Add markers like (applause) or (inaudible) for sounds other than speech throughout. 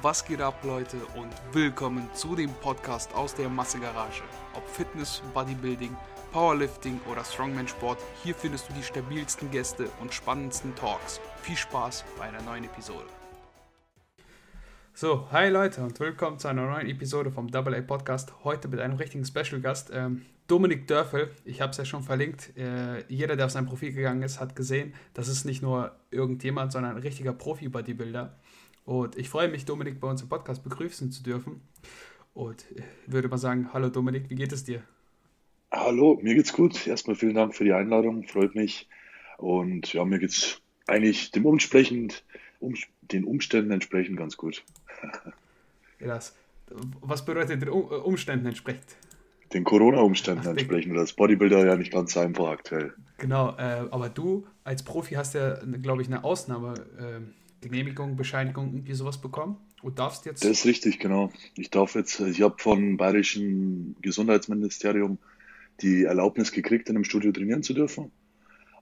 Was geht ab, Leute, und willkommen zu dem Podcast aus der Massegarage. Ob Fitness, Bodybuilding, Powerlifting oder Strongman-Sport, hier findest du die stabilsten Gäste und spannendsten Talks. Viel Spaß bei einer neuen Episode. So, hi Leute und willkommen zu einer neuen Episode vom Double A Podcast. Heute mit einem richtigen Special Gast, ähm, Dominik Dörfel. Ich habe es ja schon verlinkt. Äh, jeder, der auf sein Profil gegangen ist, hat gesehen, das ist nicht nur irgendjemand, sondern ein richtiger Profi-Bodybuilder. Und ich freue mich, Dominik bei uns im Podcast begrüßen zu dürfen. Und würde mal sagen, hallo Dominik, wie geht es dir? Hallo, mir geht's gut. Erstmal vielen Dank für die Einladung, freut mich. Und ja, mir geht's eigentlich dem entsprechend, um, den Umständen entsprechend ganz gut. (laughs) das, was bedeutet den Umständen entsprechend? Den Corona-Umständen entsprechend. Das Bodybuilder ja nicht ganz einfach aktuell. Genau, äh, aber du als Profi hast ja, glaube ich, eine Ausnahmegenehmigung, äh, Bescheinigung, irgendwie sowas bekommen und darfst jetzt. Das ist richtig, genau. Ich darf jetzt, ich habe vom Bayerischen Gesundheitsministerium die Erlaubnis gekriegt, in einem Studio trainieren zu dürfen.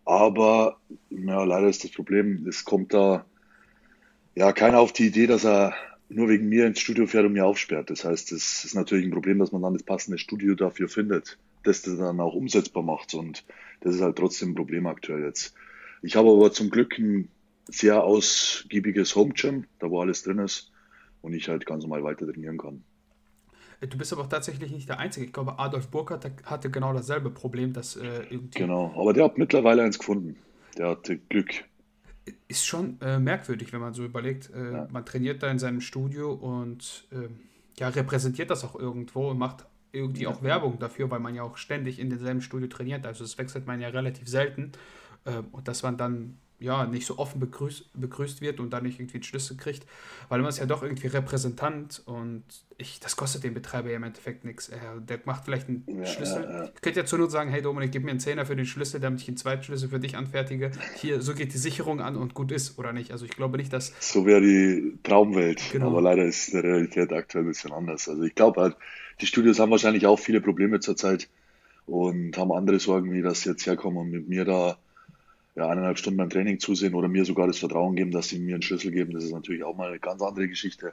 Aber ja, leider ist das Problem, es kommt da ja keiner auf die Idee, dass er nur wegen mir ins Studio fährt und mir aufsperrt. Das heißt, es ist natürlich ein Problem, dass man dann das passende Studio dafür findet, das das dann auch umsetzbar macht. Und das ist halt trotzdem ein Problem aktuell jetzt. Ich habe aber zum Glück ein sehr ausgiebiges Home Gym, da wo alles drin ist und ich halt ganz normal weiter trainieren kann. Äh, du bist aber auch tatsächlich nicht der Einzige. Ich glaube, Adolf Burkhardt hatte genau dasselbe Problem, dass äh, irgendwie. Genau, aber der hat mittlerweile eins gefunden. Der hatte Glück. Ist schon äh, merkwürdig, wenn man so überlegt. Äh, ja. Man trainiert da in seinem Studio und ähm, ja, repräsentiert das auch irgendwo und macht irgendwie ja. auch Werbung dafür, weil man ja auch ständig in demselben Studio trainiert. Also das wechselt man ja relativ selten. Ähm, und dass man dann ja, nicht so offen begrüßt, begrüßt wird und dann nicht irgendwie einen Schlüssel kriegt, weil man ist ja doch irgendwie Repräsentant und ich, das kostet den Betreiber ja im Endeffekt nichts. Der macht vielleicht einen ja, Schlüssel. Ja, ja. Ich könnte ja zur Not sagen, hey Dominik, gib mir einen Zehner für den Schlüssel, damit ich einen zweiten Schlüssel für dich anfertige. Hier, so geht die Sicherung an und gut ist, oder nicht? Also ich glaube nicht, dass... So wäre die Traumwelt, genau. aber leider ist die Realität aktuell ein bisschen anders. Also ich glaube halt, die Studios haben wahrscheinlich auch viele Probleme zurzeit und haben andere Sorgen, wie das jetzt herkommen und mit mir da ja, eineinhalb Stunden beim Training zusehen oder mir sogar das Vertrauen geben, dass sie mir einen Schlüssel geben, das ist natürlich auch mal eine ganz andere Geschichte.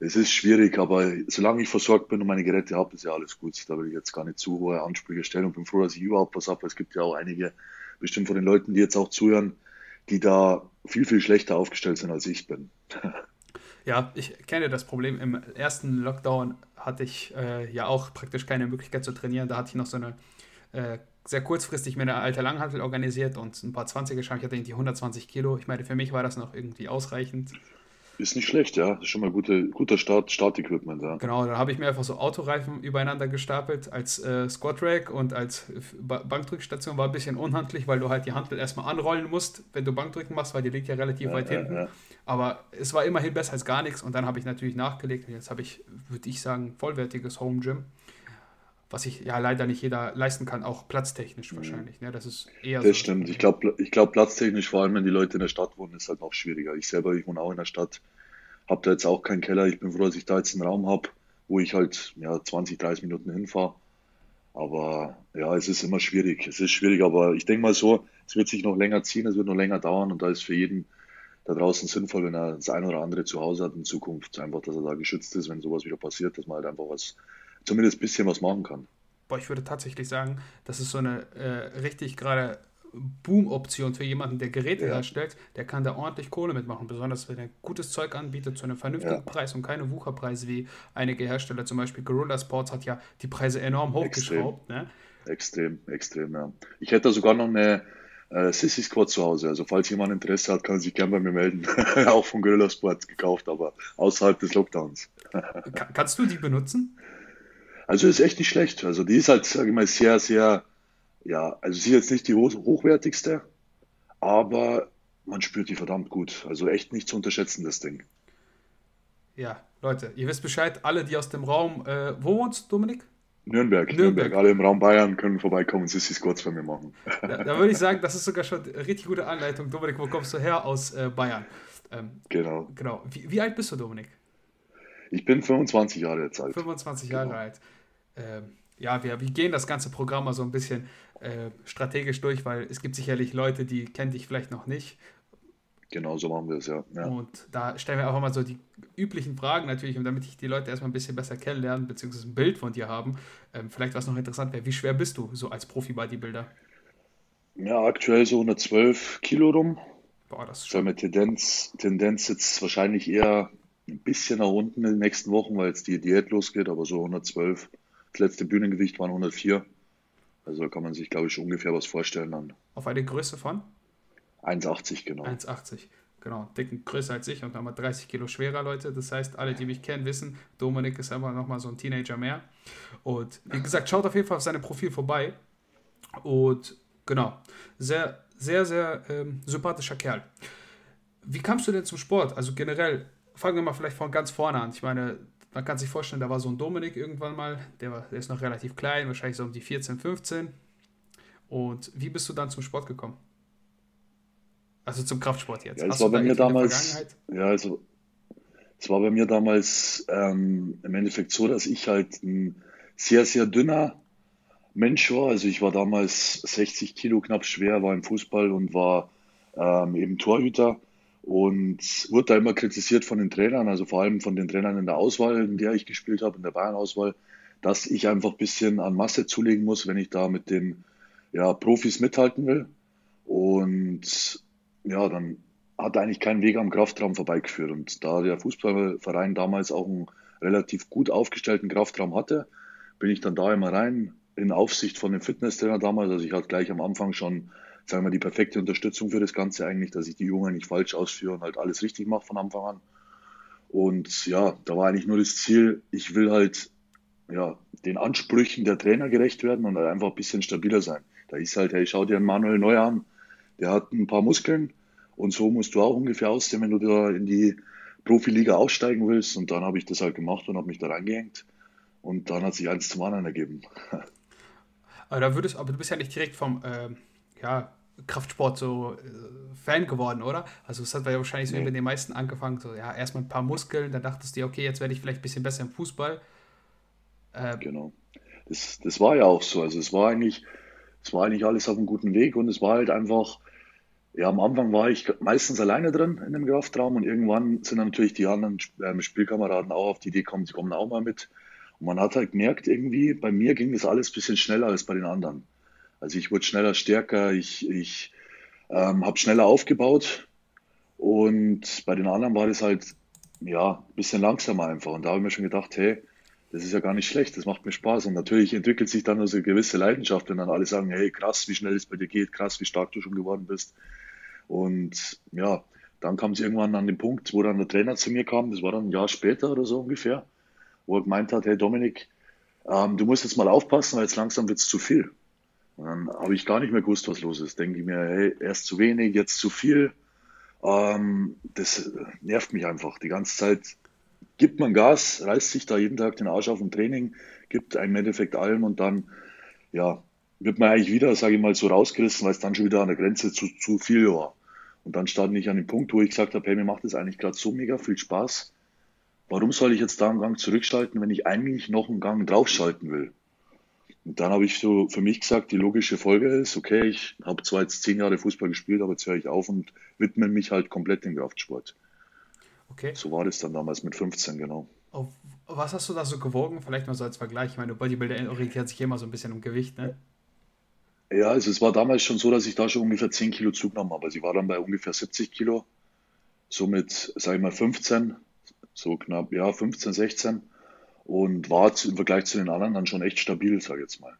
Es ist schwierig, aber solange ich versorgt bin und meine Geräte habe, ist ja alles gut. Da will ich jetzt gar nicht zu hohe Ansprüche stellen und bin froh, dass ich überhaupt was habe. Es gibt ja auch einige, bestimmt von den Leuten, die jetzt auch zuhören, die da viel, viel schlechter aufgestellt sind, als ich bin. (laughs) Ja, ich kenne das Problem. Im ersten Lockdown hatte ich äh, ja auch praktisch keine Möglichkeit zu trainieren. Da hatte ich noch so eine äh, sehr kurzfristig mir eine alte Langhantel organisiert und ein paar 20er Schrank. Ich hatte irgendwie 120 Kilo. Ich meine, für mich war das noch irgendwie ausreichend. Ist nicht schlecht, ja. Das ist schon mal gute, guter Start, Startequipment, ja. Genau, da habe ich mir einfach so Autoreifen übereinander gestapelt als äh, Squat Rack und als Bankdrückstation war ein bisschen unhandlich, weil du halt die Hantel erstmal anrollen musst, wenn du Bankdrücken machst, weil die liegt ja relativ ja, weit ja, hinten. Aber es war immerhin besser als gar nichts und dann habe ich natürlich nachgelegt und jetzt habe ich, würde ich sagen, vollwertiges Home Gym was sich ja leider nicht jeder leisten kann, auch platztechnisch mhm. wahrscheinlich. Ne? Das ist eher Das so stimmt. Ich glaube, ich glaub, platztechnisch, vor allem wenn die Leute in der Stadt wohnen, ist halt auch schwieriger. Ich selber, ich wohne auch in der Stadt, habe da jetzt auch keinen Keller. Ich bin froh, dass ich da jetzt einen Raum habe, wo ich halt ja, 20, 30 Minuten hinfahre. Aber ja, es ist immer schwierig. Es ist schwierig, aber ich denke mal so, es wird sich noch länger ziehen, es wird noch länger dauern und da ist für jeden da draußen sinnvoll, wenn er das ein oder andere zu Hause hat in Zukunft, einfach, dass er da geschützt ist, wenn sowas wieder passiert, dass man halt einfach was zumindest ein bisschen was machen kann. Boah, ich würde tatsächlich sagen, das ist so eine äh, richtig gerade Boom-Option für jemanden, der Geräte ja. herstellt, der kann da ordentlich Kohle mitmachen, besonders wenn er gutes Zeug anbietet zu einem vernünftigen ja. Preis und keine Wucherpreise wie einige Hersteller, zum Beispiel Gorilla Sports hat ja die Preise enorm hochgeschraubt. Extrem, ne? extrem, extrem ja. Ich hätte sogar noch eine äh, Sissy Squad zu Hause, also falls jemand Interesse hat, kann er sich gerne bei mir melden. (laughs) Auch von Gorilla Sports gekauft, aber außerhalb des Lockdowns. Kannst du die benutzen? Also ist echt nicht schlecht. Also die ist halt, sage ich mal, sehr, sehr, ja, also sie ist jetzt nicht die hochwertigste, aber man spürt die verdammt gut. Also echt nicht zu unterschätzen, das Ding. Ja, Leute, ihr wisst Bescheid, alle, die aus dem Raum, äh, wo wohnst du, Dominik? Nürnberg, Nürnberg, Nürnberg. Alle im Raum Bayern können vorbeikommen und Sissy Squats bei mir machen. Da, da, würde ich sagen, das ist sogar schon eine richtig gute Anleitung. Dominik, wo kommst du her? Aus äh, Bayern. Ähm, genau. genau. Wie, wie, alt bist du, Dominik? Ich bin 25 Jahre jetzt alt. 25 Jahre genau. alt äh, ja, wir, wir gehen das ganze Programm mal so ein bisschen äh, strategisch durch, weil es gibt sicherlich Leute, die kennen dich vielleicht noch nicht. Genau so machen wir es, ja. ja. Und da stellen wir einfach mal so die üblichen Fragen natürlich, und damit ich die Leute erstmal ein bisschen besser kennenlernen, beziehungsweise ein Bild von dir haben. Ähm, vielleicht was noch interessant wäre, wie schwer bist du so als Profi-Bodybuilder? Ja, aktuell so 112 Kilo rum. Boah, das ist schon. Mit Tendenz, Tendenz jetzt wahrscheinlich eher ein bisschen nach unten in den nächsten Wochen, weil jetzt die Diät losgeht, aber so 112. Das letzte Bühnengewicht waren 104. Also da kann man sich, glaube ich, ungefähr was vorstellen dann. Auf eine Größe von? 1,80 genau. 1,80. Genau, dicken größer als ich und nochmal 30 Kilo schwerer, Leute. Das heißt, alle, die mich kennen, wissen, Dominik ist einfach nochmal so ein Teenager mehr. Und wie gesagt, schaut auf jeden Fall auf seinem Profil vorbei. Und genau, sehr, sehr, sehr ähm, sympathischer Kerl. Wie kamst du denn zum Sport? Also generell, fangen wir mal vielleicht von ganz vorne an. Ich meine, man kann sich vorstellen, da war so ein Dominik irgendwann mal, der, war, der ist noch relativ klein, wahrscheinlich so um die 14, 15. Und wie bist du dann zum Sport gekommen? Also zum Kraftsport jetzt. Ja, es war bei mir damals. Ja, also es war bei mir damals ähm, im Endeffekt so, dass ich halt ein sehr, sehr dünner Mensch war. Also ich war damals 60 Kilo knapp schwer, war im Fußball und war ähm, eben Torhüter und wurde da immer kritisiert von den Trainern, also vor allem von den Trainern in der Auswahl, in der ich gespielt habe, in der Bayern-Auswahl, dass ich einfach ein bisschen an Masse zulegen muss, wenn ich da mit den ja, Profis mithalten will. Und ja, dann hat eigentlich kein Weg am Kraftraum vorbeigeführt. Und da der Fußballverein damals auch einen relativ gut aufgestellten Kraftraum hatte, bin ich dann da immer rein in Aufsicht von dem Fitnesstrainer damals. Also ich hatte gleich am Anfang schon, sagen wir, die perfekte Unterstützung für das Ganze eigentlich, dass ich die Jungen nicht falsch ausführe und halt alles richtig mache von Anfang an. Und ja, da war eigentlich nur das Ziel, ich will halt ja, den Ansprüchen der Trainer gerecht werden und halt einfach ein bisschen stabiler sein. Da ist halt, hey, schau dir einen Manuel Neuer an, der hat ein paar Muskeln und so musst du auch ungefähr aussehen, wenn du da in die Profiliga aussteigen willst. Und dann habe ich das halt gemacht und habe mich da reingehängt. Und dann hat sich eins zum anderen ergeben. (laughs) Aber, da würdest, aber du bist ja nicht direkt vom äh, ja, Kraftsport so äh, Fan geworden, oder? Also es hat ja wahrscheinlich so nee. mit den meisten angefangen, so ja, erstmal ein paar Muskeln, dann dachtest du, okay, jetzt werde ich vielleicht ein bisschen besser im Fußball. Äh, genau. Das, das war ja auch so. Also es war eigentlich, es war eigentlich alles auf einem guten Weg und es war halt einfach, ja, am Anfang war ich meistens alleine drin in dem Kraftraum und irgendwann sind dann natürlich die anderen ähm, Spielkameraden auch auf die Idee gekommen, sie kommen auch mal mit. Und man hat halt gemerkt, irgendwie, bei mir ging das alles ein bisschen schneller als bei den anderen. Also ich wurde schneller stärker, ich, ich ähm, habe schneller aufgebaut und bei den anderen war das halt, ja, ein bisschen langsamer einfach. Und da habe ich mir schon gedacht, hey, das ist ja gar nicht schlecht, das macht mir Spaß. Und natürlich entwickelt sich dann so eine gewisse Leidenschaft, wenn dann alle sagen, hey, krass, wie schnell es bei dir geht, krass, wie stark du schon geworden bist. Und ja, dann kam es irgendwann an den Punkt, wo dann der Trainer zu mir kam, das war dann ein Jahr später oder so ungefähr, wo er gemeint hat, hey Dominik, ähm, du musst jetzt mal aufpassen, weil jetzt langsam wird es zu viel. Dann habe ich gar nicht mehr gewusst, was los ist. Denke ich mir, hey, erst zu wenig, jetzt zu viel. Ähm, das nervt mich einfach. Die ganze Zeit gibt man Gas, reißt sich da jeden Tag den Arsch auf im Training, gibt im Endeffekt allem und dann, ja, wird man eigentlich wieder, sage ich mal, so rausgerissen, weil es dann schon wieder an der Grenze zu, zu viel war. Und dann stand ich an dem Punkt, wo ich gesagt habe, hey, mir macht das eigentlich gerade so mega viel Spaß. Warum soll ich jetzt da einen Gang zurückschalten, wenn ich eigentlich noch einen Gang draufschalten will? Und dann habe ich so für mich gesagt, die logische Folge ist, okay, ich habe zwar jetzt zehn Jahre Fußball gespielt, aber jetzt höre ich auf und widme mich halt komplett dem Kraftsport. Okay. So war das dann damals mit 15, genau. Auf was hast du da so gewogen? Vielleicht mal so als Vergleich. Ich meine, Bodybuilder orientiert sich immer so ein bisschen um Gewicht, ne? Ja, also es war damals schon so, dass ich da schon ungefähr 10 Kilo zugenommen habe. Also ich war dann bei ungefähr 70 Kilo. Somit, sage ich mal, 15, so knapp, ja, 15, 16. Und war im Vergleich zu den anderen dann schon echt stabil, sage ich jetzt mal.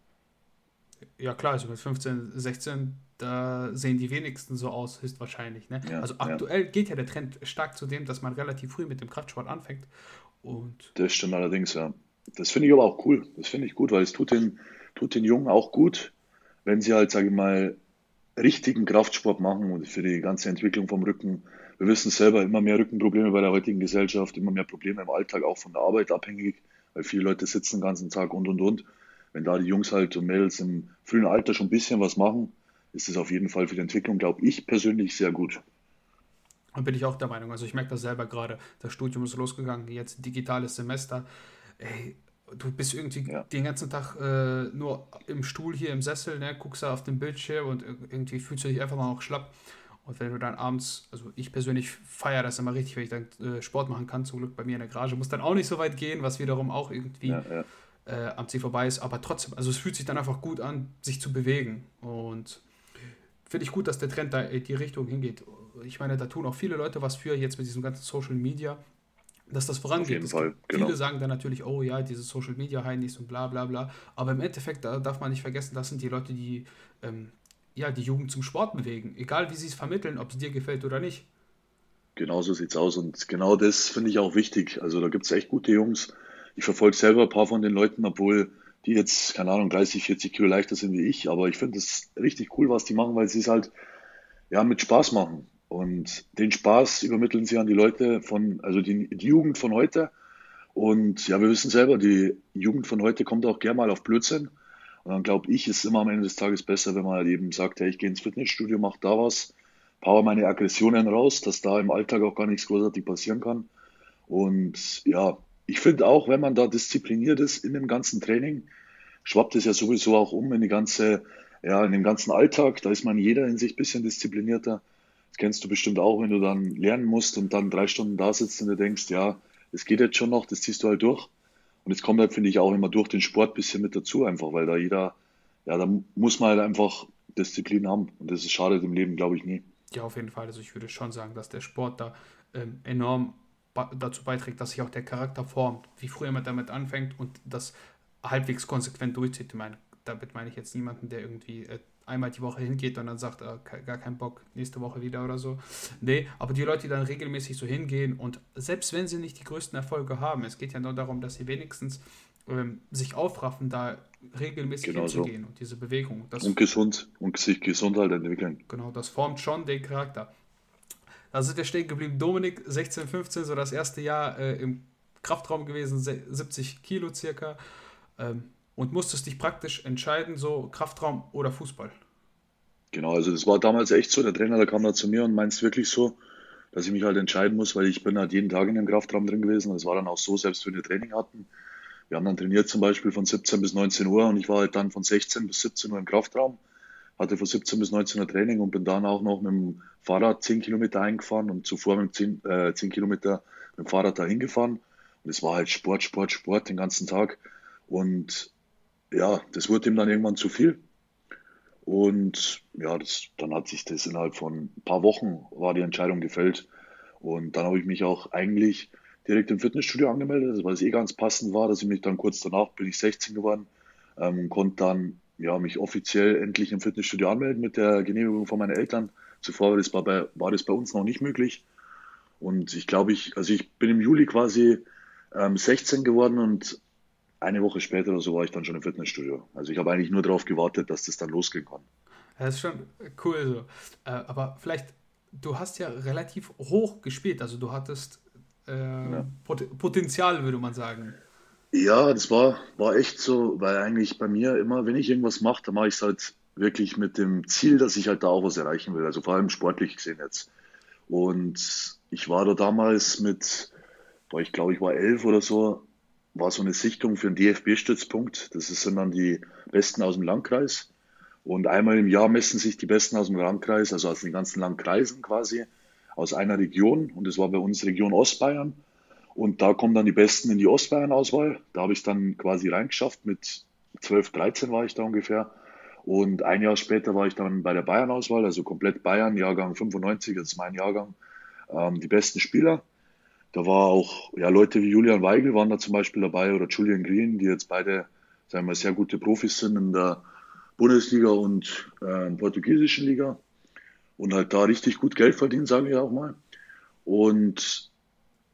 Ja, klar, also mit 15, 16 da sehen die wenigsten so aus, höchstwahrscheinlich. Ne? Ja, also aktuell ja. geht ja der Trend stark zu dem, dass man relativ früh mit dem Kraftsport anfängt. Und das stimmt allerdings, ja. Das finde ich aber auch cool. Das finde ich gut, weil es tut den, tut den Jungen auch gut, wenn sie halt, sage ich mal, richtigen Kraftsport machen und für die ganze Entwicklung vom Rücken. Wir wissen selber, immer mehr Rückenprobleme bei der heutigen Gesellschaft, immer mehr Probleme im Alltag, auch von der Arbeit abhängig, weil viele Leute sitzen den ganzen Tag und und und. Wenn da die Jungs halt und Mädels im frühen Alter schon ein bisschen was machen, ist es auf jeden Fall für die Entwicklung, glaube ich, persönlich sehr gut. Und bin ich auch der Meinung. Also ich merke das selber gerade. Das Studium ist losgegangen, jetzt digitales Semester. Ey, du bist irgendwie ja. den ganzen Tag äh, nur im Stuhl hier im Sessel, ne, guckst da auf den Bildschirm und irgendwie fühlst du dich einfach mal auch schlapp. Und wenn du dann abends, also ich persönlich feiere das immer richtig, wenn ich dann äh, Sport machen kann, zum Glück bei mir in der Garage, muss dann auch nicht so weit gehen, was wiederum auch irgendwie ja, ja. Äh, am Ziel vorbei ist. Aber trotzdem, also es fühlt sich dann einfach gut an, sich zu bewegen. Und finde ich gut, dass der Trend da in die Richtung hingeht. Ich meine, da tun auch viele Leute was für, jetzt mit diesem ganzen Social Media, dass das vorangeht. Auf Fall, genau. Viele sagen dann natürlich, oh ja, diese Social Media Heinis und bla bla bla. Aber im Endeffekt, da darf man nicht vergessen, das sind die Leute, die ähm, ja, die Jugend zum Sport bewegen. Egal wie sie es vermitteln, ob es dir gefällt oder nicht. Genau so sieht es aus. Und genau das finde ich auch wichtig. Also da gibt es echt gute Jungs. Ich verfolge selber ein paar von den Leuten, obwohl die jetzt, keine Ahnung, 30, 40 Kilo leichter sind wie ich. Aber ich finde es richtig cool, was die machen, weil sie es halt ja mit Spaß machen. Und den Spaß übermitteln sie an die Leute von, also die, die Jugend von heute. Und ja, wir wissen selber, die Jugend von heute kommt auch gerne mal auf Blödsinn. Und dann glaube ich, ist es immer am Ende des Tages besser, wenn man halt eben sagt, hey, ich gehe ins Fitnessstudio, mache da was, power meine Aggressionen raus, dass da im Alltag auch gar nichts großartig passieren kann. Und ja, ich finde auch, wenn man da diszipliniert ist in dem ganzen Training, schwappt es ja sowieso auch um in die ganze, ja, in den ganzen Alltag. Da ist man jeder in sich ein bisschen disziplinierter. Das kennst du bestimmt auch, wenn du dann lernen musst und dann drei Stunden da sitzt und du denkst, ja, das geht jetzt schon noch, das ziehst du halt durch. Und es kommt halt, finde ich, auch immer durch den Sport ein bisschen mit dazu, einfach, weil da jeder, ja, da muss man halt einfach Disziplin haben. Und das ist schade im Leben, glaube ich, nie. Ja, auf jeden Fall. Also ich würde schon sagen, dass der Sport da ähm, enorm dazu beiträgt, dass sich auch der Charakter formt, wie früher man damit anfängt und das halbwegs konsequent durchzieht. Ich meine, damit meine ich jetzt niemanden, der irgendwie äh, einmal die Woche hingeht und dann sagt, äh, gar keinen Bock, nächste Woche wieder oder so. Nee, aber die Leute, die dann regelmäßig so hingehen und selbst wenn sie nicht die größten Erfolge haben, es geht ja nur darum, dass sie wenigstens ähm, sich aufraffen, da regelmäßig genau hinzugehen so. und diese Bewegung. Das, und gesund und sich gesund halt entwickeln. Genau, das formt schon den Charakter. Da sind wir stehen geblieben. Dominik, 16, 15, so das erste Jahr äh, im Kraftraum gewesen, 70 Kilo circa. Ähm, und musstest dich praktisch entscheiden, so Kraftraum oder Fußball. Genau, also das war damals echt so. Der Trainer, der kam da zu mir und meint es wirklich so, dass ich mich halt entscheiden muss, weil ich bin halt jeden Tag in dem Kraftraum drin gewesen. Und es war dann auch so, selbst wenn wir Training hatten. Wir haben dann trainiert zum Beispiel von 17 bis 19 Uhr und ich war halt dann von 16 bis 17 Uhr im Kraftraum, hatte von 17 bis 19 Uhr Training und bin dann auch noch mit dem Fahrrad 10 Kilometer eingefahren und zuvor mit 10, äh, 10 Kilometer mit dem Fahrrad dahin gefahren. Und es war halt Sport, Sport, Sport den ganzen Tag. Und ja, das wurde ihm dann irgendwann zu viel. Und ja, das, dann hat sich das innerhalb von ein paar Wochen war die Entscheidung gefällt. Und dann habe ich mich auch eigentlich direkt im Fitnessstudio angemeldet, weil es eh ganz passend war, dass ich mich dann kurz danach bin ich 16 geworden, ähm, konnte dann ja, mich offiziell endlich im Fitnessstudio anmelden mit der Genehmigung von meinen Eltern. Zuvor war das bei, war das bei uns noch nicht möglich. Und ich glaube, ich, also ich bin im Juli quasi ähm, 16 geworden und eine Woche später oder so war ich dann schon im Fitnessstudio. Also ich habe eigentlich nur darauf gewartet, dass das dann losgehen kann. Das ist schon cool so. Äh, aber vielleicht, du hast ja relativ hoch gespielt, also du hattest äh, ja. Pot Potenzial, würde man sagen. Ja, das war, war echt so, weil eigentlich bei mir immer, wenn ich irgendwas mache, dann mache ich es halt wirklich mit dem Ziel, dass ich halt da auch was erreichen will. Also vor allem sportlich gesehen jetzt. Und ich war da damals mit, boah, ich glaube, ich war elf oder so, war so eine Sichtung für den DFB-Stützpunkt. Das sind dann die Besten aus dem Landkreis. Und einmal im Jahr messen sich die Besten aus dem Landkreis, also aus den ganzen Landkreisen quasi, aus einer Region. Und das war bei uns Region Ostbayern. Und da kommen dann die Besten in die Ostbayern-Auswahl. Da habe ich dann quasi reingeschafft. Mit 12, 13 war ich da ungefähr. Und ein Jahr später war ich dann bei der Bayern-Auswahl, also komplett Bayern, Jahrgang 95, das mein Jahrgang, ähm, die besten Spieler. Da war auch, ja, Leute wie Julian Weigel waren da zum Beispiel dabei oder Julian Green, die jetzt beide, sagen wir, sehr gute Profis sind in der Bundesliga und äh, portugiesischen Liga und halt da richtig gut Geld verdienen, sage ich auch mal. Und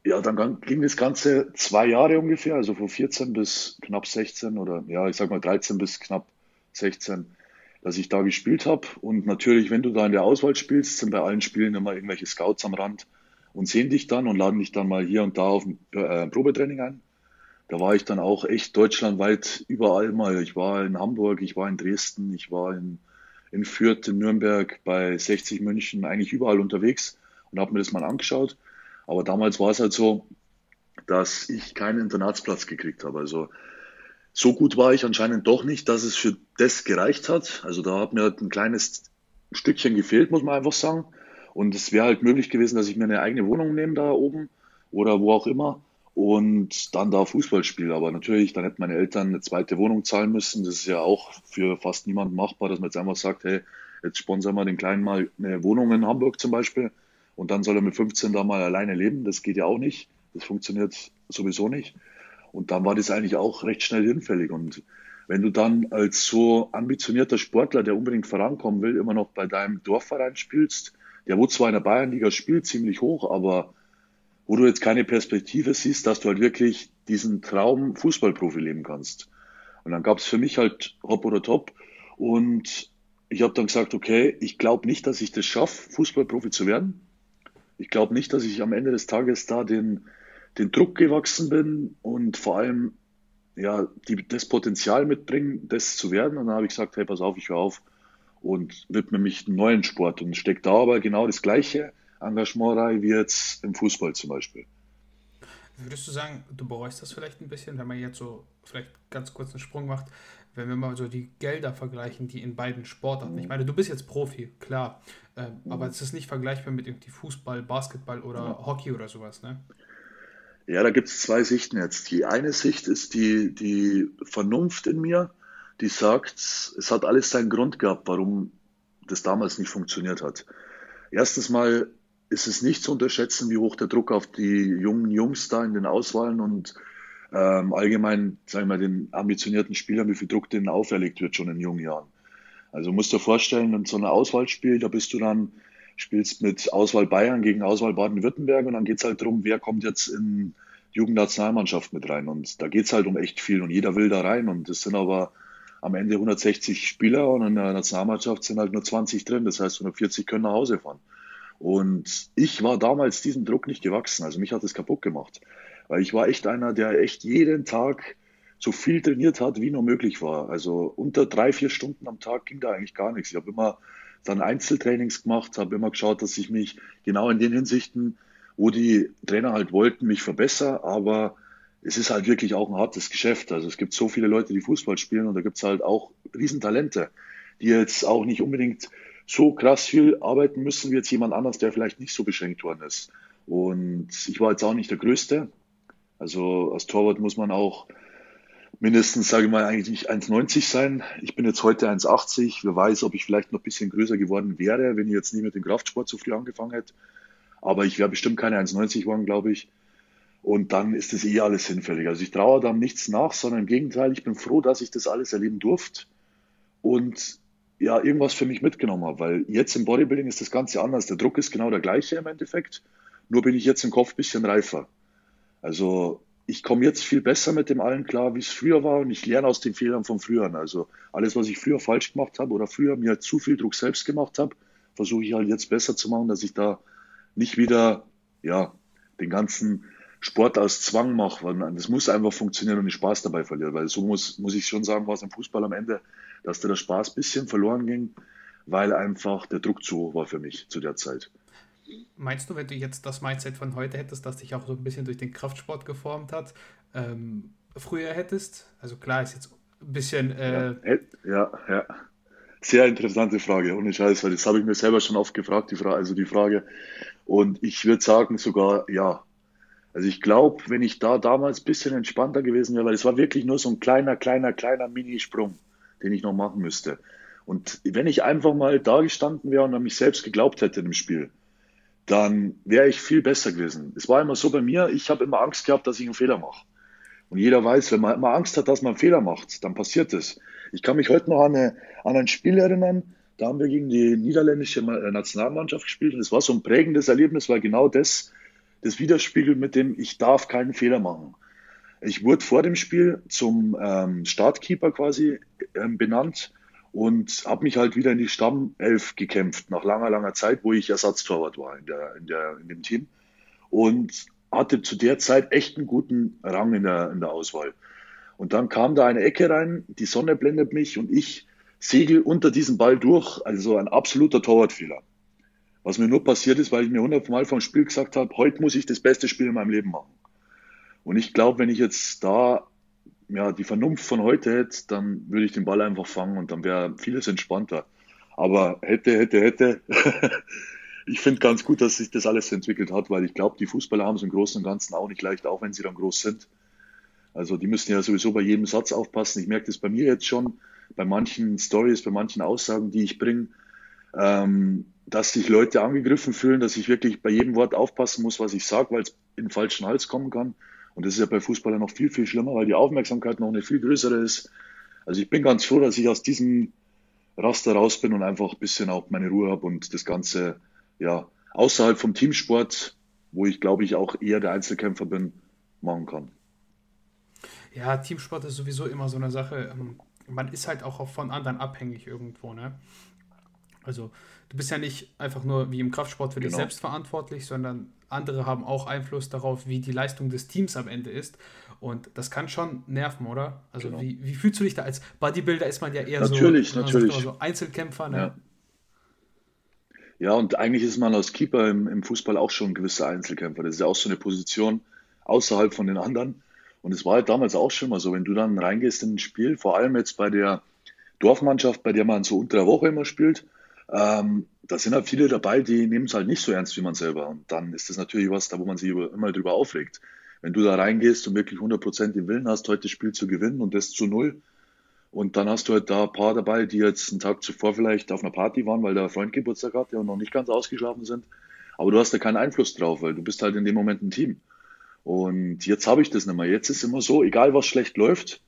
ja, dann ging das Ganze zwei Jahre ungefähr, also von 14 bis knapp 16 oder ja, ich sag mal 13 bis knapp 16, dass ich da gespielt habe. Und natürlich, wenn du da in der Auswahl spielst, sind bei allen Spielen immer irgendwelche Scouts am Rand und sehen dich dann und laden dich dann mal hier und da auf ein äh, Probetraining ein. Da war ich dann auch echt deutschlandweit überall mal. Ich war in Hamburg, ich war in Dresden, ich war in, in Fürth, in Nürnberg, bei 60 München, eigentlich überall unterwegs und habe mir das mal angeschaut. Aber damals war es halt so, dass ich keinen Internatsplatz gekriegt habe. Also so gut war ich anscheinend doch nicht, dass es für das gereicht hat. Also da hat mir halt ein kleines Stückchen gefehlt, muss man einfach sagen. Und es wäre halt möglich gewesen, dass ich mir eine eigene Wohnung nehme da oben oder wo auch immer und dann da Fußball spiele. Aber natürlich, dann hätten meine Eltern eine zweite Wohnung zahlen müssen. Das ist ja auch für fast niemanden machbar, dass man jetzt einfach sagt, hey, jetzt sponsern wir den Kleinen mal eine Wohnung in Hamburg zum Beispiel und dann soll er mit 15 da mal alleine leben. Das geht ja auch nicht. Das funktioniert sowieso nicht. Und dann war das eigentlich auch recht schnell hinfällig. Und wenn du dann als so ambitionierter Sportler, der unbedingt vorankommen will, immer noch bei deinem Dorfverein spielst, der wo zwar in der Bayernliga spielt, ziemlich hoch, aber wo du jetzt keine Perspektive siehst, dass du halt wirklich diesen Traum Fußballprofi leben kannst. Und dann gab es für mich halt Hop oder Top. Und ich habe dann gesagt, okay, ich glaube nicht, dass ich das schaffe, Fußballprofi zu werden. Ich glaube nicht, dass ich am Ende des Tages da den, den Druck gewachsen bin und vor allem ja, die, das Potenzial mitbringen, das zu werden. Und dann habe ich gesagt, hey, pass auf, ich höre auf und widme mich einem neuen Sport und stecke da aber genau das gleiche Engagement rein wie jetzt im Fußball zum Beispiel. Würdest du sagen, du bereust das vielleicht ein bisschen, wenn man jetzt so vielleicht ganz kurz einen Sprung macht, wenn wir mal so die Gelder vergleichen, die in beiden Sportarten. Ich meine, du bist jetzt Profi, klar, äh, mhm. aber es ist nicht vergleichbar mit irgendwie Fußball, Basketball oder ja. Hockey oder sowas, ne? Ja, da gibt es zwei Sichten jetzt. Die eine Sicht ist die, die Vernunft in mir, die sagt, es hat alles seinen Grund gehabt, warum das damals nicht funktioniert hat. Erstens mal ist es nicht zu unterschätzen, wie hoch der Druck auf die jungen Jungs da in den Auswahlen und ähm, allgemein, sagen wir mal, den ambitionierten Spielern, wie viel Druck denen auferlegt wird schon in jungen Jahren. Also musst du dir vorstellen, in so einem Auswahlspiel, da bist du dann spielst mit Auswahl Bayern gegen Auswahl Baden-Württemberg und dann geht es halt darum, wer kommt jetzt in die Jugendnationalmannschaft mit rein. Und da geht es halt um echt viel und jeder will da rein. Und es sind aber am Ende 160 Spieler und in der Nationalmannschaft sind halt nur 20 drin. Das heißt, 140 können nach Hause fahren. Und ich war damals diesem Druck nicht gewachsen. Also mich hat es kaputt gemacht. Weil ich war echt einer, der echt jeden Tag so viel trainiert hat, wie nur möglich war. Also unter drei, vier Stunden am Tag ging da eigentlich gar nichts. Ich habe immer dann Einzeltrainings gemacht, habe immer geschaut, dass ich mich genau in den Hinsichten, wo die Trainer halt wollten, mich verbessere. Aber es ist halt wirklich auch ein hartes Geschäft. Also es gibt so viele Leute, die Fußball spielen und da gibt es halt auch Riesentalente, die jetzt auch nicht unbedingt so krass viel arbeiten müssen wie jetzt jemand anders, der vielleicht nicht so beschränkt worden ist. Und ich war jetzt auch nicht der Größte. Also als Torwart muss man auch mindestens, sage ich mal, eigentlich 1,90 sein. Ich bin jetzt heute 1,80. Wer weiß, ob ich vielleicht noch ein bisschen größer geworden wäre, wenn ich jetzt nie mit dem Kraftsport so früh angefangen hätte. Aber ich wäre bestimmt keine 1,90 geworden, glaube ich. Und dann ist das eh alles hinfällig. Also ich traue da nichts nach, sondern im Gegenteil, ich bin froh, dass ich das alles erleben durfte und ja, irgendwas für mich mitgenommen habe. Weil jetzt im Bodybuilding ist das Ganze anders. Der Druck ist genau der gleiche im Endeffekt. Nur bin ich jetzt im Kopf ein bisschen reifer. Also ich komme jetzt viel besser mit dem allen klar, wie es früher war und ich lerne aus den Fehlern von früher. Also alles, was ich früher falsch gemacht habe oder früher mir zu viel Druck selbst gemacht habe, versuche ich halt jetzt besser zu machen, dass ich da nicht wieder ja den ganzen Sport aus Zwang mache, weil das muss einfach funktionieren und ich Spaß dabei verliere, weil so muss, muss ich schon sagen, war es im Fußball am Ende, dass da der Spaß ein bisschen verloren ging, weil einfach der Druck zu hoch war für mich zu der Zeit. Meinst du, wenn du jetzt das Mindset von heute hättest, das dich auch so ein bisschen durch den Kraftsport geformt hat, ähm, früher hättest? Also klar, ist jetzt ein bisschen. Äh ja, ja, ja, Sehr interessante Frage, ohne Scheiß, weil das habe ich mir selber schon oft gefragt, die Frage, also die Frage. Und ich würde sagen sogar ja. Also ich glaube, wenn ich da damals ein bisschen entspannter gewesen wäre, weil es war wirklich nur so ein kleiner, kleiner, kleiner Minisprung, den ich noch machen müsste. Und wenn ich einfach mal da gestanden wäre und an mich selbst geglaubt hätte im Spiel, dann wäre ich viel besser gewesen. Es war immer so bei mir, ich habe immer Angst gehabt, dass ich einen Fehler mache. Und jeder weiß, wenn man immer Angst hat, dass man einen Fehler macht, dann passiert es. Ich kann mich heute noch an, eine, an ein Spiel erinnern, da haben wir gegen die niederländische äh, Nationalmannschaft gespielt und es war so ein prägendes Erlebnis, weil genau das das widerspiegelt mit dem, ich darf keinen Fehler machen. Ich wurde vor dem Spiel zum ähm, Startkeeper quasi ähm, benannt und habe mich halt wieder in die Stammelf gekämpft, nach langer, langer Zeit, wo ich Ersatztorwart war in, der, in, der, in dem Team. Und hatte zu der Zeit echt einen guten Rang in der, in der Auswahl. Und dann kam da eine Ecke rein, die Sonne blendet mich und ich segel unter diesem Ball durch, also ein absoluter Torwartfehler. Was mir nur passiert ist, weil ich mir hundertmal vom Spiel gesagt habe, heute muss ich das beste Spiel in meinem Leben machen. Und ich glaube, wenn ich jetzt da ja, die Vernunft von heute hätte, dann würde ich den Ball einfach fangen und dann wäre vieles entspannter. Aber hätte, hätte, hätte. (laughs) ich finde ganz gut, dass sich das alles entwickelt hat, weil ich glaube, die Fußballer haben es im Großen und Ganzen auch nicht leicht, auch wenn sie dann groß sind. Also die müssen ja sowieso bei jedem Satz aufpassen. Ich merke das bei mir jetzt schon, bei manchen Stories, bei manchen Aussagen, die ich bringe, ähm, dass sich Leute angegriffen fühlen, dass ich wirklich bei jedem Wort aufpassen muss, was ich sage, weil es in den falschen Hals kommen kann. Und das ist ja bei Fußballern noch viel, viel schlimmer, weil die Aufmerksamkeit noch eine viel größere ist. Also ich bin ganz froh, dass ich aus diesem Raster raus bin und einfach ein bisschen auch meine Ruhe habe und das Ganze ja außerhalb vom Teamsport, wo ich glaube ich auch eher der Einzelkämpfer bin, machen kann. Ja, Teamsport ist sowieso immer so eine Sache. Ähm, man ist halt auch von anderen abhängig irgendwo, ne? Also du bist ja nicht einfach nur wie im Kraftsport für genau. dich selbst verantwortlich, sondern andere haben auch Einfluss darauf, wie die Leistung des Teams am Ende ist. Und das kann schon nerven, oder? Also genau. wie, wie fühlst du dich da als Bodybuilder? Ist man ja eher natürlich, so, natürlich. so Einzelkämpfer, ne? Ja. Ja, und eigentlich ist man als Keeper im, im, Fußball auch schon ein gewisser Einzelkämpfer. Das ist ja auch so eine Position außerhalb von den anderen. Und es war halt damals auch schon mal so, wenn du dann reingehst in ein Spiel, vor allem jetzt bei der Dorfmannschaft, bei der man so unter der Woche immer spielt, ähm, da sind halt viele dabei, die nehmen es halt nicht so ernst wie man selber. Und dann ist das natürlich was, da wo man sich immer drüber aufregt. Wenn du da reingehst und wirklich 100% den Willen hast, heute das Spiel zu gewinnen und das zu null, und dann hast du halt da ein paar dabei, die jetzt einen Tag zuvor vielleicht auf einer Party waren, weil der Freund Geburtstag hatte und noch nicht ganz ausgeschlafen sind. Aber du hast da keinen Einfluss drauf, weil du bist halt in dem Moment ein Team. Und jetzt habe ich das nicht mehr. Jetzt ist immer so, egal was schlecht läuft,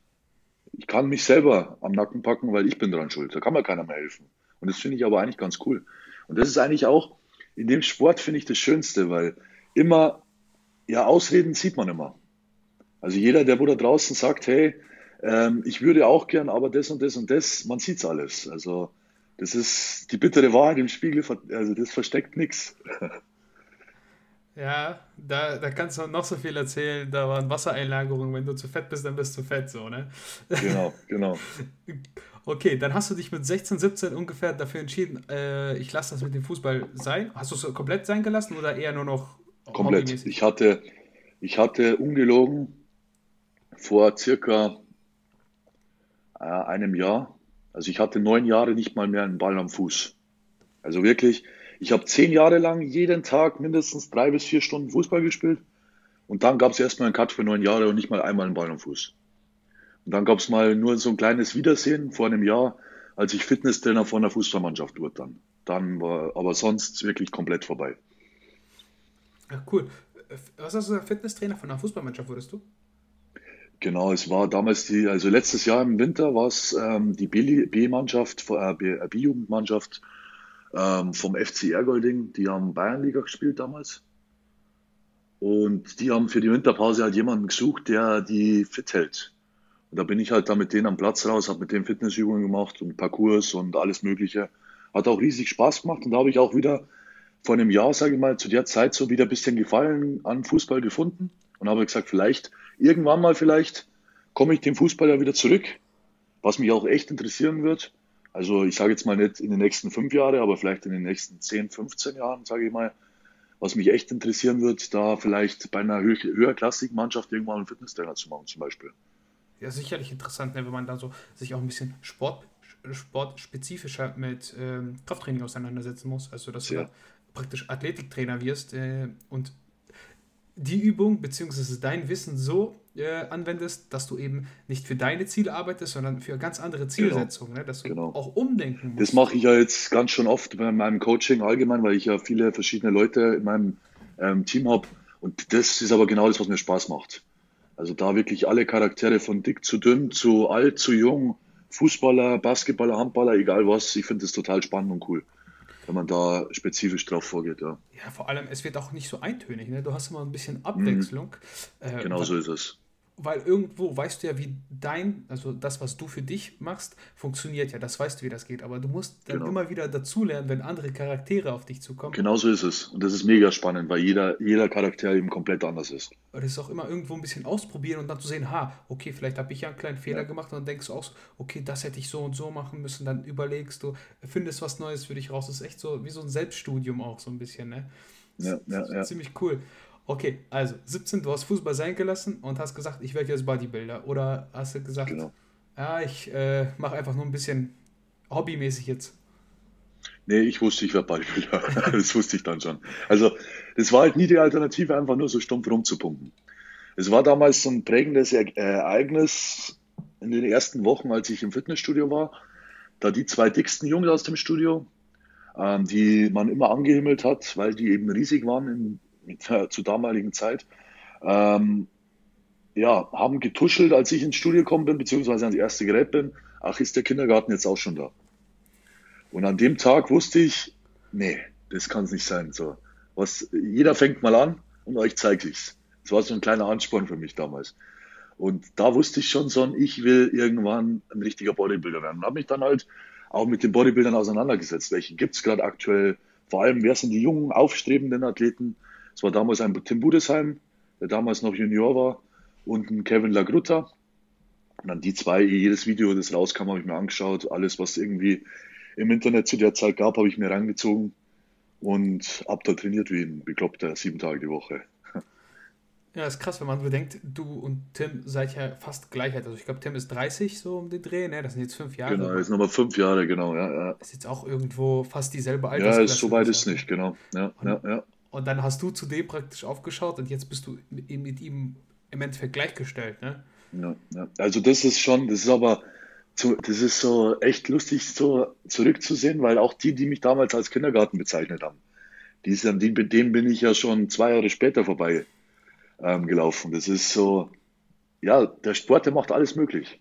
ich kann mich selber am Nacken packen, weil ich bin dran schuld. Da kann mir keiner mehr helfen. Und das finde ich aber eigentlich ganz cool. Und das ist eigentlich auch, in dem Sport finde ich das Schönste, weil immer, ja, Ausreden sieht man immer. Also jeder, der wo da draußen sagt, hey, ähm, ich würde auch gern, aber das und das und das, man sieht's alles. Also das ist die bittere Wahrheit im Spiegel, also das versteckt nichts. (laughs) Ja, da, da kannst du noch so viel erzählen. Da waren Wassereinlagerungen. Wenn du zu fett bist, dann bist du fett, so, ne? Genau, genau. (laughs) Okay, dann hast du dich mit 16, 17 ungefähr dafür entschieden, äh, ich lasse das mit dem Fußball sein. Hast du es komplett sein gelassen oder eher nur noch komplett? Ich hatte, ich hatte ungelogen vor circa äh, einem Jahr, also ich hatte neun Jahre nicht mal mehr einen Ball am Fuß. Also wirklich, ich habe zehn Jahre lang jeden Tag mindestens drei bis vier Stunden Fußball gespielt. Und dann gab es erstmal einen Cut für neun Jahre und nicht mal einmal einen Ball am Fuß. Und dann gab es mal nur so ein kleines Wiedersehen vor einem Jahr, als ich Fitnesstrainer von der Fußballmannschaft wurde dann. Dann war aber sonst wirklich komplett vorbei. Ja, cool. Was hast du gesagt, Fitnesstrainer von der Fußballmannschaft wurdest du? Genau, es war damals die, also letztes Jahr im Winter war es ähm, die B-Mannschaft, äh, B-Jugendmannschaft ähm, vom FC Ergolding, die haben Bayernliga gespielt damals. Und die haben für die Winterpause halt jemanden gesucht, der die fit hält. Und da bin ich halt da mit denen am Platz raus, habe mit denen Fitnessübungen gemacht und Parcours und alles Mögliche. Hat auch riesig Spaß gemacht und da habe ich auch wieder vor einem Jahr, sage ich mal, zu der Zeit so wieder ein bisschen Gefallen an Fußball gefunden und habe gesagt, vielleicht, irgendwann mal vielleicht, komme ich dem Fußball ja wieder zurück, was mich auch echt interessieren wird. Also ich sage jetzt mal nicht in den nächsten fünf Jahren, aber vielleicht in den nächsten 10, 15 Jahren, sage ich mal, was mich echt interessieren wird, da vielleicht bei einer höher höherklassigen Mannschaft irgendwann einen Fitnesstrainer zu machen zum Beispiel. Ja, sicherlich interessant, ne, wenn man da so sich auch ein bisschen Sport, sportspezifischer mit ähm, Krafttraining auseinandersetzen muss. Also dass ja. du praktisch Athletiktrainer wirst äh, und die Übung bzw. dein Wissen so äh, anwendest, dass du eben nicht für deine Ziele arbeitest, sondern für ganz andere. Zielsetzungen, genau. ne? dass du genau. auch umdenken musst. Das mache ich ja jetzt ganz schon oft bei meinem Coaching allgemein, weil ich ja viele verschiedene Leute in meinem ähm, Team habe. Und das ist aber genau das, was mir Spaß macht. Also da wirklich alle Charaktere von dick zu dünn, zu alt, zu jung, Fußballer, Basketballer, Handballer, egal was, ich finde das total spannend und cool wenn man da spezifisch drauf vorgeht, ja. Ja, vor allem, es wird auch nicht so eintönig, ne? Du hast immer ein bisschen Abwechslung. Mhm. Äh, genau so ist es weil irgendwo weißt du ja, wie dein, also das, was du für dich machst, funktioniert ja. Das weißt du, wie das geht. Aber du musst dann genau. immer wieder dazulernen, wenn andere Charaktere auf dich zukommen. Genau so ist es. Und das ist mega spannend, weil jeder, jeder Charakter eben komplett anders ist. Und es ist auch immer irgendwo ein bisschen ausprobieren und dann zu sehen, ha, okay, vielleicht habe ich ja einen kleinen Fehler ja. gemacht und dann denkst du auch, okay, das hätte ich so und so machen müssen. Dann überlegst du, findest was Neues für dich raus. Das ist echt so wie so ein Selbststudium auch so ein bisschen, ne? Ja, ja, ja. Ziemlich cool. Okay, also 17, du hast Fußball sein gelassen und hast gesagt, ich werde jetzt Bodybuilder. Oder hast du gesagt, genau. ja, ich äh, mache einfach nur ein bisschen hobbymäßig jetzt? Nee, ich wusste, ich werde Bodybuilder. (laughs) das wusste ich dann schon. Also, das war halt nie die Alternative, einfach nur so stumpf rumzupumpen. Es war damals so ein prägendes Ereignis in den ersten Wochen, als ich im Fitnessstudio war. Da die zwei dicksten Jungs aus dem Studio, ähm, die man immer angehimmelt hat, weil die eben riesig waren in, (laughs) zur damaligen Zeit, ähm, ja, haben getuschelt, als ich ins Studio gekommen bin, beziehungsweise ans erste Gerät bin. Ach, ist der Kindergarten jetzt auch schon da? Und an dem Tag wusste ich, nee, das kann es nicht sein. So, was, jeder fängt mal an und euch zeige ich's. Das war so ein kleiner Ansporn für mich damals. Und da wusste ich schon so, ich will irgendwann ein richtiger Bodybuilder werden. Und habe mich dann halt auch mit den Bodybuildern auseinandergesetzt. Welche gibt es gerade aktuell? Vor allem, wer sind die jungen, aufstrebenden Athleten? Es war damals ein Tim Budesheim, der damals noch Junior war, und ein Kevin Lagrutta. Und dann die zwei, jedes Video, das rauskam, habe ich mir angeschaut. Alles, was irgendwie im Internet zu der Zeit gab, habe ich mir reingezogen und ab da trainiert wie ein Bekloppter, sieben Tage die Woche. (laughs) Ja, ist krass, wenn man bedenkt, du und Tim seid ja fast gleich alt. Also ich glaube, Tim ist 30 so um den Dreh, ne? Das sind jetzt fünf Jahre. Genau, sind nochmal fünf Jahre, genau, ja, ja. Ist jetzt auch irgendwo fast dieselbe Altersklasse. Ja, ist soweit ist nicht, genau. Ja, und, ja, ja. Und dann hast du zu dem praktisch aufgeschaut und jetzt bist du mit, ihm im Endeffekt gleichgestellt, ne? Ja, ja. Also das ist schon, das ist aber, zu, das ist so echt lustig so zurückzusehen, weil auch die, die mich damals als Kindergarten bezeichnet haben, die sind, die, dem bin ich ja schon zwei Jahre später vorbei ähm, gelaufen. Das ist so, ja, der Sport, der macht alles möglich.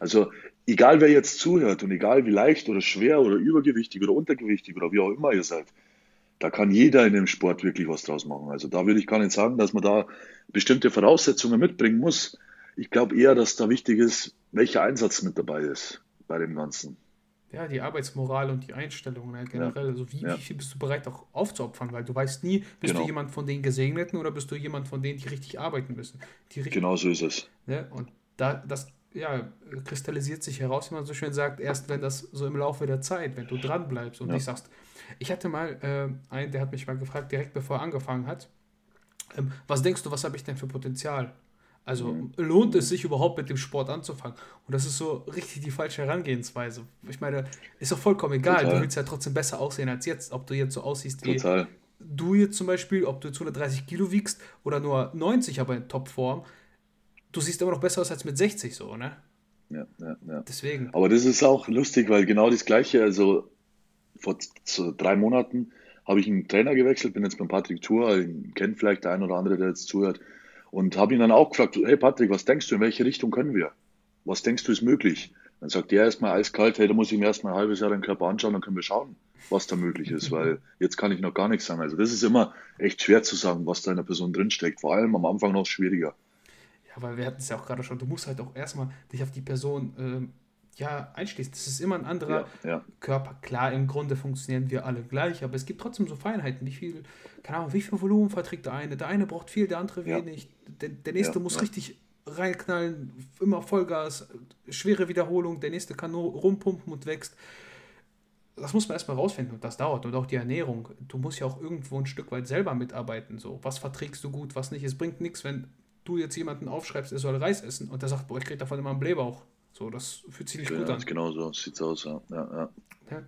Also egal wer jetzt zuhört und egal wie leicht oder schwer oder übergewichtig oder untergewichtig oder wie auch immer ihr seid, da kann jeder in dem Sport wirklich was draus machen. Also da würde ich gar nicht sagen, dass man da bestimmte Voraussetzungen mitbringen muss. Ich glaube eher, dass da wichtig ist, welcher Einsatz mit dabei ist bei dem Ganzen ja, die Arbeitsmoral und die Einstellung ne, generell. Ja. Also wie, ja. wie, viel bist du bereit auch aufzuopfern? Weil du weißt nie, bist genau. du jemand von den Gesegneten oder bist du jemand von denen, die richtig arbeiten müssen. Die richtig, genau so ist es. Ne? Und da, das ja, kristallisiert sich heraus, wie man so schön sagt, erst wenn das so im Laufe der Zeit, wenn du dran bleibst und ja. nicht sagst, ich hatte mal äh, einen, der hat mich mal gefragt, direkt bevor er angefangen hat, ähm, was denkst du, was habe ich denn für Potenzial? Also mhm. lohnt es sich überhaupt mit dem Sport anzufangen? Und das ist so richtig die falsche Herangehensweise. Ich meine, ist doch vollkommen egal. Total. Du willst ja trotzdem besser aussehen als jetzt, ob du jetzt so aussiehst wie Total. du jetzt zum Beispiel, ob du jetzt 130 Kilo wiegst oder nur 90, aber in Topform. Du siehst immer noch besser aus als mit 60 so, ne? Ja, ja, ja. Deswegen. Aber das ist auch lustig, weil genau das Gleiche, also vor so drei Monaten habe ich einen Trainer gewechselt, bin jetzt beim Patrick Tour, kennt vielleicht der ein oder andere, der jetzt zuhört. Und habe ihn dann auch gefragt, hey Patrick, was denkst du, in welche Richtung können wir? Was denkst du ist möglich? Dann sagt er erstmal eiskalt, hey, da muss ich mir erstmal ein halbes Jahr den Körper anschauen, dann können wir schauen, was da möglich ist, (laughs) weil jetzt kann ich noch gar nichts sagen. Also das ist immer echt schwer zu sagen, was da in der Person drinsteckt, vor allem am Anfang noch schwieriger. Ja, weil wir hatten es ja auch gerade schon, du musst halt auch erstmal dich auf die Person ähm, ja, einschließen. Das ist immer ein anderer ja, ja. Körper. Klar, im Grunde funktionieren wir alle gleich, aber es gibt trotzdem so Feinheiten. Wie viel, keine Ahnung, wie viel Volumen verträgt der eine? Der eine braucht viel, der andere ja. wenig. Der, der nächste muss richtig reinknallen, immer Vollgas, schwere Wiederholung, der nächste kann nur rumpumpen und wächst. Das muss man erstmal rausfinden und das dauert. Und auch die Ernährung. Du musst ja auch irgendwo ein Stück weit selber mitarbeiten. So, was verträgst du gut, was nicht. Es bringt nichts, wenn du jetzt jemanden aufschreibst, er soll Reis essen und der sagt, boah, ich krieg davon immer einen Blähbauch. So, das fühlt sich nicht ja, gut an. Genau so sieht es aus, ja. Ja, ja.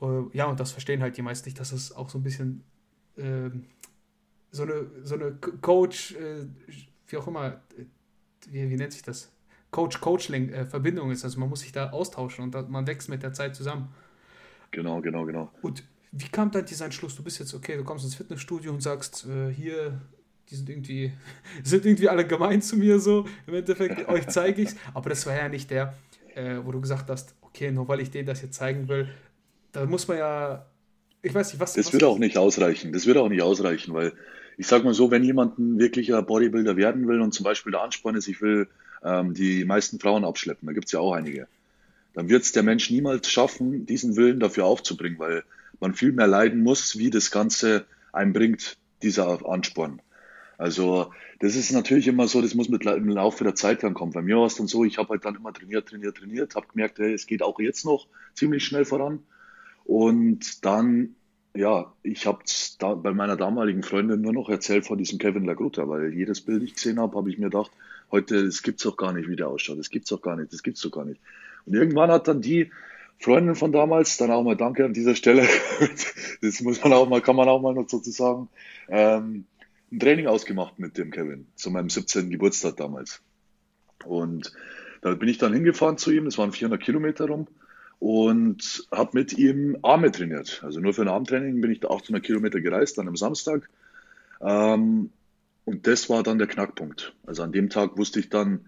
Ja. ja, und das verstehen halt die meisten nicht, dass es auch so ein bisschen äh, so eine, so eine Coach, äh, wie auch immer, äh, wie, wie nennt sich das? Coach-Coachling-Verbindung äh, ist. Also man muss sich da austauschen und da, man wächst mit der Zeit zusammen. Genau, genau, genau. Und wie kam dann dieser Entschluss? Du bist jetzt, okay, du kommst ins Fitnessstudio und sagst, äh, hier, die sind irgendwie, (laughs) sind irgendwie alle gemein zu mir so. Im Endeffekt, euch zeige ich es. Aber das war ja nicht der, äh, wo du gesagt hast, okay, nur weil ich denen das jetzt zeigen will, da muss man ja, ich weiß nicht, was. Das was würde auch nicht ausreichen. Das würde auch nicht ausreichen, weil ich sag mal so, wenn jemand ein wirklicher Bodybuilder werden will und zum Beispiel der Ansporn ist, ich will ähm, die meisten Frauen abschleppen, da gibt es ja auch einige, dann wird es der Mensch niemals schaffen, diesen Willen dafür aufzubringen, weil man viel mehr leiden muss, wie das Ganze einem bringt, dieser Ansporn. Also das ist natürlich immer so, das muss mit im Laufe der Zeit dann kommen. Bei mir war es dann so, ich habe halt dann immer trainiert, trainiert, trainiert, habe gemerkt, hey, es geht auch jetzt noch ziemlich schnell voran. Und dann, ja, ich habe da bei meiner damaligen Freundin nur noch erzählt von diesem Kevin Lagrutta, weil jedes Bild, ich gesehen habe, habe ich mir gedacht, heute, das gibt's doch gar nicht, wie der ausschaut, das gibt's doch gar nicht, das gibt's doch gar nicht. Und irgendwann hat dann die Freundin von damals, dann auch mal danke an dieser Stelle. (laughs) das muss man auch mal, kann man auch mal noch dazu sagen. Ähm, ein Training ausgemacht mit dem Kevin, zu meinem 17. Geburtstag damals. Und da bin ich dann hingefahren zu ihm, das waren 400 Kilometer rum und habe mit ihm Arme trainiert. Also nur für ein Armtraining bin ich da 800 Kilometer gereist, dann am Samstag. Ähm, und das war dann der Knackpunkt. Also an dem Tag wusste ich dann,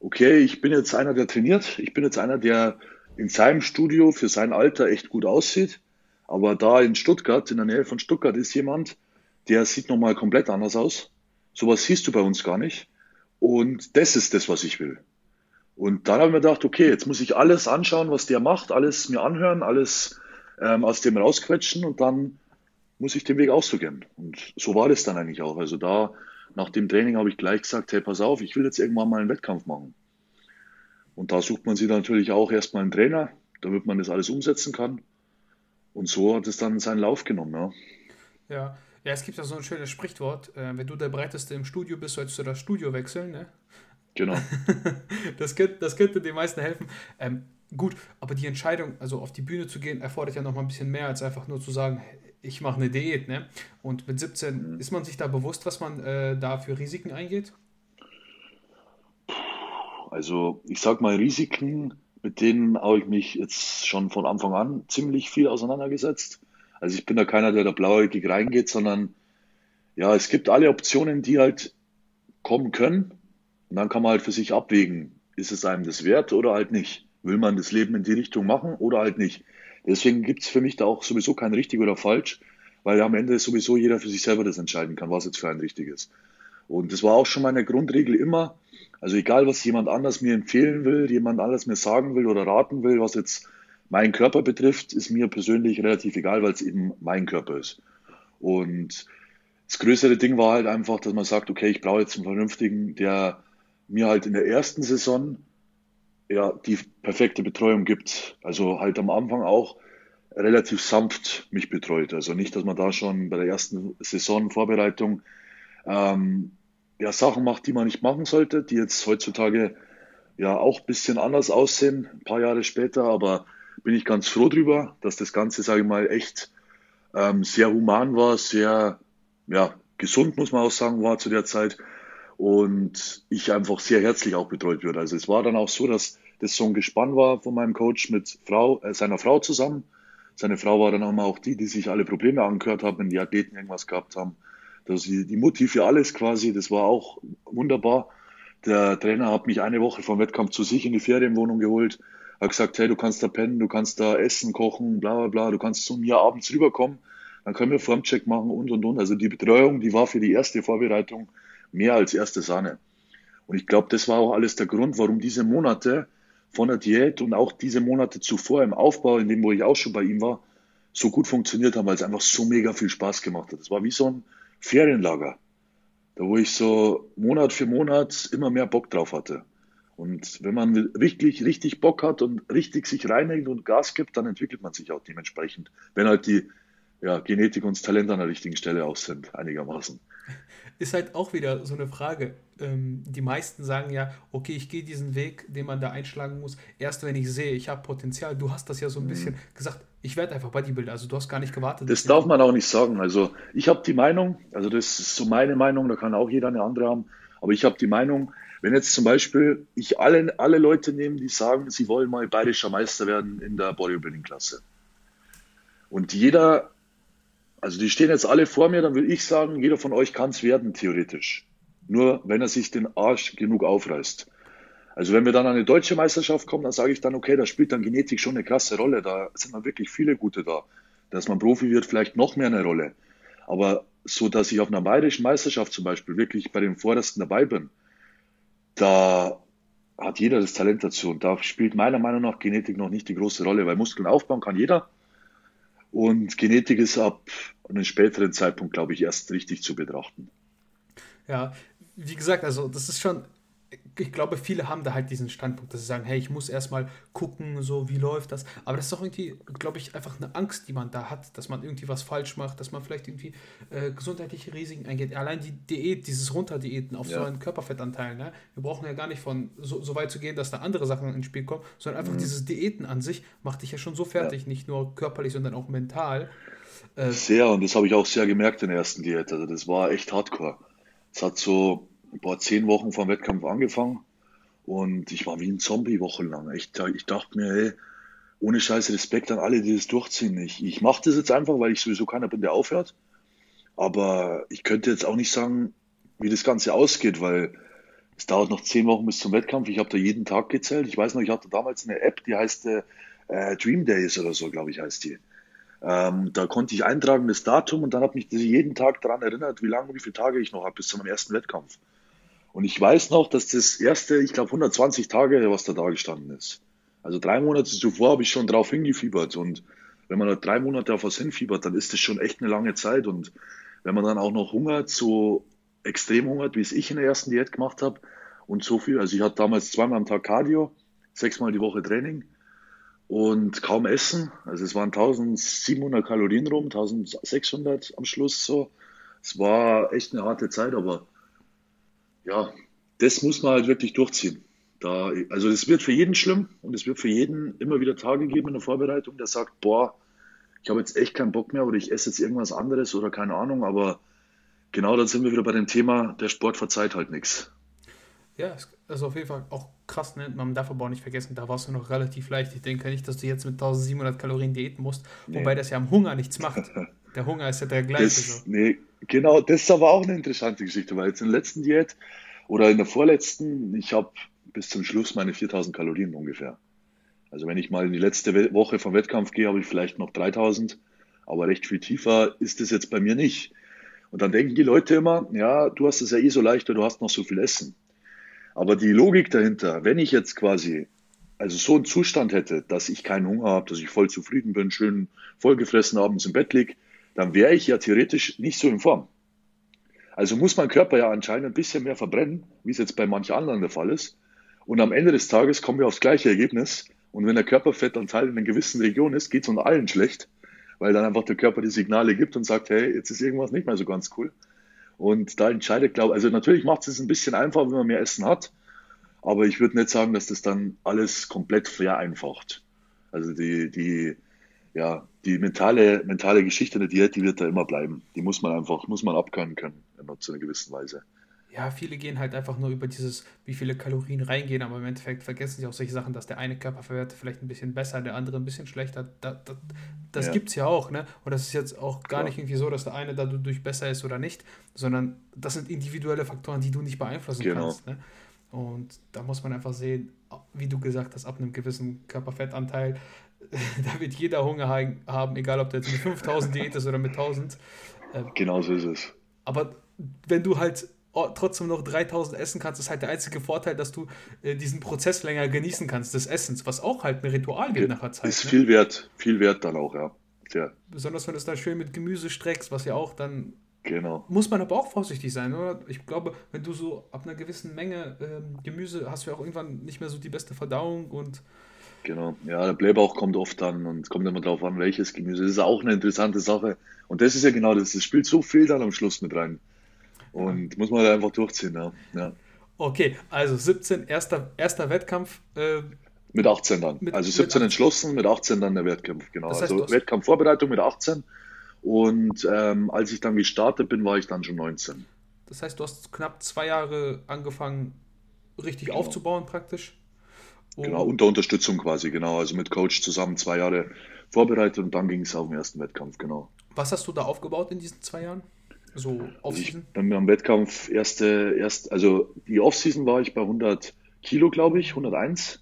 okay, ich bin jetzt einer, der trainiert. Ich bin jetzt einer, der in seinem Studio für sein Alter echt gut aussieht. Aber da in Stuttgart, in der Nähe von Stuttgart, ist jemand, der sieht nochmal komplett anders aus. Sowas siehst du bei uns gar nicht. Und das ist das, was ich will. Und dann habe ich mir gedacht, okay, jetzt muss ich alles anschauen, was der macht, alles mir anhören, alles ähm, aus dem rausquetschen und dann muss ich den Weg auch so gehen. Und so war das dann eigentlich auch. Also da, nach dem Training habe ich gleich gesagt, hey, pass auf, ich will jetzt irgendwann mal einen Wettkampf machen. Und da sucht man sich natürlich auch erstmal einen Trainer, damit man das alles umsetzen kann. Und so hat es dann seinen Lauf genommen, ja. Ja, ja es gibt ja so ein schönes Sprichwort, äh, wenn du der Breiteste im Studio bist, sollst du das Studio wechseln, ne? Genau. (laughs) das, könnte, das könnte den meisten helfen. Ähm, gut, aber die Entscheidung, also auf die Bühne zu gehen, erfordert ja noch mal ein bisschen mehr als einfach nur zu sagen, ich mache eine Diät. Ne? Und mit 17 mhm. ist man sich da bewusst, was man äh, da für Risiken eingeht? Also ich sag mal Risiken, mit denen habe ich mich jetzt schon von Anfang an ziemlich viel auseinandergesetzt. Also ich bin da keiner, der da blauäugig reingeht, sondern ja, es gibt alle Optionen, die halt kommen können. Und dann kann man halt für sich abwägen, ist es einem das wert oder halt nicht. Will man das Leben in die Richtung machen oder halt nicht. Deswegen gibt es für mich da auch sowieso kein richtig oder falsch, weil am Ende sowieso jeder für sich selber das entscheiden kann, was jetzt für ein richtig ist. Und das war auch schon meine Grundregel immer. Also egal, was jemand anders mir empfehlen will, jemand anders mir sagen will oder raten will, was jetzt meinen Körper betrifft, ist mir persönlich relativ egal, weil es eben mein Körper ist. Und das größere Ding war halt einfach, dass man sagt, okay, ich brauche jetzt einen Vernünftigen, der mir halt in der ersten Saison ja, die perfekte Betreuung gibt. Also halt am Anfang auch relativ sanft mich betreut. Also nicht, dass man da schon bei der ersten Saisonvorbereitung ähm, ja, Sachen macht, die man nicht machen sollte, die jetzt heutzutage ja auch ein bisschen anders aussehen, ein paar Jahre später, aber bin ich ganz froh drüber, dass das Ganze, sage ich mal, echt ähm, sehr human war, sehr ja, gesund, muss man auch sagen, war zu der Zeit und ich einfach sehr herzlich auch betreut würde. Also es war dann auch so, dass das so ein Gespann war von meinem Coach mit Frau, äh, seiner Frau zusammen. Seine Frau war dann auch die, die sich alle Probleme angehört haben, wenn die Athleten irgendwas gehabt haben. Das die, die Mutti für alles quasi, das war auch wunderbar. Der Trainer hat mich eine Woche vom Wettkampf zu sich in die Ferienwohnung geholt, hat gesagt, hey, du kannst da pennen, du kannst da essen, kochen, bla bla bla, du kannst zu mir abends rüberkommen, dann können wir Formcheck machen und und und. Also die Betreuung, die war für die erste Vorbereitung mehr als erste Sahne. Und ich glaube, das war auch alles der Grund, warum diese Monate von der Diät und auch diese Monate zuvor im Aufbau, in dem, wo ich auch schon bei ihm war, so gut funktioniert haben, weil es einfach so mega viel Spaß gemacht hat. Es war wie so ein Ferienlager, da wo ich so Monat für Monat immer mehr Bock drauf hatte. Und wenn man richtig, richtig Bock hat und richtig sich reinhängt und Gas gibt, dann entwickelt man sich auch dementsprechend. Wenn halt die ja, Genetik und das Talent an der richtigen Stelle auch sind, einigermaßen ist halt auch wieder so eine Frage. Ähm, die meisten sagen ja, okay, ich gehe diesen Weg, den man da einschlagen muss, erst wenn ich sehe, ich habe Potenzial. Du hast das ja so ein mhm. bisschen gesagt, ich werde einfach Bodybuilder, also du hast gar nicht gewartet. Das darf man auch nicht sagen. Also ich habe die Meinung, also das ist so meine Meinung, da kann auch jeder eine andere haben, aber ich habe die Meinung, wenn jetzt zum Beispiel ich alle, alle Leute nehme, die sagen, sie wollen mal bayerischer Meister werden in der Bodybuilding-Klasse. Und jeder also die stehen jetzt alle vor mir, dann will ich sagen, jeder von euch kann es werden, theoretisch. Nur wenn er sich den Arsch genug aufreißt. Also wenn wir dann an eine deutsche Meisterschaft kommen, dann sage ich dann, okay, da spielt dann Genetik schon eine krasse Rolle. Da sind dann wirklich viele gute da. Dass man Profi wird, vielleicht noch mehr eine Rolle. Aber so, dass ich auf einer bayerischen Meisterschaft zum Beispiel wirklich bei den Vordersten dabei bin, da hat jeder das Talent dazu. Und da spielt meiner Meinung nach Genetik noch nicht die große Rolle, weil Muskeln aufbauen kann jeder. Und Genetik ist ab einem späteren Zeitpunkt, glaube ich, erst richtig zu betrachten. Ja, wie gesagt, also das ist schon ich glaube, viele haben da halt diesen Standpunkt, dass sie sagen, hey, ich muss erstmal gucken, so, wie läuft das. Aber das ist doch irgendwie, glaube ich, einfach eine Angst, die man da hat, dass man irgendwie was falsch macht, dass man vielleicht irgendwie äh, gesundheitliche Risiken eingeht. Allein die Diät, dieses Runterdiäten auf ja. so einen Körperfettanteil, ne? Wir brauchen ja gar nicht von so, so, weit zu gehen, dass da andere Sachen ins Spiel kommen, sondern einfach mhm. dieses Diäten an sich macht dich ja schon so fertig, ja. nicht nur körperlich, sondern auch mental. Äh, sehr, und das habe ich auch sehr gemerkt in der ersten Diät. Also das war echt hardcore. Es hat so boah, zehn Wochen vom Wettkampf angefangen und ich war wie ein Zombie wochenlang. Ich, ich dachte mir, hey, ohne scheiß Respekt an alle, die das durchziehen. Ich, ich mache das jetzt einfach, weil ich sowieso keiner bin, der aufhört. Aber ich könnte jetzt auch nicht sagen, wie das Ganze ausgeht, weil es dauert noch zehn Wochen bis zum Wettkampf. Ich habe da jeden Tag gezählt. Ich weiß noch, ich hatte damals eine App, die heißt äh, Dream Days oder so, glaube ich, heißt die. Ähm, da konnte ich eintragen das Datum und dann hat mich jeden Tag daran erinnert, wie lange, wie viele Tage ich noch habe bis zu meinem ersten Wettkampf. Und ich weiß noch, dass das erste, ich glaube 120 Tage, was da da gestanden ist. Also drei Monate zuvor habe ich schon drauf hingefiebert. Und wenn man da drei Monate auf was hinfiebert, dann ist das schon echt eine lange Zeit. Und wenn man dann auch noch hungert, so extrem hungert, wie es ich in der ersten Diät gemacht habe, und so viel, also ich hatte damals zweimal am Tag Cardio, sechsmal die Woche Training und kaum Essen. Also es waren 1700 Kalorien rum, 1600 am Schluss so. Es war echt eine harte Zeit, aber ja, das muss man halt wirklich durchziehen. Da, also es wird für jeden schlimm und es wird für jeden immer wieder Tage geben in der Vorbereitung, der sagt, boah, ich habe jetzt echt keinen Bock mehr oder ich esse jetzt irgendwas anderes oder keine Ahnung, aber genau dann sind wir wieder bei dem Thema, der Sport verzeiht halt nichts. Ja, also auf jeden Fall auch krass, ne? man darf aber auch nicht vergessen, da warst du noch relativ leicht. Ich denke nicht, dass du jetzt mit 1700 Kalorien diäten musst, nee. wobei das ja am Hunger nichts macht. (laughs) Der Hunger ist ja der gleiche. Das, so. Nee, genau, das ist aber auch eine interessante Geschichte, weil jetzt in der letzten Diät oder in der vorletzten, ich habe bis zum Schluss meine 4000 Kalorien ungefähr. Also wenn ich mal in die letzte Woche vom Wettkampf gehe, habe ich vielleicht noch 3000, aber recht viel tiefer ist es jetzt bei mir nicht. Und dann denken die Leute immer, ja, du hast es ja eh so leicht, weil du hast noch so viel Essen. Aber die Logik dahinter, wenn ich jetzt quasi also so einen Zustand hätte, dass ich keinen Hunger habe, dass ich voll zufrieden bin, schön vollgefressen abends im Bett liege, dann wäre ich ja theoretisch nicht so in Form. Also muss mein Körper ja anscheinend ein bisschen mehr verbrennen, wie es jetzt bei manchen anderen der Fall ist. Und am Ende des Tages kommen wir aufs gleiche Ergebnis. Und wenn der Körperfettanteil in einer gewissen Region ist, geht es uns allen schlecht, weil dann einfach der Körper die Signale gibt und sagt, hey, jetzt ist irgendwas nicht mehr so ganz cool. Und da entscheidet, glaube ich, also natürlich macht es ein bisschen einfacher, wenn man mehr Essen hat, aber ich würde nicht sagen, dass das dann alles komplett vereinfacht. Also die, die, ja, die mentale, mentale Geschichte der Diät, die wird da immer bleiben. Die muss man einfach, muss man abkönnen können, zu einer gewissen Weise. Ja, viele gehen halt einfach nur über dieses, wie viele Kalorien reingehen, aber im Endeffekt vergessen sie auch solche Sachen, dass der eine Körperwert vielleicht ein bisschen besser, der andere ein bisschen schlechter. Da, da, das ja. gibt es ja auch, ne? Und das ist jetzt auch gar Klar. nicht irgendwie so, dass der eine dadurch besser ist oder nicht, sondern das sind individuelle Faktoren, die du nicht beeinflussen genau. kannst. Ne? Und da muss man einfach sehen, wie du gesagt hast, ab einem gewissen Körperfettanteil (laughs) da wird jeder Hunger haben, egal ob der jetzt mit 5000 Diät ist oder mit 1000. Ähm, genau so ist es. Aber wenn du halt trotzdem noch 3000 essen kannst, ist halt der einzige Vorteil, dass du äh, diesen Prozess länger genießen kannst, des Essens, was auch halt ein Ritual wird nach der Zeit. Ist ne? viel wert, viel wert dann auch, ja. ja. Besonders wenn du es dann schön mit Gemüse streckst, was ja auch dann. Genau. Muss man aber auch vorsichtig sein, oder? Ich glaube, wenn du so ab einer gewissen Menge ähm, Gemüse hast, du ja auch irgendwann nicht mehr so die beste Verdauung und Genau, ja, der Blähbauch kommt oft an und kommt immer darauf an, welches Gemüse. Das ist auch eine interessante Sache. Und das ist ja genau das, das spielt so viel dann am Schluss mit rein. Und muss man halt einfach durchziehen, ja. ja. Okay, also 17, erster, erster Wettkampf. Äh, mit 18 dann. Mit, also 17 mit entschlossen, mit 18 dann der Wettkampf, genau. Das heißt, also Wettkampfvorbereitung mit 18. Und ähm, als ich dann gestartet bin, war ich dann schon 19. Das heißt, du hast knapp zwei Jahre angefangen, richtig genau. aufzubauen praktisch. Genau, unter Unterstützung quasi, genau. Also mit Coach zusammen zwei Jahre vorbereitet und dann ging es auf den ersten Wettkampf, genau. Was hast du da aufgebaut in diesen zwei Jahren? So Offseason? Also ich am Wettkampf erste, erst, also die Offseason war ich bei 100 Kilo, glaube ich, 101.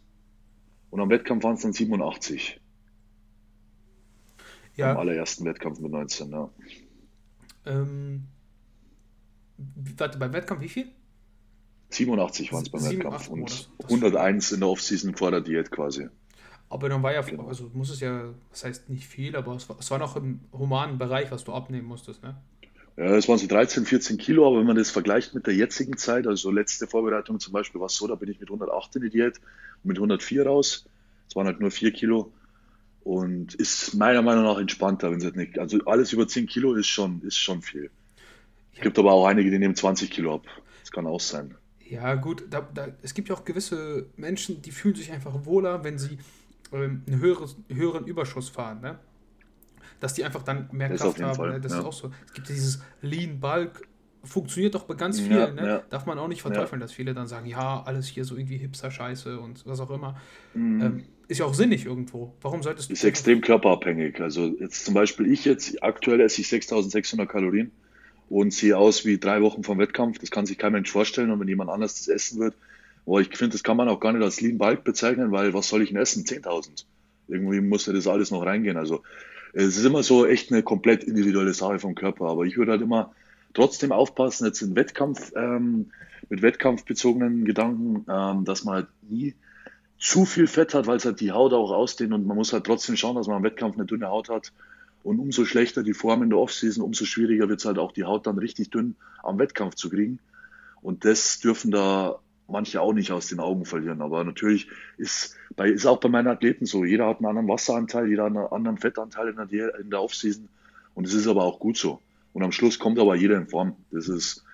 Und am Wettkampf waren es dann 87. Ja. Am allerersten Wettkampf mit 19, ja. Ähm, warte, beim Wettkampf wie viel? 87 waren es beim Wettkampf und das, das 101 in der Offseason vor der Diät quasi. Aber dann war ja, genau. also muss es ja, das heißt nicht viel, aber es war, es war noch im humanen Bereich, was du abnehmen musstest, ne? Ja, es waren so 13, 14 Kilo, aber wenn man das vergleicht mit der jetzigen Zeit, also letzte Vorbereitung zum Beispiel war es so, da bin ich mit 108 in die Diät und mit 104 raus. Es waren halt nur 4 Kilo und ist meiner Meinung nach entspannter, wenn es halt nicht, also alles über 10 Kilo ist schon, ist schon viel. Es ja. gibt aber auch einige, die nehmen 20 Kilo ab. Das kann auch sein. Ja, gut, da, da, es gibt ja auch gewisse Menschen, die fühlen sich einfach wohler, wenn sie ähm, einen höheres, höheren Überschuss fahren, ne? Dass die einfach dann mehr das Kraft haben. Fall, ne? Das ja. ist auch so. Es gibt dieses Lean Bulk, funktioniert doch bei ganz vielen, ja, ne? ja. Darf man auch nicht verteufeln, dass viele dann sagen, ja, alles hier so irgendwie Hipster-Scheiße und was auch immer. Mhm. Ähm, ist ja auch sinnig irgendwo. Warum solltest du. Ist extrem körperabhängig. Also jetzt zum Beispiel ich jetzt, aktuell esse ich 6600 Kalorien und sehe aus wie drei Wochen vom Wettkampf. Das kann sich kein Mensch vorstellen. Und wenn jemand anders das essen wird, Boah, ich finde, das kann man auch gar nicht als Lean Bulk bezeichnen, weil was soll ich denn essen? 10.000. Irgendwie muss ja das alles noch reingehen. Also es ist immer so echt eine komplett individuelle Sache vom Körper. Aber ich würde halt immer trotzdem aufpassen, jetzt in Wettkampf, ähm, mit wettkampfbezogenen Gedanken, ähm, dass man halt nie zu viel Fett hat, weil es halt die Haut auch ausdehnt und man muss halt trotzdem schauen, dass man am Wettkampf eine dünne Haut hat. Und umso schlechter die Form in der Offseason, umso schwieriger wird es halt auch die Haut dann richtig dünn am Wettkampf zu kriegen. Und das dürfen da manche auch nicht aus den Augen verlieren. Aber natürlich ist, bei, ist auch bei meinen Athleten so. Jeder hat einen anderen Wasseranteil, jeder hat einen anderen Fettanteil in der, in der Offseason. Und es ist aber auch gut so. Und am Schluss kommt aber jeder in Form. Das ist,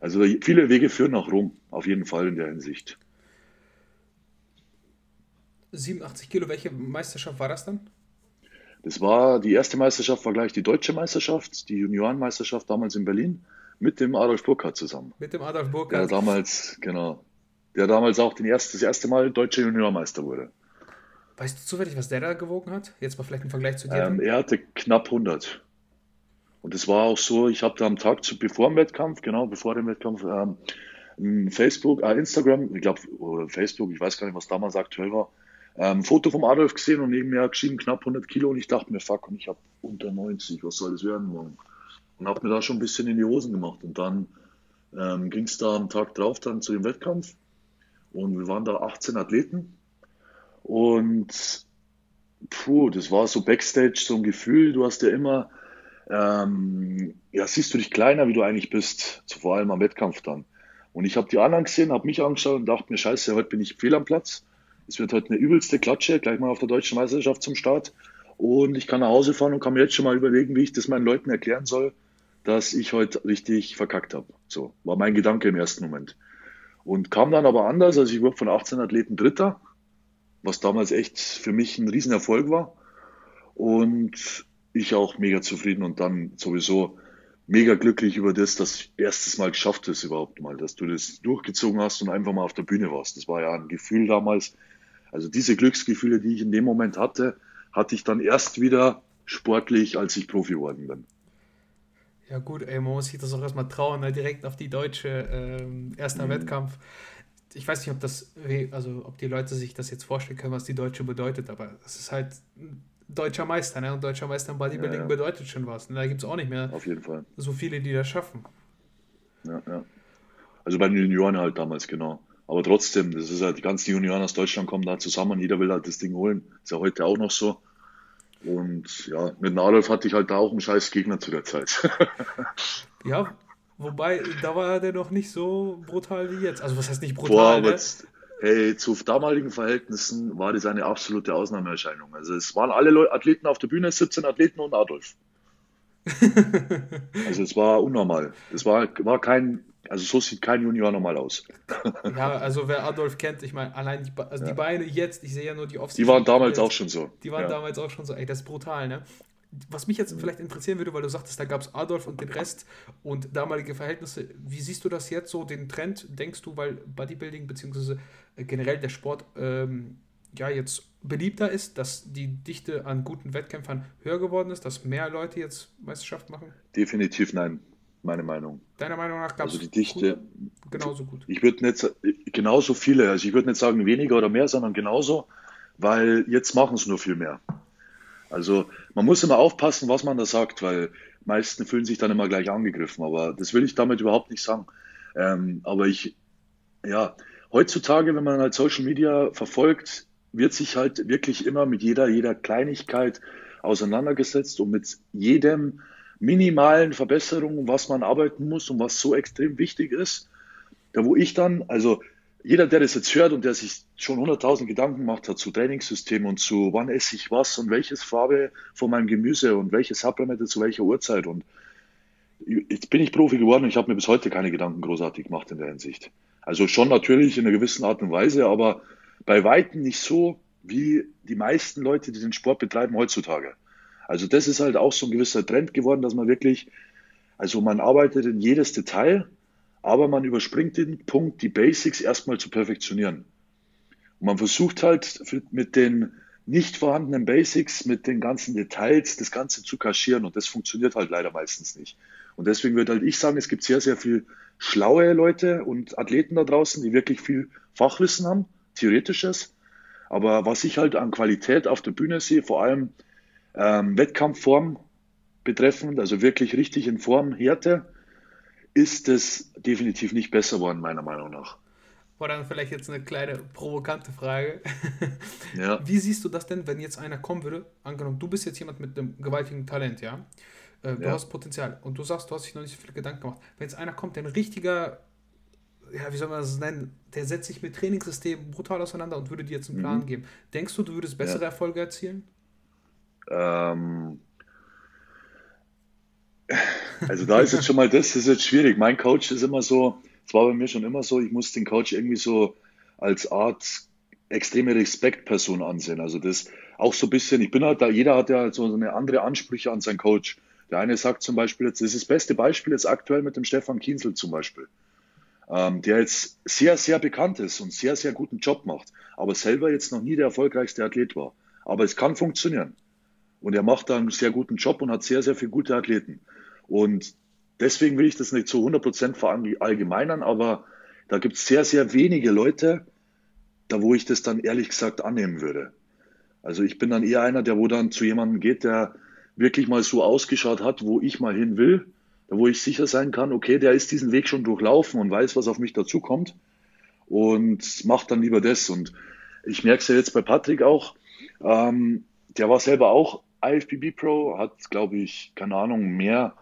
also viele Wege führen nach Rom, auf jeden Fall in der Hinsicht. 87 Kilo, welche Meisterschaft war das dann? Das war, die erste Meisterschaft war gleich die deutsche Meisterschaft, die Juniorenmeisterschaft damals in Berlin mit dem Adolf Burkhardt zusammen. Mit dem Adolf Burkhardt. Der damals, genau, der damals auch den erst, das erste Mal deutscher Juniormeister wurde. Weißt du zufällig, was der da gewogen hat? Jetzt mal vielleicht im Vergleich zu dir. Ähm, er hatte knapp 100. Und es war auch so, ich habe da am Tag zu, bevor dem Wettkampf, genau, bevor dem Wettkampf, ähm, Facebook, äh, Instagram, ich glaube, Facebook, ich weiß gar nicht, was damals aktuell war, ähm, Foto vom Adolf gesehen und neben mir geschrieben knapp 100 Kilo und ich dachte mir, fuck, und ich habe unter 90, was soll das werden morgen? Und habe mir da schon ein bisschen in die Hosen gemacht und dann ähm, ging es da am Tag drauf dann zu dem Wettkampf und wir waren da 18 Athleten. Und puh, das war so Backstage, so ein Gefühl, du hast ja immer, ähm, ja, siehst du dich kleiner, wie du eigentlich bist, so vor allem am Wettkampf dann. Und ich habe die anderen gesehen, habe mich angeschaut und dachte mir, scheiße, heute bin ich fehl am Platz. Es wird heute eine übelste Klatsche, gleich mal auf der deutschen Meisterschaft zum Start. Und ich kann nach Hause fahren und kann mir jetzt schon mal überlegen, wie ich das meinen Leuten erklären soll, dass ich heute richtig verkackt habe. So war mein Gedanke im ersten Moment. Und kam dann aber anders, also ich wurde von 18 Athleten Dritter, was damals echt für mich ein Riesenerfolg war. Und ich auch mega zufrieden und dann sowieso mega glücklich über das, dass ich erstes Mal geschafft ist überhaupt mal, dass du das durchgezogen hast und einfach mal auf der Bühne warst. Das war ja ein Gefühl damals. Also diese Glücksgefühle, die ich in dem Moment hatte, hatte ich dann erst wieder sportlich, als ich Profi geworden bin. Ja gut, ey, man muss sich das auch erstmal trauen, ne? direkt auf die deutsche ähm, erster mhm. Wettkampf. Ich weiß nicht, ob das, also ob die Leute sich das jetzt vorstellen können, was die deutsche bedeutet, aber es ist halt ein deutscher Meister, ne? Und deutscher Meister im Bodybuilding ja, ja. bedeutet schon was. Ne? Da gibt es auch nicht mehr auf jeden Fall. so viele, die das schaffen. Ja, ja. Also bei den Junioren halt damals, genau. Aber trotzdem, das ist halt, die ganzen Junioren aus Deutschland kommen da zusammen, jeder will halt das Ding holen. Ist ja heute auch noch so. Und ja, mit Adolf hatte ich halt da auch einen scheiß Gegner zu der Zeit. (laughs) ja, wobei, da war der noch nicht so brutal wie jetzt. Also was heißt nicht brutal, Boah, ne? jetzt, hey, zu damaligen Verhältnissen war das eine absolute Ausnahmeerscheinung. Also es waren alle Athleten auf der Bühne, 17 Athleten und Adolf. (laughs) also es war unnormal. Das war, war kein, also so sieht kein Junior normal aus. ja, (laughs) also wer Adolf kennt, ich meine, allein die, also ja. die Beine jetzt, ich sehe ja nur die Offseason. Die waren damals auch schon so. Die waren ja. damals auch schon so, ey, das ist brutal, ne? Was mich jetzt mhm. vielleicht interessieren würde, weil du sagtest, da gab es Adolf und den Rest und damalige Verhältnisse. Wie siehst du das jetzt so, den Trend? Denkst du, weil Bodybuilding bzw. Äh, generell der Sport ähm, ja jetzt beliebter ist, dass die Dichte an guten Wettkämpfern höher geworden ist, dass mehr Leute jetzt Meisterschaft machen? Definitiv nein meine Meinung. Deiner Meinung nach gab es also die Dichte gut, genauso gut. Ich würde nicht genauso viele, also ich würde nicht sagen weniger oder mehr, sondern genauso, weil jetzt machen es nur viel mehr. Also man muss immer aufpassen, was man da sagt, weil meisten fühlen sich dann immer gleich angegriffen, aber das will ich damit überhaupt nicht sagen. Ähm, aber ich, ja, heutzutage, wenn man halt Social Media verfolgt, wird sich halt wirklich immer mit jeder, jeder Kleinigkeit auseinandergesetzt und mit jedem minimalen Verbesserungen, was man arbeiten muss und was so extrem wichtig ist. Da wo ich dann, also jeder, der das jetzt hört und der sich schon 100.000 Gedanken gemacht hat zu Trainingssystemen und zu wann esse ich was und welches Farbe von meinem Gemüse und welche Supplemente zu welcher Uhrzeit und jetzt bin ich Profi geworden und ich habe mir bis heute keine Gedanken großartig gemacht in der Hinsicht. Also schon natürlich in einer gewissen Art und Weise, aber bei Weitem nicht so wie die meisten Leute, die den Sport betreiben heutzutage. Also das ist halt auch so ein gewisser Trend geworden, dass man wirklich, also man arbeitet in jedes Detail aber man überspringt den Punkt, die Basics erstmal zu perfektionieren. Und man versucht halt mit den nicht vorhandenen Basics, mit den ganzen Details das Ganze zu kaschieren und das funktioniert halt leider meistens nicht. Und deswegen würde halt ich sagen, es gibt sehr, sehr viel schlaue Leute und Athleten da draußen, die wirklich viel Fachwissen haben, theoretisches. Aber was ich halt an Qualität auf der Bühne sehe, vor allem ähm, Wettkampfform betreffend, also wirklich richtig in Form, Härte, ist es definitiv nicht besser worden, meiner Meinung nach. War dann vielleicht jetzt eine kleine provokante Frage. (laughs) Ja. Wie siehst du das denn, wenn jetzt einer kommen würde? Angenommen, du bist jetzt jemand mit einem gewaltigen Talent, ja? Äh, du ja. hast Potenzial und du sagst, du hast dich noch nicht so viel Gedanken gemacht. Wenn jetzt einer kommt, der ein richtiger, ja, wie soll man das nennen, der setzt sich mit Trainingssystemen brutal auseinander und würde dir jetzt einen Plan mhm. geben. Denkst du, du würdest bessere ja. Erfolge erzielen? Ähm, also da ist jetzt schon mal das, das ist jetzt schwierig. Mein Coach ist immer so, es war bei mir schon immer so, ich muss den Coach irgendwie so als Art extreme Respektperson ansehen. Also das auch so ein bisschen, ich bin halt da, jeder hat ja so eine andere Ansprüche an seinen Coach. Der eine sagt zum Beispiel jetzt, das ist das beste Beispiel jetzt aktuell mit dem Stefan Kienzel zum Beispiel, ähm, der jetzt sehr, sehr bekannt ist und sehr, sehr guten Job macht, aber selber jetzt noch nie der erfolgreichste Athlet war. Aber es kann funktionieren. Und er macht da einen sehr guten Job und hat sehr, sehr viele gute Athleten. Und deswegen will ich das nicht zu 100 Prozent verallgemeinern, aber da gibt es sehr, sehr wenige Leute, da wo ich das dann ehrlich gesagt annehmen würde. Also ich bin dann eher einer, der wo dann zu jemandem geht, der wirklich mal so ausgeschaut hat, wo ich mal hin will, da wo ich sicher sein kann, okay, der ist diesen Weg schon durchlaufen und weiß, was auf mich dazukommt und macht dann lieber das. Und ich merke es ja jetzt bei Patrick auch, ähm, der war selber auch IFBB Pro, hat, glaube ich, keine Ahnung, mehr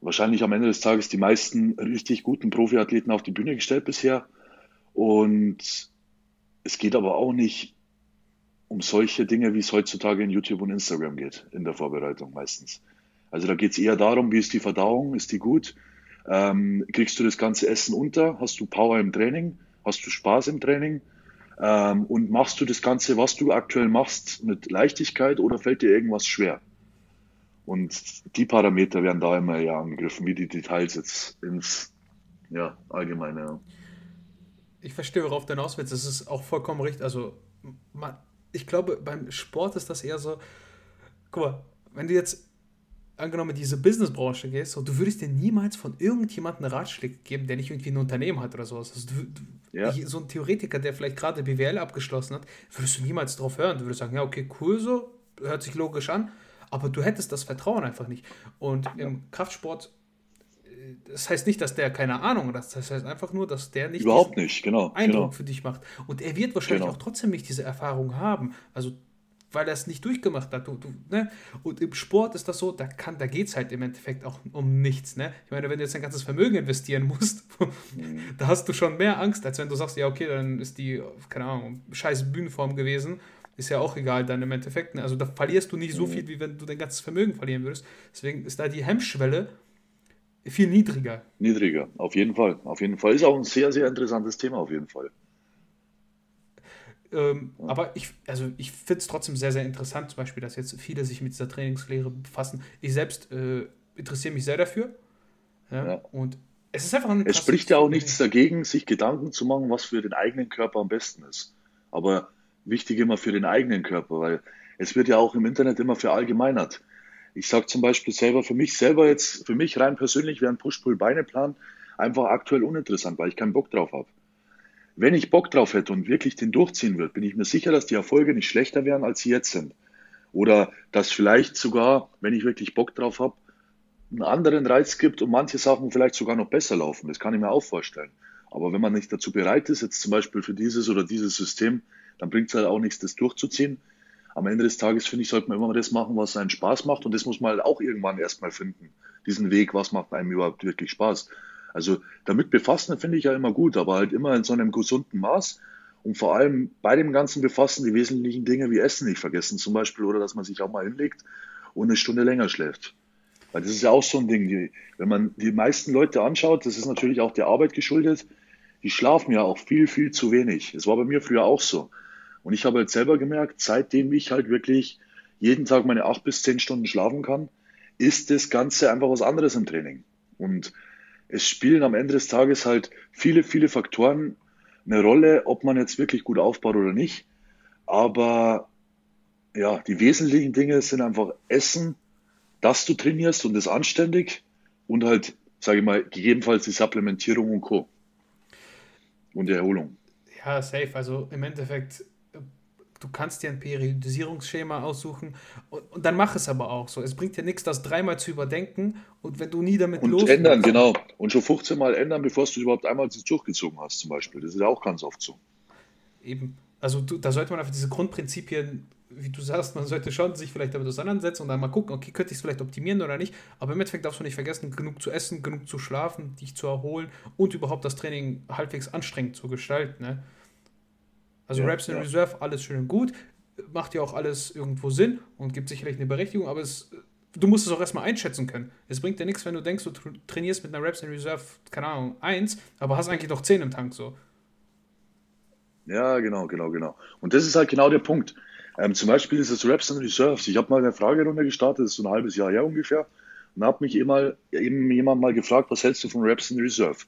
wahrscheinlich am Ende des Tages die meisten richtig guten Profiathleten auf die Bühne gestellt bisher. Und es geht aber auch nicht um solche Dinge, wie es heutzutage in YouTube und Instagram geht, in der Vorbereitung meistens. Also da geht es eher darum, wie ist die Verdauung, ist die gut? Ähm, kriegst du das ganze Essen unter? Hast du Power im Training? Hast du Spaß im Training? Ähm, und machst du das Ganze, was du aktuell machst, mit Leichtigkeit oder fällt dir irgendwas schwer? Und die Parameter werden da immer ja angegriffen, wie die Details jetzt ins ja, Allgemeine. Ja. Ich verstehe, worauf du hinaus willst. Das ist auch vollkommen richtig. Also, man, ich glaube, beim Sport ist das eher so. Guck mal, wenn du jetzt angenommen diese Businessbranche gehst, so, du würdest dir niemals von irgendjemandem einen Ratschlag geben, der nicht irgendwie ein Unternehmen hat oder sowas. Also du, du, ja. So ein Theoretiker, der vielleicht gerade BWL abgeschlossen hat, würdest du niemals drauf hören. Du würdest sagen, ja, okay, cool so, hört sich logisch an, aber du hättest das Vertrauen einfach nicht. Und im Kraftsport, äh, das heißt nicht, dass der keine Ahnung hat, das heißt einfach nur, dass der nicht überhaupt nicht, genau, Eindruck genau. für dich macht. Und er wird wahrscheinlich genau. auch trotzdem nicht diese Erfahrung haben. Also weil er es nicht durchgemacht hat. Du, du, ne? Und im Sport ist das so, da, da geht es halt im Endeffekt auch um nichts. Ne? Ich meine, wenn du jetzt dein ganzes Vermögen investieren musst, (laughs) mhm. da hast du schon mehr Angst, als wenn du sagst, ja, okay, dann ist die, keine Ahnung, scheiß Bühnenform gewesen ist ja auch egal dann im Endeffekt. Ne? Also da verlierst du nicht so mhm. viel, wie wenn du dein ganzes Vermögen verlieren würdest. Deswegen ist da die Hemmschwelle viel niedriger. Niedriger, auf jeden Fall. Auf jeden Fall. Ist auch ein sehr, sehr interessantes Thema, auf jeden Fall. Ähm. Aber ich, also ich finde es trotzdem sehr, sehr interessant, zum Beispiel, dass jetzt viele sich mit dieser Trainingslehre befassen. Ich selbst äh, interessiere mich sehr dafür. Ja? ja. Und es ist einfach ein Es spricht ja auch nichts dagegen, sich Gedanken zu machen, was für den eigenen Körper am besten ist. Aber wichtig immer für den eigenen Körper, weil es wird ja auch im Internet immer verallgemeinert. Ich sage zum Beispiel selber, für mich selber jetzt, für mich rein persönlich wäre ein Push-Pull-Beine-Plan einfach aktuell uninteressant, weil ich keinen Bock drauf habe. Wenn ich Bock drauf hätte und wirklich den durchziehen würde, bin ich mir sicher, dass die Erfolge nicht schlechter wären, als sie jetzt sind. Oder dass vielleicht sogar, wenn ich wirklich Bock drauf habe, einen anderen Reiz gibt und manche Sachen vielleicht sogar noch besser laufen. Das kann ich mir auch vorstellen. Aber wenn man nicht dazu bereit ist, jetzt zum Beispiel für dieses oder dieses System dann bringt es halt auch nichts, das durchzuziehen. am Ende des Tages, finde ich, sollte man immer das machen, was einen Spaß macht. Und das muss man halt auch irgendwann erstmal finden. Diesen Weg, was macht einem überhaupt wirklich Spaß. Also damit befassen finde ich ja immer gut, aber halt immer in so einem gesunden Maß. Und vor allem bei dem ganzen Befassen die wesentlichen Dinge wie Essen nicht vergessen zum Beispiel oder dass man sich auch mal hinlegt und eine Stunde länger schläft. Weil das ist ja auch so ein Ding, die, wenn man die meisten Leute anschaut, das ist natürlich auch der Arbeit geschuldet, die schlafen ja auch viel, viel zu wenig. Es war bei mir früher auch so. Und ich habe halt selber gemerkt, seitdem ich halt wirklich jeden Tag meine acht bis zehn Stunden schlafen kann, ist das Ganze einfach was anderes im Training. Und es spielen am Ende des Tages halt viele, viele Faktoren eine Rolle, ob man jetzt wirklich gut aufbaut oder nicht. Aber ja, die wesentlichen Dinge sind einfach Essen, dass du trainierst und das anständig und halt, sage ich mal, gegebenenfalls die Supplementierung und Co. Und die Erholung. Ja, safe. Also im Endeffekt du kannst dir ein Periodisierungsschema aussuchen und, und, dann mach es aber auch so. Es bringt dir nichts, das dreimal zu überdenken und wenn du nie damit und los. ändern, genau. Und schon 15 Mal ändern, bevor du überhaupt einmal durchgezogen hast, zum Beispiel. Das ist ja auch ganz oft so. Eben. Also du, da sollte man einfach diese Grundprinzipien, wie du sagst, man sollte schon sich vielleicht damit auseinandersetzen und dann mal gucken, okay, könnte ich es vielleicht optimieren oder nicht. Aber im Endeffekt darfst du nicht vergessen, genug zu essen, genug zu schlafen, dich zu erholen und überhaupt das Training halbwegs anstrengend zu gestalten. Ne? Also ja, Raps in ja. Reserve, alles schön und gut, macht ja auch alles irgendwo Sinn und gibt sicherlich eine Berechtigung, aber es, du musst es auch erstmal einschätzen können. Es bringt dir nichts, wenn du denkst, du trainierst mit einer Raps in Reserve, keine Ahnung, 1, aber hast eigentlich doch 10 im Tank so. Ja, genau, genau, genau. Und das ist halt genau der Punkt. Ähm, zum Beispiel ist es Raps in Reserves. Ich habe mal eine Fragerunde gestartet, das ist so ein halbes Jahr her ungefähr, und habe mich eben, eben jemand mal gefragt, was hältst du von Raps in Reserve?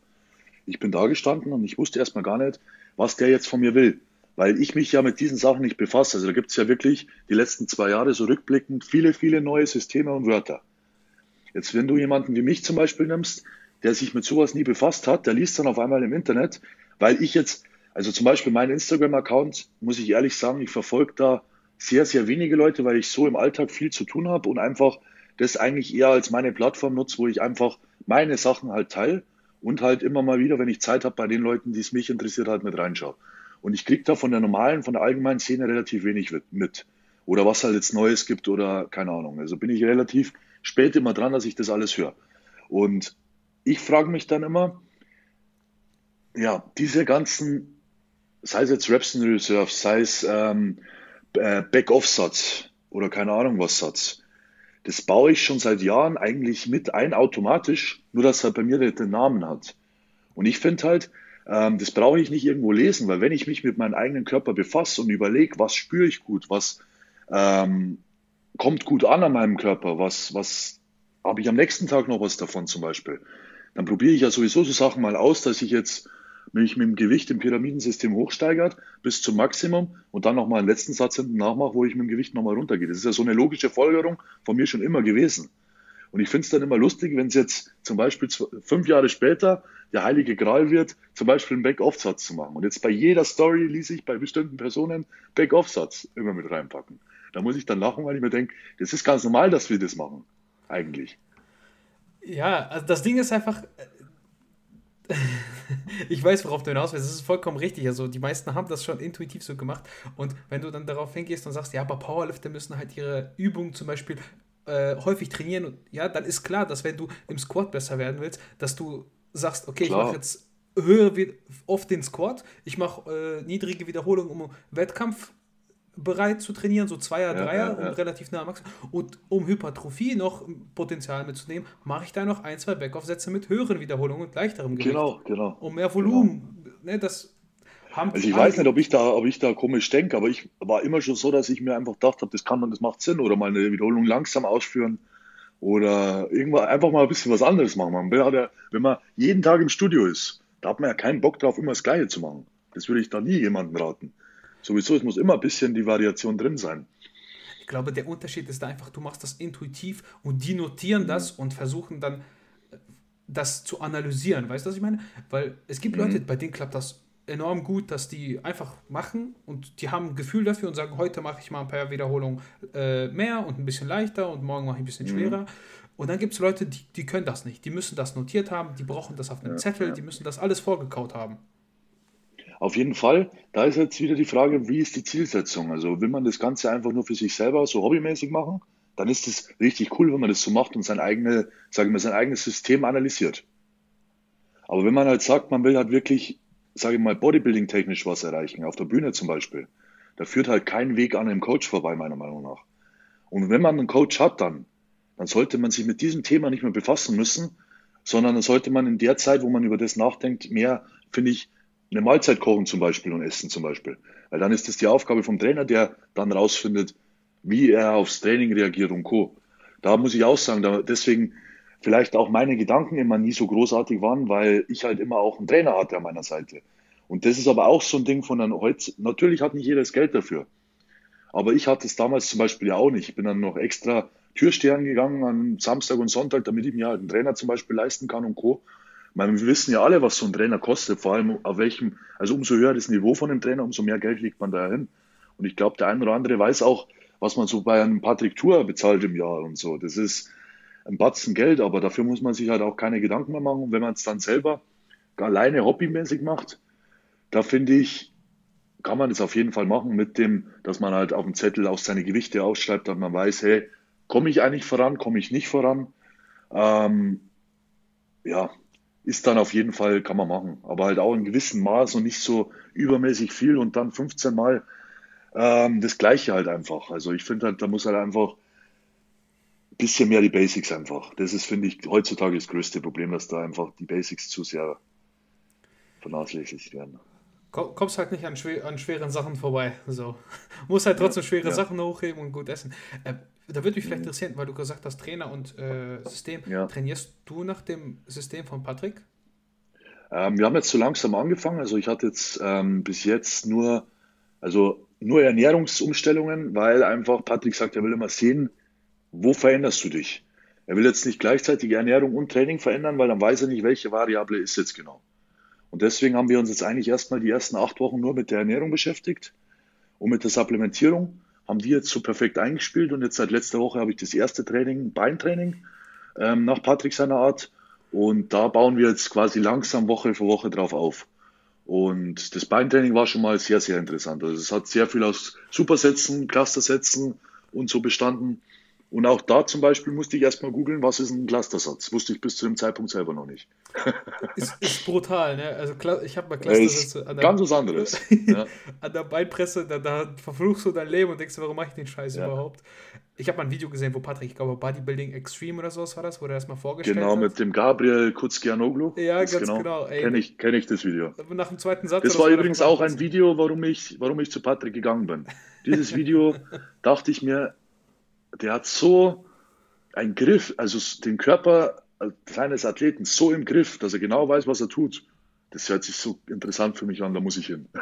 Ich bin da gestanden und ich wusste erstmal gar nicht, was der jetzt von mir will weil ich mich ja mit diesen Sachen nicht befasse. Also da gibt es ja wirklich die letzten zwei Jahre so rückblickend viele, viele neue Systeme und Wörter. Jetzt, wenn du jemanden wie mich zum Beispiel nimmst, der sich mit sowas nie befasst hat, der liest dann auf einmal im Internet, weil ich jetzt, also zum Beispiel mein Instagram-Account, muss ich ehrlich sagen, ich verfolge da sehr, sehr wenige Leute, weil ich so im Alltag viel zu tun habe und einfach das eigentlich eher als meine Plattform nutze, wo ich einfach meine Sachen halt teile und halt immer mal wieder, wenn ich Zeit habe, bei den Leuten, die es mich interessiert, halt mit reinschaue. Und ich kriege da von der normalen, von der allgemeinen Szene relativ wenig mit. Oder was halt jetzt Neues gibt oder keine Ahnung. Also bin ich relativ spät immer dran, dass ich das alles höre. Und ich frage mich dann immer, ja, diese ganzen, sei es jetzt Reps in Reserve, sei es ähm, äh, Back-Off-Satz oder keine Ahnung was Satz, das baue ich schon seit Jahren eigentlich mit ein automatisch, nur dass er bei mir den Namen hat. Und ich finde halt, ähm, das brauche ich nicht irgendwo lesen, weil wenn ich mich mit meinem eigenen Körper befasse und überlege, was spüre ich gut, was ähm, kommt gut an an meinem Körper, was, was habe ich am nächsten Tag noch was davon zum Beispiel, dann probiere ich ja sowieso so Sachen mal aus, dass ich jetzt mich mit dem Gewicht im Pyramidensystem hochsteigert bis zum Maximum und dann nochmal einen letzten Satz hinten nachmache, wo ich mit dem Gewicht nochmal runtergehe. Das ist ja so eine logische Folgerung von mir schon immer gewesen. Und ich finde es dann immer lustig, wenn es jetzt zum Beispiel fünf Jahre später der heilige Gral wird, zum Beispiel einen Back-Off-Satz zu machen. Und jetzt bei jeder Story ließ ich bei bestimmten Personen Back-Off-Satz immer mit reinpacken. Da muss ich dann lachen, weil ich mir denke, das ist ganz normal, dass wir das machen. Eigentlich. Ja, also das Ding ist einfach, äh, (laughs) ich weiß, worauf du hinaus willst. Das ist vollkommen richtig. Also die meisten haben das schon intuitiv so gemacht. Und wenn du dann darauf hingehst und sagst, ja, aber Powerlifter müssen halt ihre Übungen zum Beispiel äh, häufig trainieren, ja, dann ist klar, dass wenn du im Squat besser werden willst, dass du sagst, okay, klar. ich mache jetzt höher oft den Squat, ich mache äh, niedrige Wiederholungen, um Wettkampf bereit zu trainieren, so Zweier, ja, Dreier ja, ja. und relativ nah am Max. Und um Hypertrophie noch Potenzial mitzunehmen, mache ich da noch ein, zwei Backoff-Sätze mit höheren Wiederholungen und leichterem Gewicht. Genau, genau. Um mehr Volumen. Genau. Ne, das haben also ich weiß nicht, ob ich da, ob ich da komisch denke, aber ich war immer schon so, dass ich mir einfach gedacht habe, das kann man, das macht Sinn oder mal eine Wiederholung langsam ausführen oder irgendwann einfach mal ein bisschen was anderes machen. Man ja, wenn man jeden Tag im Studio ist, da hat man ja keinen Bock drauf, immer das Gleiche zu machen. Das würde ich da nie jemandem raten. Sowieso, es muss immer ein bisschen die Variation drin sein. Ich glaube, der Unterschied ist einfach, du machst das intuitiv und die notieren mhm. das und versuchen dann äh, das zu analysieren. Weißt du, was ich meine? Weil es gibt mhm. Leute, bei denen klappt das enorm gut, dass die einfach machen und die haben ein Gefühl dafür und sagen, heute mache ich mal ein paar Wiederholungen äh, mehr und ein bisschen leichter und morgen mache ich ein bisschen mhm. schwerer. Mhm. Und dann gibt es Leute, die, die können das nicht. Die müssen das notiert haben, die brauchen das auf einem ja, Zettel, ja. die müssen das alles vorgekaut haben. Auf jeden Fall, da ist jetzt wieder die Frage, wie ist die Zielsetzung? Also will man das Ganze einfach nur für sich selber so hobbymäßig machen, dann ist es richtig cool, wenn man das so macht und sein, eigene, sagen wir, sein eigenes System analysiert. Aber wenn man halt sagt, man will halt wirklich, sage ich mal, Bodybuilding-technisch was erreichen, auf der Bühne zum Beispiel, da führt halt kein Weg an einem Coach vorbei, meiner Meinung nach. Und wenn man einen Coach hat, dann, dann sollte man sich mit diesem Thema nicht mehr befassen müssen, sondern dann sollte man in der Zeit, wo man über das nachdenkt, mehr, finde ich, eine Mahlzeit kochen zum Beispiel und essen zum Beispiel. Weil dann ist das die Aufgabe vom Trainer, der dann rausfindet, wie er aufs Training reagiert und Co. Da muss ich auch sagen, da, deswegen vielleicht auch meine Gedanken immer nie so großartig waren, weil ich halt immer auch einen Trainer hatte an meiner Seite. Und das ist aber auch so ein Ding von dann heute, natürlich hat nicht jeder das Geld dafür. Aber ich hatte es damals zum Beispiel ja auch nicht. Ich bin dann noch extra Türstern gegangen an Samstag und Sonntag, damit ich mir halt einen Trainer zum Beispiel leisten kann und Co. Meine, wir wissen ja alle, was so ein Trainer kostet, vor allem auf welchem, also umso höher das Niveau von dem Trainer, umso mehr Geld legt man da hin. Und ich glaube, der eine oder andere weiß auch, was man so bei einem Patrick Tour bezahlt im Jahr und so. Das ist ein Batzen Geld, aber dafür muss man sich halt auch keine Gedanken mehr machen. Und wenn man es dann selber alleine hobbymäßig macht, da finde ich, kann man es auf jeden Fall machen mit dem, dass man halt auf dem Zettel auch seine Gewichte ausschreibt, dass man weiß, hey, komme ich eigentlich voran, komme ich nicht voran. Ähm, ja, ist dann auf jeden Fall, kann man machen. Aber halt auch in gewissem Maß und nicht so übermäßig viel und dann 15 Mal ähm, das Gleiche halt einfach. Also ich finde halt, da muss halt einfach ein bisschen mehr die Basics einfach. Das ist, finde ich, heutzutage das größte Problem, dass da einfach die Basics zu sehr vernachlässigt werden kommst halt nicht an, schwer, an schweren Sachen vorbei. So. (laughs) Muss halt trotzdem schwere ja. Sachen hochheben und gut essen. Äh, da würde mich vielleicht mhm. interessieren, weil du gesagt hast, Trainer und äh, System. Ja. Trainierst du nach dem System von Patrick? Ähm, wir haben jetzt so langsam angefangen. Also ich hatte jetzt ähm, bis jetzt nur, also nur Ernährungsumstellungen, weil einfach Patrick sagt, er will immer sehen, wo veränderst du dich. Er will jetzt nicht gleichzeitig Ernährung und Training verändern, weil dann weiß er nicht, welche Variable ist jetzt genau. Und deswegen haben wir uns jetzt eigentlich erstmal die ersten acht Wochen nur mit der Ernährung beschäftigt und mit der Supplementierung. Haben die jetzt so perfekt eingespielt und jetzt seit letzter Woche habe ich das erste Training, Beintraining, ähm, nach Patrick seiner Art. Und da bauen wir jetzt quasi langsam Woche für Woche drauf auf. Und das Beintraining war schon mal sehr, sehr interessant. Also es hat sehr viel aus Supersätzen, Clustersätzen und so bestanden. Und auch da zum Beispiel musste ich erstmal googeln, was ist ein Clustersatz. Wusste ich bis zu dem Zeitpunkt selber noch nicht. (laughs) ist, ist brutal, ne? Also ich habe mal Clustersätze an der, ganz was anderes. (laughs) ja. an der Beinpresse, da, da, verfluchst du dein Leben und denkst, warum mache ich den Scheiß ja. überhaupt? Ich habe mal ein Video gesehen, wo Patrick, ich glaube Bodybuilding Extreme oder sowas war das, wo er das mal vorgestellt genau, hat. Genau, mit dem Gabriel Kutzkianoglu. Ja, ganz genau. genau Kenne ich, kenn ich das Video. Nach dem zweiten Satz. Das war übrigens auch ein Video, warum ich, warum ich zu Patrick gegangen bin. Dieses Video (laughs) dachte ich mir, der hat so ein Griff, also den Körper seines Athleten so im Griff, dass er genau weiß, was er tut. Das hört sich so interessant für mich an, da muss ich hin. (laughs)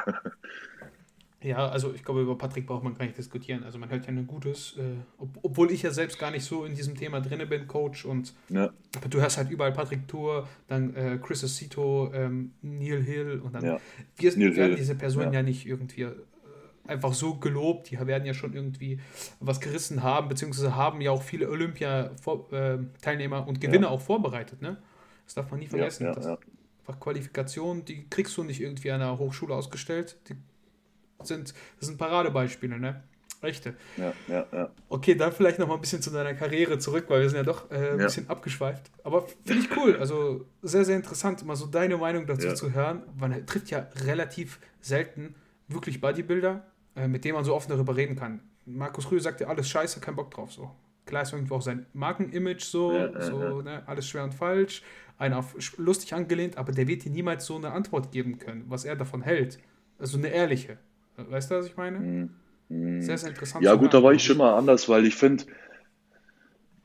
Ja, also ich glaube, über Patrick braucht man gar nicht diskutieren. Also man hört ja ein gutes, äh, ob, obwohl ich ja selbst gar nicht so in diesem Thema drin bin, Coach. Und ja. du hörst halt überall Patrick Tour, dann äh, Chris Acito, ähm, Neil Hill und dann ja. wir Neil werden Hill. diese Personen ja. ja nicht irgendwie einfach so gelobt. Die werden ja schon irgendwie was gerissen haben, beziehungsweise haben ja auch viele Olympia-Teilnehmer äh, und Gewinner ja. auch vorbereitet. Ne? Das darf man nie vergessen. Ja, ja, ja. Qualifikationen, die kriegst du nicht irgendwie an der Hochschule ausgestellt. Die sind, das sind Paradebeispiele, ne? Rechte. Ja, ja, ja. Okay, dann vielleicht noch mal ein bisschen zu deiner Karriere zurück, weil wir sind ja doch äh, ein ja. bisschen abgeschweift. Aber finde ich cool. Also sehr, sehr interessant, mal so deine Meinung dazu ja. zu hören. Man trifft ja relativ selten wirklich Bodybuilder, mit dem man so offen darüber reden kann. Markus Rühl sagt ja alles scheiße, kein Bock drauf. So. Klar ist irgendwo auch sein Markenimage so, ja, so Ne, alles schwer und falsch, einer lustig angelehnt, aber der wird dir niemals so eine Antwort geben können, was er davon hält. Also eine ehrliche. Weißt du, was ich meine? Mhm. mhm. Sehr, sehr interessant. Ja, gut, da war ich schon mal anders, weil ich finde,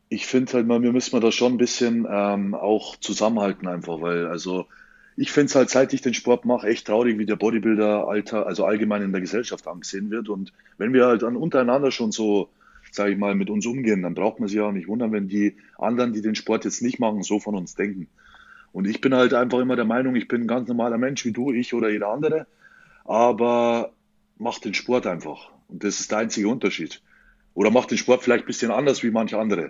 ich finde halt mal, wir müssen da schon ein bisschen ähm, auch zusammenhalten einfach, weil also ich finde es halt, seit ich den Sport mache, echt traurig, wie der Bodybuilder Alter, also allgemein in der Gesellschaft angesehen wird. Und wenn wir halt dann untereinander schon so, sage ich mal, mit uns umgehen, dann braucht man sich auch nicht wundern, wenn die anderen, die den Sport jetzt nicht machen, so von uns denken. Und ich bin halt einfach immer der Meinung, ich bin ein ganz normaler Mensch wie du, ich oder jeder andere, aber mach den Sport einfach. Und das ist der einzige Unterschied. Oder mach den Sport vielleicht ein bisschen anders wie manche andere.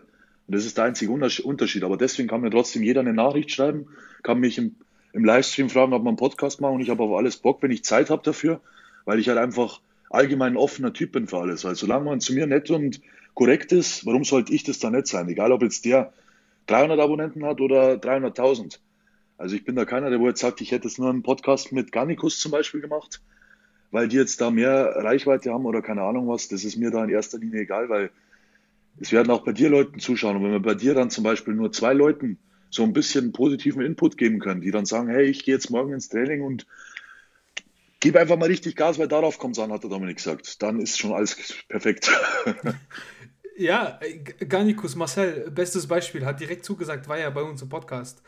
Und das ist der einzige Unterschied. Aber deswegen kann mir trotzdem jeder eine Nachricht schreiben, kann mich im im Livestream fragen, ob wir einen Podcast machen und ich habe auf alles Bock, wenn ich Zeit habe dafür, weil ich halt einfach allgemein ein offener Typ bin für alles. Weil solange man zu mir nett und korrekt ist, warum sollte ich das da nicht sein? Egal, ob jetzt der 300 Abonnenten hat oder 300.000. Also ich bin da keiner, der wo jetzt sagt, ich hätte jetzt nur einen Podcast mit Garnikus zum Beispiel gemacht, weil die jetzt da mehr Reichweite haben oder keine Ahnung was. Das ist mir da in erster Linie egal, weil es werden auch bei dir Leuten zuschauen. Und wenn wir bei dir dann zum Beispiel nur zwei Leuten so ein bisschen positiven Input geben können, die dann sagen, hey, ich gehe jetzt morgen ins Training und gebe einfach mal richtig Gas, weil darauf kommt es an, hat der Dominik gesagt. Dann ist schon alles perfekt. (laughs) ja, Garnikus Marcel, bestes Beispiel, hat direkt zugesagt, war ja bei uns im Podcast.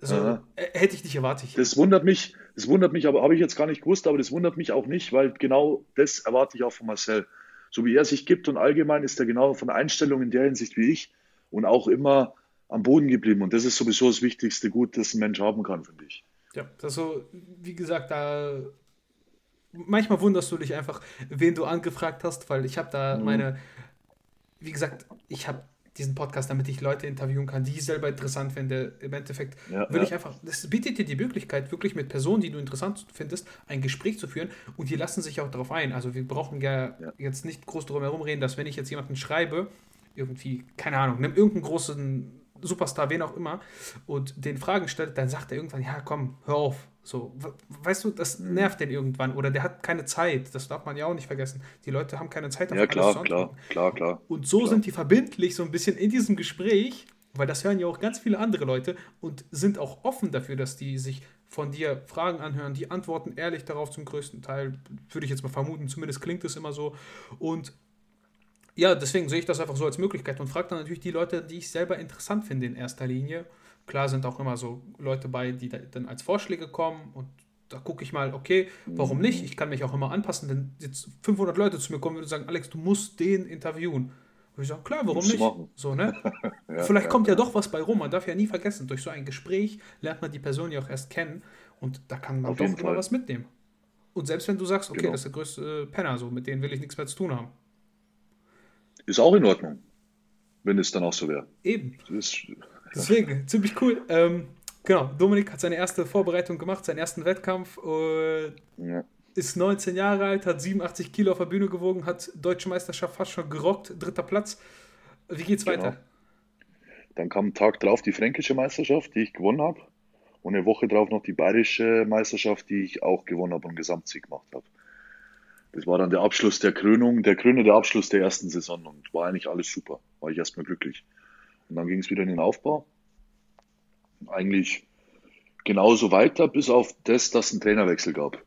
So, Aha. hätte ich nicht erwartet. Das wundert mich, das wundert mich, aber habe ich jetzt gar nicht gewusst, aber das wundert mich auch nicht, weil genau das erwarte ich auch von Marcel. So wie er sich gibt und allgemein ist er genau von Einstellung in der Hinsicht wie ich und auch immer am Boden geblieben. Und das ist sowieso das wichtigste Gut, das ein Mensch haben kann, finde ich. Ja, also, wie gesagt, da manchmal wunderst du dich einfach, wen du angefragt hast, weil ich habe da mhm. meine, wie gesagt, ich habe diesen Podcast, damit ich Leute interviewen kann, die ich selber interessant finde. Im Endeffekt ja, will ja. ich einfach, das bietet dir die Möglichkeit, wirklich mit Personen, die du interessant findest, ein Gespräch zu führen und die lassen sich auch darauf ein. Also wir brauchen ja, ja. jetzt nicht groß drum herum reden, dass wenn ich jetzt jemanden schreibe, irgendwie, keine Ahnung, nimm irgendeinen großen Superstar, wen auch immer, und den Fragen stellt, dann sagt er irgendwann, ja komm, hör auf. So, weißt du, das nervt den irgendwann oder der hat keine Zeit. Das darf man ja auch nicht vergessen. Die Leute haben keine Zeit. Ja, klar, klar, klar, klar. Und so klar. sind die verbindlich so ein bisschen in diesem Gespräch, weil das hören ja auch ganz viele andere Leute und sind auch offen dafür, dass die sich von dir Fragen anhören. Die antworten ehrlich darauf zum größten Teil, würde ich jetzt mal vermuten. Zumindest klingt es immer so. Und ja, deswegen sehe ich das einfach so als Möglichkeit und frage dann natürlich die Leute, die ich selber interessant finde in erster Linie. Klar sind auch immer so Leute bei, die dann als Vorschläge kommen und da gucke ich mal, okay, warum nicht? Ich kann mich auch immer anpassen, wenn jetzt 500 Leute zu mir kommen und sagen, Alex, du musst den interviewen. Und ich sage, klar, warum nicht? So, ne? (laughs) ja, Vielleicht ja, kommt ja, doch was bei rum. Man darf ja nie vergessen, durch so ein Gespräch lernt man die Person ja auch erst kennen und da kann man Auf doch immer was mitnehmen. Und selbst wenn du sagst, okay, genau. das ist der größte Penner, so, mit denen will ich nichts mehr zu tun haben. Ist auch in Ordnung, wenn es dann auch so wäre. Eben. Ist, Deswegen, ja. ziemlich cool. Ähm, genau, Dominik hat seine erste Vorbereitung gemacht, seinen ersten Wettkampf. Äh, ja. Ist 19 Jahre alt, hat 87 Kilo auf der Bühne gewogen, hat Deutsche Meisterschaft fast schon gerockt, dritter Platz. Wie geht's genau. weiter? Dann kam Tag drauf die fränkische Meisterschaft, die ich gewonnen habe. Und eine Woche drauf noch die bayerische Meisterschaft, die ich auch gewonnen habe und Gesamtsieg gemacht habe. Das war dann der Abschluss der Krönung, der krönende Abschluss der ersten Saison und war eigentlich alles super. War ich erstmal glücklich. Und dann ging es wieder in den Aufbau. Eigentlich genauso weiter, bis auf das, dass es einen Trainerwechsel gab.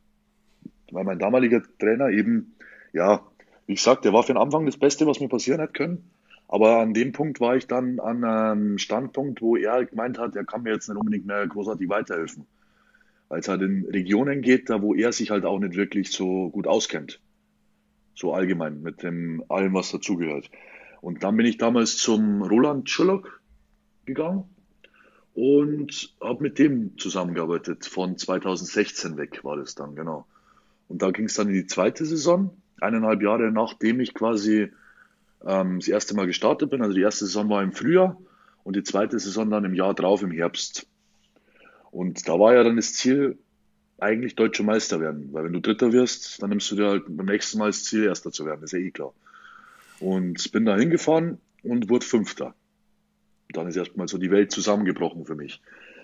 Weil mein damaliger Trainer eben, ja, wie gesagt, der war für den Anfang das Beste, was mir passieren hätte können. Aber an dem Punkt war ich dann an einem Standpunkt, wo er gemeint hat, er kann mir jetzt nicht unbedingt mehr großartig weiterhelfen weil es halt in Regionen geht, da wo er sich halt auch nicht wirklich so gut auskennt. So allgemein mit dem allem, was dazugehört. Und dann bin ich damals zum Roland Schullock gegangen und habe mit dem zusammengearbeitet. Von 2016 weg war das dann, genau. Und da ging es dann in die zweite Saison, eineinhalb Jahre nachdem ich quasi ähm, das erste Mal gestartet bin. Also die erste Saison war im Frühjahr und die zweite Saison dann im Jahr drauf im Herbst. Und da war ja dann das Ziel, eigentlich deutscher Meister werden. Weil wenn du Dritter wirst, dann nimmst du dir halt beim nächsten Mal das Ziel, Erster zu werden. Das ist ja eh klar. Und bin da hingefahren und wurde Fünfter. Dann ist erstmal so die Welt zusammengebrochen für mich.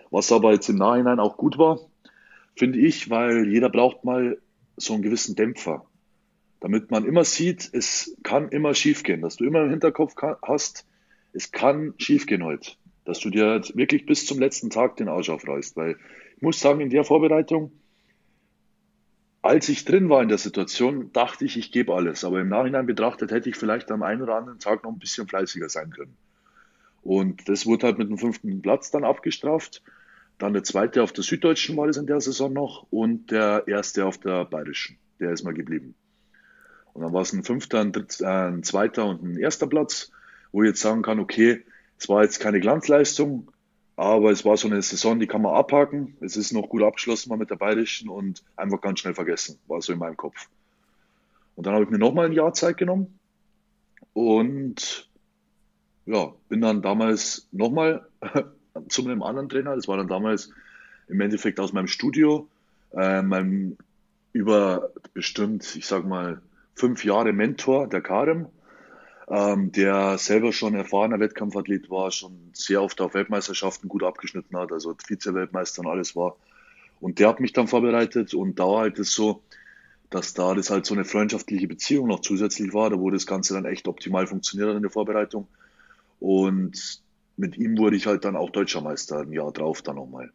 Was aber jetzt im Nachhinein auch gut war, finde ich, weil jeder braucht mal so einen gewissen Dämpfer. Damit man immer sieht, es kann immer schiefgehen, dass du immer im Hinterkopf hast, es kann schiefgehen heute dass du dir halt wirklich bis zum letzten Tag den Arsch aufreißt. Weil ich muss sagen, in der Vorbereitung, als ich drin war in der Situation, dachte ich, ich gebe alles. Aber im Nachhinein betrachtet hätte ich vielleicht am einen oder anderen Tag noch ein bisschen fleißiger sein können. Und das wurde halt mit dem fünften Platz dann abgestraft. Dann der zweite auf der Süddeutschen war das in der Saison noch und der erste auf der Bayerischen. Der ist mal geblieben. Und dann war es ein fünfter, ein, dritter, ein zweiter und ein erster Platz, wo ich jetzt sagen kann, okay, es war jetzt keine Glanzleistung, aber es war so eine Saison, die kann man abhaken. Es ist noch gut abgeschlossen mal mit der Bayerischen und einfach ganz schnell vergessen, war so in meinem Kopf. Und dann habe ich mir nochmal ein Jahr Zeit genommen und ja, bin dann damals nochmal (laughs) zu einem anderen Trainer, das war dann damals im Endeffekt aus meinem Studio, äh, meinem über bestimmt, ich sag mal, fünf Jahre Mentor, der Karem, ähm, der selber schon erfahrener Wettkampfathlet war, schon sehr oft auf Weltmeisterschaften gut abgeschnitten hat, also Vize-Weltmeister und alles war. Und der hat mich dann vorbereitet und da halt es so, dass da das halt so eine freundschaftliche Beziehung noch zusätzlich war, da wo das Ganze dann echt optimal funktioniert in der Vorbereitung. Und mit ihm wurde ich halt dann auch Deutscher Meister ein Jahr drauf dann nochmal.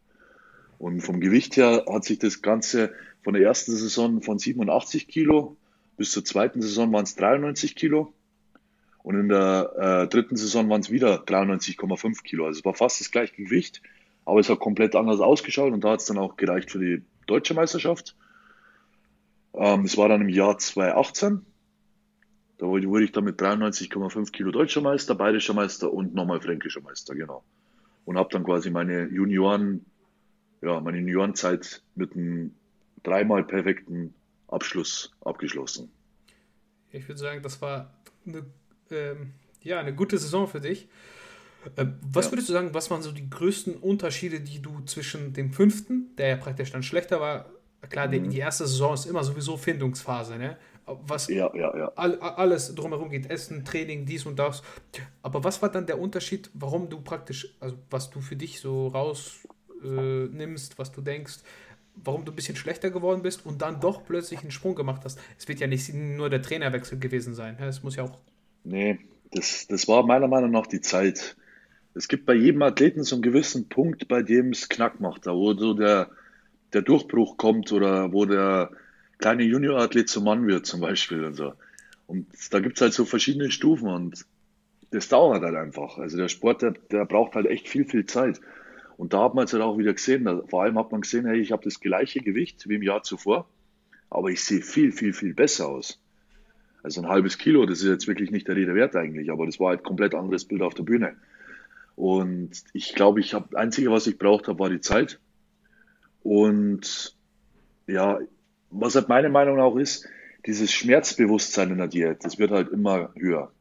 Und vom Gewicht her hat sich das Ganze von der ersten Saison von 87 Kilo bis zur zweiten Saison waren es 93 Kilo. Und in der äh, dritten Saison waren es wieder 93,5 Kilo. Also es war fast das gleiche Gewicht, aber es hat komplett anders ausgeschaut und da hat es dann auch gereicht für die deutsche Meisterschaft. Ähm, es war dann im Jahr 2018. Da wurde ich dann mit 93,5 Kilo deutscher Meister, bayerischer Meister und nochmal fränkischer Meister, genau. Und habe dann quasi meine Junioren, ja, meine Juniorenzeit mit einem dreimal perfekten Abschluss abgeschlossen. Ich würde sagen, das war eine ähm, ja, eine gute Saison für dich. Ähm, was ja. würdest du sagen, was waren so die größten Unterschiede, die du zwischen dem fünften, der ja praktisch dann schlechter war, klar, mhm. die, erste Saison ist immer sowieso Findungsphase, ne? Was ja, ja, ja. All, alles drumherum geht, Essen, Training, dies und das. Aber was war dann der Unterschied, warum du praktisch, also was du für dich so rausnimmst, äh, was du denkst, warum du ein bisschen schlechter geworden bist und dann doch plötzlich einen Sprung gemacht hast? Es wird ja nicht nur der Trainerwechsel gewesen sein, es muss ja auch Nee, das, das war meiner Meinung nach die Zeit. Es gibt bei jedem Athleten so einen gewissen Punkt, bei dem es Knack macht, da wo so der, der Durchbruch kommt oder wo der kleine Juniorathlet zum Mann wird zum Beispiel und so. Und da gibt es halt so verschiedene Stufen und das dauert halt einfach. Also der Sport, der, der braucht halt echt viel, viel Zeit. Und da hat man es halt auch wieder gesehen. Da, vor allem hat man gesehen, hey, ich habe das gleiche Gewicht wie im Jahr zuvor, aber ich sehe viel, viel, viel besser aus. Also ein halbes Kilo, das ist jetzt wirklich nicht der Rede wert eigentlich, aber das war halt komplett anderes Bild auf der Bühne. Und ich glaube, ich habe, einzige, was ich braucht habe, war die Zeit. Und ja, was halt meine Meinung auch ist, dieses Schmerzbewusstsein in der Diät, das wird halt immer höher.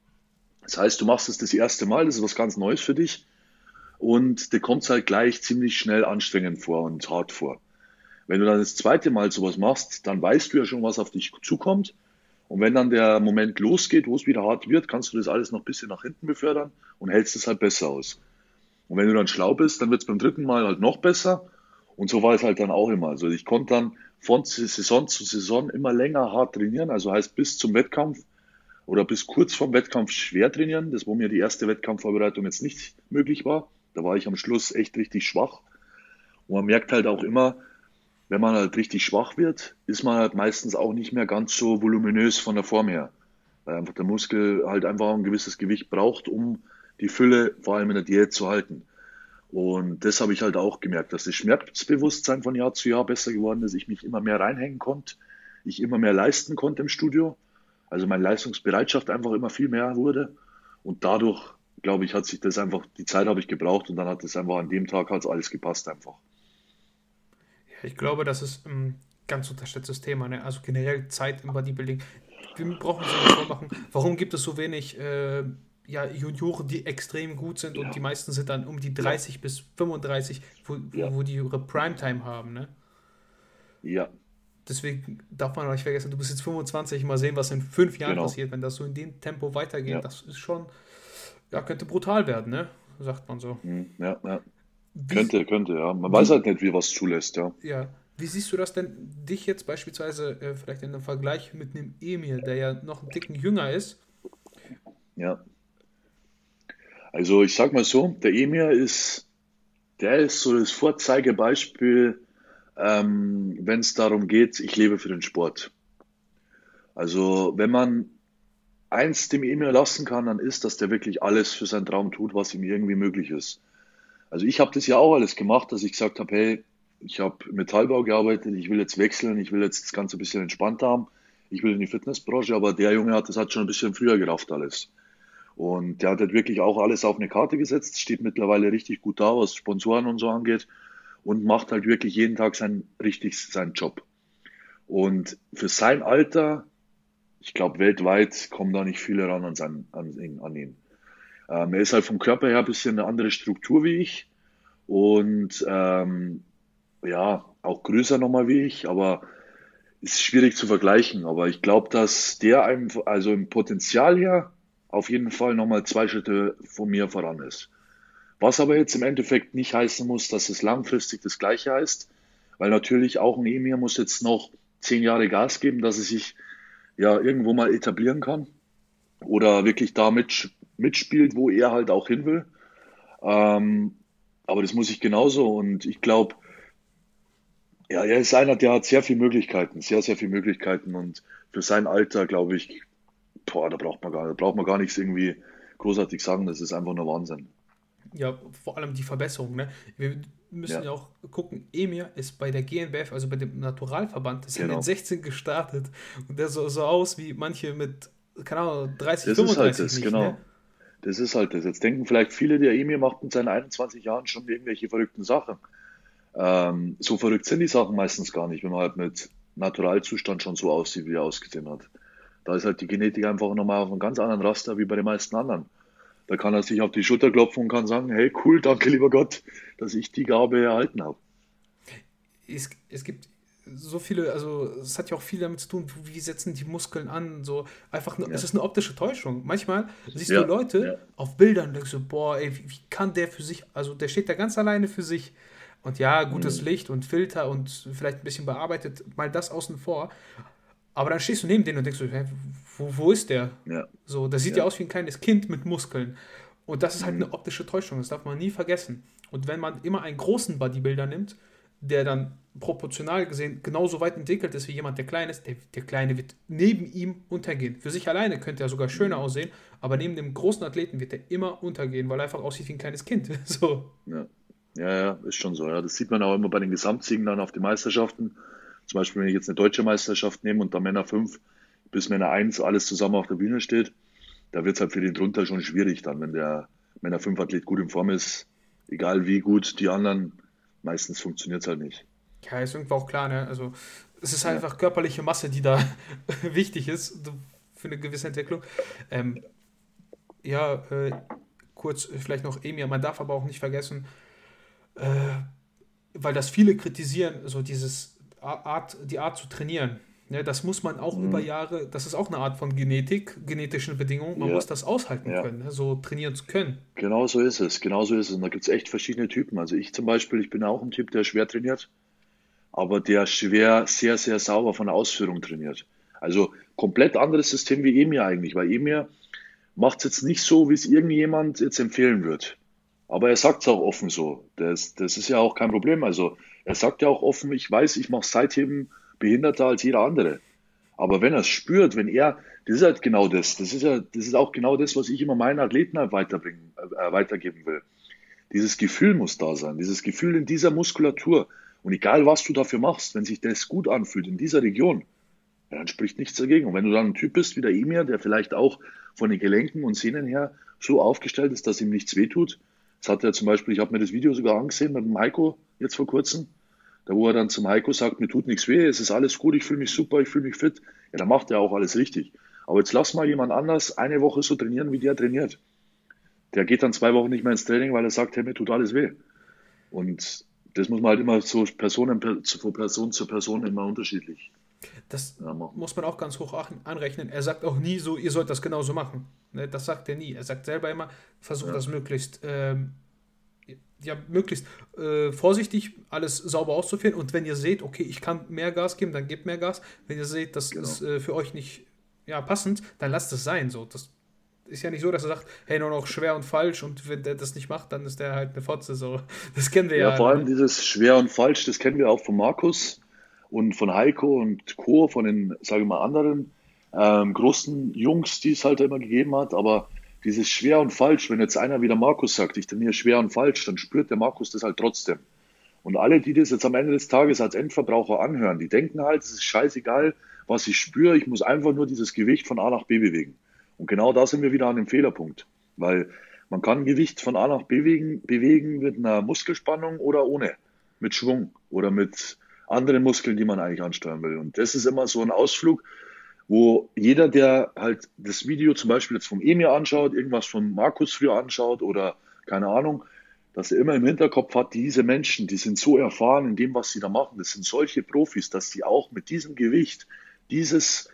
Das heißt, du machst es das erste Mal, das ist was ganz Neues für dich. Und dir kommt es halt gleich ziemlich schnell anstrengend vor und hart vor. Wenn du dann das zweite Mal sowas machst, dann weißt du ja schon, was auf dich zukommt und wenn dann der Moment losgeht, wo es wieder hart wird, kannst du das alles noch ein bisschen nach hinten befördern und hältst es halt besser aus. Und wenn du dann schlau bist, dann wird es beim dritten Mal halt noch besser. Und so war es halt dann auch immer. Also ich konnte dann von Saison zu Saison immer länger hart trainieren, also heißt bis zum Wettkampf oder bis kurz vorm Wettkampf schwer trainieren, das wo mir die erste Wettkampfvorbereitung jetzt nicht möglich war. Da war ich am Schluss echt richtig schwach. Und man merkt halt auch immer, wenn man halt richtig schwach wird, ist man halt meistens auch nicht mehr ganz so voluminös von der Form her. Weil einfach der Muskel halt einfach ein gewisses Gewicht braucht, um die Fülle vor allem in der Diät zu halten. Und das habe ich halt auch gemerkt, dass das Schmerzbewusstsein von Jahr zu Jahr besser geworden ist, ich mich immer mehr reinhängen konnte, ich immer mehr leisten konnte im Studio, also meine Leistungsbereitschaft einfach immer viel mehr wurde und dadurch, glaube ich, hat sich das einfach, die Zeit habe ich gebraucht und dann hat es einfach an dem Tag hat alles gepasst einfach. Ich glaube, das ist ein ganz unterschätztes Thema. Ne? Also generell Zeit im Bodybuilding. Wir brauchen uns nicht vormachen, warum gibt es so wenig äh, ja, Junioren, die extrem gut sind ja. und die meisten sind dann um die 30 ja. bis 35, wo, ja. wo die ihre Primetime haben. Ne? Ja. Deswegen darf man auch nicht vergessen, du bist jetzt 25, mal sehen, was in fünf Jahren genau. passiert, wenn das so in dem Tempo weitergeht. Das ist schon, ja, könnte brutal werden, ne? Sagt man so. Hm, ja, ja. Wie, könnte, könnte, ja. Man weiß halt nicht, wie was zulässt, ja. Ja. Wie siehst du das denn, dich jetzt beispielsweise äh, vielleicht in einem Vergleich mit einem Emil, der ja noch einen Ticken jünger ist? Ja. Also ich sag mal so, der Emir ist, der ist so das Vorzeigebeispiel, ähm, wenn es darum geht, ich lebe für den Sport. Also wenn man eins dem Emir lassen kann, dann ist, dass der wirklich alles für seinen Traum tut, was ihm irgendwie möglich ist. Also ich habe das ja auch alles gemacht, dass ich gesagt habe, hey, ich habe Metallbau gearbeitet, ich will jetzt wechseln, ich will jetzt das Ganze ein bisschen entspannt haben, ich will in die Fitnessbranche, aber der Junge hat das hat schon ein bisschen früher gerafft alles. Und der hat halt wirklich auch alles auf eine Karte gesetzt, steht mittlerweile richtig gut da, was Sponsoren und so angeht und macht halt wirklich jeden Tag sein, richtig seinen Job. Und für sein Alter, ich glaube weltweit kommen da nicht viele ran an, sein, an, an ihn. Ähm, er ist halt vom Körper her ein bisschen eine andere Struktur wie ich. Und ähm, ja, auch größer nochmal wie ich, aber ist schwierig zu vergleichen. Aber ich glaube, dass der einem, also im Potenzial her, auf jeden Fall nochmal zwei Schritte von mir voran ist. Was aber jetzt im Endeffekt nicht heißen muss, dass es langfristig das Gleiche heißt, weil natürlich auch ein Emir muss jetzt noch zehn Jahre Gas geben, dass es sich ja irgendwo mal etablieren kann oder wirklich da mit, mitspielt, wo er halt auch hin will. Ähm, aber das muss ich genauso und ich glaube, ja, er ist einer, der hat sehr viele Möglichkeiten, sehr, sehr viele Möglichkeiten und für sein Alter, glaube ich, boah, da braucht man gar, da braucht man gar nichts irgendwie großartig sagen, das ist einfach nur Wahnsinn. Ja, vor allem die Verbesserung. Ne? Wir müssen ja. ja auch gucken, Emir ist bei der GNBF, also bei dem Naturalverband, ist genau. in den 16 gestartet und der so, so aus wie manche mit, keine Ahnung, 30, das 35 ist halt das, nicht, genau. Ne? Das ist halt das. Jetzt denken vielleicht viele, der Emir macht mit seinen 21 Jahren schon irgendwelche verrückten Sachen. Ähm, so verrückt sind die Sachen meistens gar nicht, wenn man halt mit Naturalzustand schon so aussieht, wie er ausgesehen hat. Da ist halt die Genetik einfach nochmal auf einem ganz anderen Raster wie bei den meisten anderen. Da kann er sich auf die Schulter klopfen und kann sagen, hey cool, danke lieber Gott, dass ich die Gabe erhalten habe. Es, es gibt so viele, also es hat ja auch viel damit zu tun, wie setzen die Muskeln an, so einfach, ja. es ist eine optische Täuschung. Manchmal siehst ja, du Leute ja. auf Bildern und denkst so, boah, ey, wie, wie, kann der für sich, also der steht da ganz alleine für sich und ja, gutes mhm. Licht und Filter und vielleicht ein bisschen bearbeitet, mal das außen vor. Aber dann stehst du neben denen und denkst so, hä, wo, wo ist der? So, das sieht ja. ja. aus wie ein kleines Kind mit Muskeln. Und das ist halt mhm. eine optische Täuschung, das darf man nie vergessen. Und wenn man immer einen großen Bodybuilder nimmt, der dann proportional gesehen genauso weit entwickelt ist wie jemand, der klein ist, der, der Kleine wird neben ihm untergehen. Für sich alleine könnte er sogar schöner aussehen, aber neben dem großen Athleten wird er immer untergehen, weil er einfach aussieht wie ein kleines Kind. (laughs) So. Ja. Ja, ja, ist schon so. Ja. Das sieht man auch immer bei den Gesamtsiegen dann auf den Meisterschaften. Zum Beispiel, wenn ich jetzt eine deutsche Meisterschaft nehme und da Männer 5 bis Männer 1 alles zusammen auf der Bühne steht, da wird es halt für den drunter schon schwierig dann, wenn der Männer 5 Athlet gut in Form ist, egal wie gut die anderen, meistens funktioniert es halt nicht. Ja, ist irgendwo auch klar, ne? Also es ist ja. einfach körperliche Masse, die da (laughs) wichtig ist für eine gewisse Entwicklung. Ähm, ja, äh, kurz vielleicht noch Emir, man darf aber auch nicht vergessen, äh, weil das viele kritisieren, so dieses Art, die Art zu trainieren. Ja, das muss man auch mhm. über Jahre, das ist auch eine Art von Genetik, genetischen Bedingungen. Man ja. muss das aushalten ja. können, ne, so trainieren zu können. Genau so ist es, genau so ist es. Und da gibt es echt verschiedene Typen. Also ich zum Beispiel, ich bin auch ein Typ, der schwer trainiert, aber der schwer, sehr, sehr sauber von der Ausführung trainiert. Also komplett anderes System wie Emir eigentlich, weil Emir macht es jetzt nicht so, wie es irgendjemand jetzt empfehlen wird. Aber er sagt es auch offen so. Das, das ist ja auch kein Problem. Also er sagt ja auch offen, ich weiß, ich mache Seitheben behinderter als jeder andere. Aber wenn er es spürt, wenn er, das ist halt genau das. Das ist ja, das ist auch genau das, was ich immer meinen Athleten halt weiterbringen, äh, weitergeben will. Dieses Gefühl muss da sein. Dieses Gefühl in dieser Muskulatur. Und egal was du dafür machst, wenn sich das gut anfühlt in dieser Region, dann spricht nichts dagegen. Und wenn du dann ein Typ bist wie der Emir, der vielleicht auch von den Gelenken und Sehnen her so aufgestellt ist, dass ihm nichts wehtut, das hat er zum Beispiel, ich habe mir das Video sogar angesehen mit dem Heiko jetzt vor kurzem, da wo er dann zum Heiko sagt, mir tut nichts weh, es ist alles gut, ich fühle mich super, ich fühle mich fit. Ja, dann macht er auch alles richtig. Aber jetzt lass mal jemand anders eine Woche so trainieren, wie der trainiert. Der geht dann zwei Wochen nicht mehr ins Training, weil er sagt, hey, mir tut alles weh. Und das muss man halt immer so Personen, von Person zu Person immer unterschiedlich. Das ja, muss man auch ganz hoch anrechnen. Er sagt auch nie so, ihr sollt das genauso machen. Ne, das sagt er nie. Er sagt selber immer, versucht ja. das möglichst, ähm, ja, möglichst äh, vorsichtig alles sauber auszuführen. Und wenn ihr seht, okay, ich kann mehr Gas geben, dann gebt mehr Gas. Wenn ihr seht, das genau. ist äh, für euch nicht ja, passend, dann lasst es sein. So, das ist ja nicht so, dass er sagt, hey, nur noch schwer und falsch und wenn der das nicht macht, dann ist der halt eine Fotze. So. (laughs) Das kennen wir ja. Ja, vor allem dieses schwer und falsch, das kennen wir auch von Markus und von Heiko und Co., von den, sage ich mal, anderen ähm, großen Jungs, die es halt immer gegeben hat. Aber dieses schwer und falsch, wenn jetzt einer wieder Markus sagt, ich trainiere schwer und falsch, dann spürt der Markus das halt trotzdem. Und alle, die das jetzt am Ende des Tages als Endverbraucher anhören, die denken halt, es ist scheißegal, was ich spüre, ich muss einfach nur dieses Gewicht von A nach B bewegen. Und genau da sind wir wieder an dem Fehlerpunkt. Weil man kann Gewicht von A nach B bewegen, bewegen mit einer Muskelspannung oder ohne, mit Schwung oder mit anderen Muskeln, die man eigentlich ansteuern will. Und das ist immer so ein Ausflug, wo jeder, der halt das Video zum Beispiel jetzt vom Emir anschaut, irgendwas von Markus früher anschaut oder keine Ahnung, dass er immer im Hinterkopf hat, diese Menschen, die sind so erfahren in dem, was sie da machen, das sind solche Profis, dass sie auch mit diesem Gewicht dieses,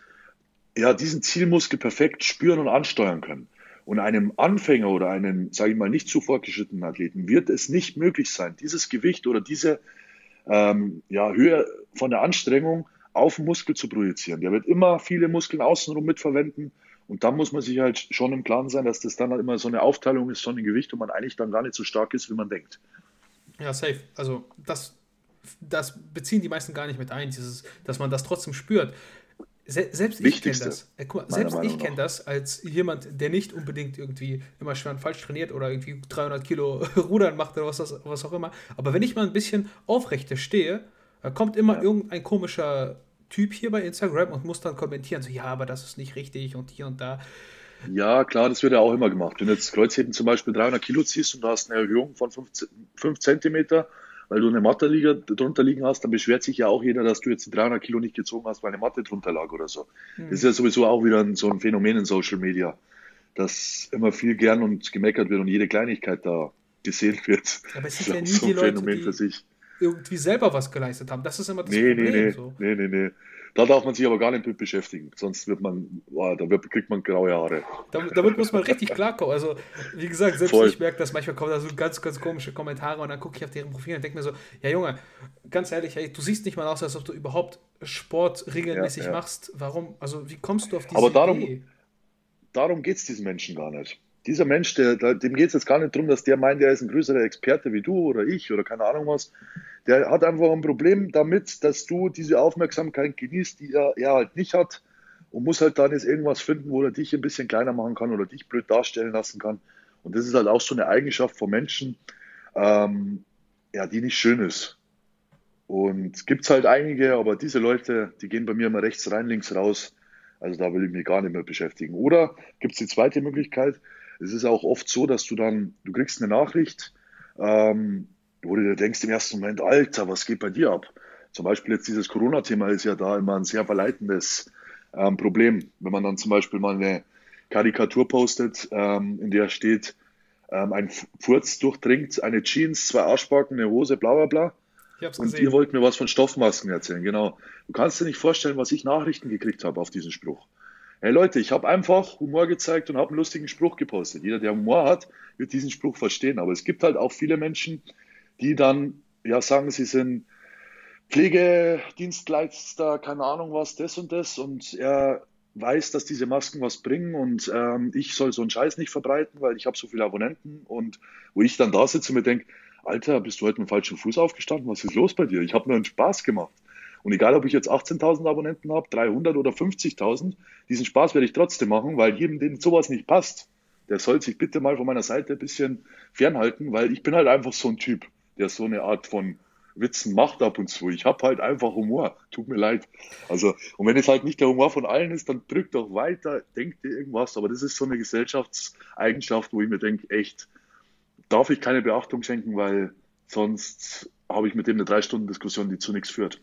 ja, diesen Zielmuskel perfekt spüren und ansteuern können. Und einem Anfänger oder einem, sage ich mal, nicht zu fortgeschrittenen Athleten wird es nicht möglich sein, dieses Gewicht oder diese ähm, ja, Höhe von der Anstrengung auf den Muskel zu projizieren. Der wird immer viele Muskeln außenrum mitverwenden. Und da muss man sich halt schon im Klaren sein, dass das dann halt immer so eine Aufteilung ist von dem Gewicht und man eigentlich dann gar nicht so stark ist, wie man denkt. Ja, safe. Also das, das beziehen die meisten gar nicht mit ein, dieses, dass man das trotzdem spürt. Se selbst ich kenne das. Äh, mal, selbst ich kenne das als jemand, der nicht unbedingt irgendwie immer schwer und falsch trainiert oder irgendwie 300 Kilo (laughs) Rudern macht oder was, was auch immer. Aber wenn ich mal ein bisschen aufrechter stehe, da kommt immer ja. irgendein komischer Typ hier bei Instagram und muss dann kommentieren, so ja, aber das ist nicht richtig und hier und da. Ja, klar, das wird ja auch immer gemacht. Wenn du jetzt Kreuzheben zum Beispiel 300 Kilo ziehst und du hast eine Erhöhung von 5 Zentimeter, weil du eine Matte drunter liegen hast, dann beschwert sich ja auch jeder, dass du jetzt die 300 Kilo nicht gezogen hast, weil eine Matte drunter lag oder so. Mhm. Das ist ja sowieso auch wieder so ein Phänomen in Social Media, dass immer viel gern und gemeckert wird und jede Kleinigkeit da gesehen wird. Aber es sind ja nie so ein die Phänomen Leute, die irgendwie selber was geleistet haben. Das ist immer das nee, Problem. Nee, nee, so. nee, nee, nee. Da darf man sich aber gar nicht mit beschäftigen, sonst wird man, boah, da wird, kriegt man graue Haare. Damit, damit muss man richtig klarkommen. Also, wie gesagt, selbst Voll. ich merke das, manchmal kommen da so ganz, ganz komische Kommentare und dann gucke ich auf deren Profil und denke mir so, ja Junge, ganz ehrlich, ey, du siehst nicht mal aus, als ob du überhaupt Sport regelmäßig ja, ja. machst. Warum, also wie kommst du auf diese aber darum, Idee? Darum geht es diesen Menschen gar nicht. Dieser Mensch, der, dem geht es jetzt gar nicht darum, dass der meint, der ist ein größerer Experte wie du oder ich oder keine Ahnung was der hat einfach ein Problem damit, dass du diese Aufmerksamkeit genießt, die er, er halt nicht hat und muss halt dann jetzt irgendwas finden, wo er dich ein bisschen kleiner machen kann oder dich blöd darstellen lassen kann. Und das ist halt auch so eine Eigenschaft von Menschen, ähm, ja, die nicht schön ist. Und gibt es halt einige, aber diese Leute, die gehen bei mir immer rechts rein, links raus. Also da will ich mich gar nicht mehr beschäftigen. Oder gibt es die zweite Möglichkeit? Es ist auch oft so, dass du dann, du kriegst eine Nachricht, ähm, wo du dir denkst im ersten Moment, Alter, was geht bei dir ab? Zum Beispiel jetzt dieses Corona-Thema ist ja da immer ein sehr verleitendes ähm, Problem. Wenn man dann zum Beispiel mal eine Karikatur postet, ähm, in der steht, ähm, ein Furz durchdringt eine Jeans, zwei Arschbacken, eine Hose, bla bla bla. Ich hab's Und gesehen. ihr wollt mir was von Stoffmasken erzählen, genau. Du kannst dir nicht vorstellen, was ich Nachrichten gekriegt habe auf diesen Spruch. Hey Leute, ich habe einfach Humor gezeigt und habe einen lustigen Spruch gepostet. Jeder, der Humor hat, wird diesen Spruch verstehen. Aber es gibt halt auch viele Menschen, die dann ja sagen, sie sind Pflegedienstleister, keine Ahnung was, das und das und er weiß, dass diese Masken was bringen und ähm, ich soll so einen Scheiß nicht verbreiten, weil ich habe so viele Abonnenten und wo ich dann da sitze und mir denke, Alter, bist du heute mit dem falschen Fuß aufgestanden? Was ist los bei dir? Ich habe nur einen Spaß gemacht. Und egal, ob ich jetzt 18.000 Abonnenten habe, 300 oder 50.000, diesen Spaß werde ich trotzdem machen, weil jedem, dem sowas nicht passt, der soll sich bitte mal von meiner Seite ein bisschen fernhalten, weil ich bin halt einfach so ein Typ der so eine Art von Witzen macht ab und zu. Ich habe halt einfach Humor. Tut mir leid. Also, und wenn es halt nicht der Humor von allen ist, dann drückt doch weiter, denkt dir irgendwas. Aber das ist so eine Gesellschaftseigenschaft, wo ich mir denke, echt, darf ich keine Beachtung schenken, weil sonst habe ich mit dem eine drei Stunden Diskussion, die zu nichts führt.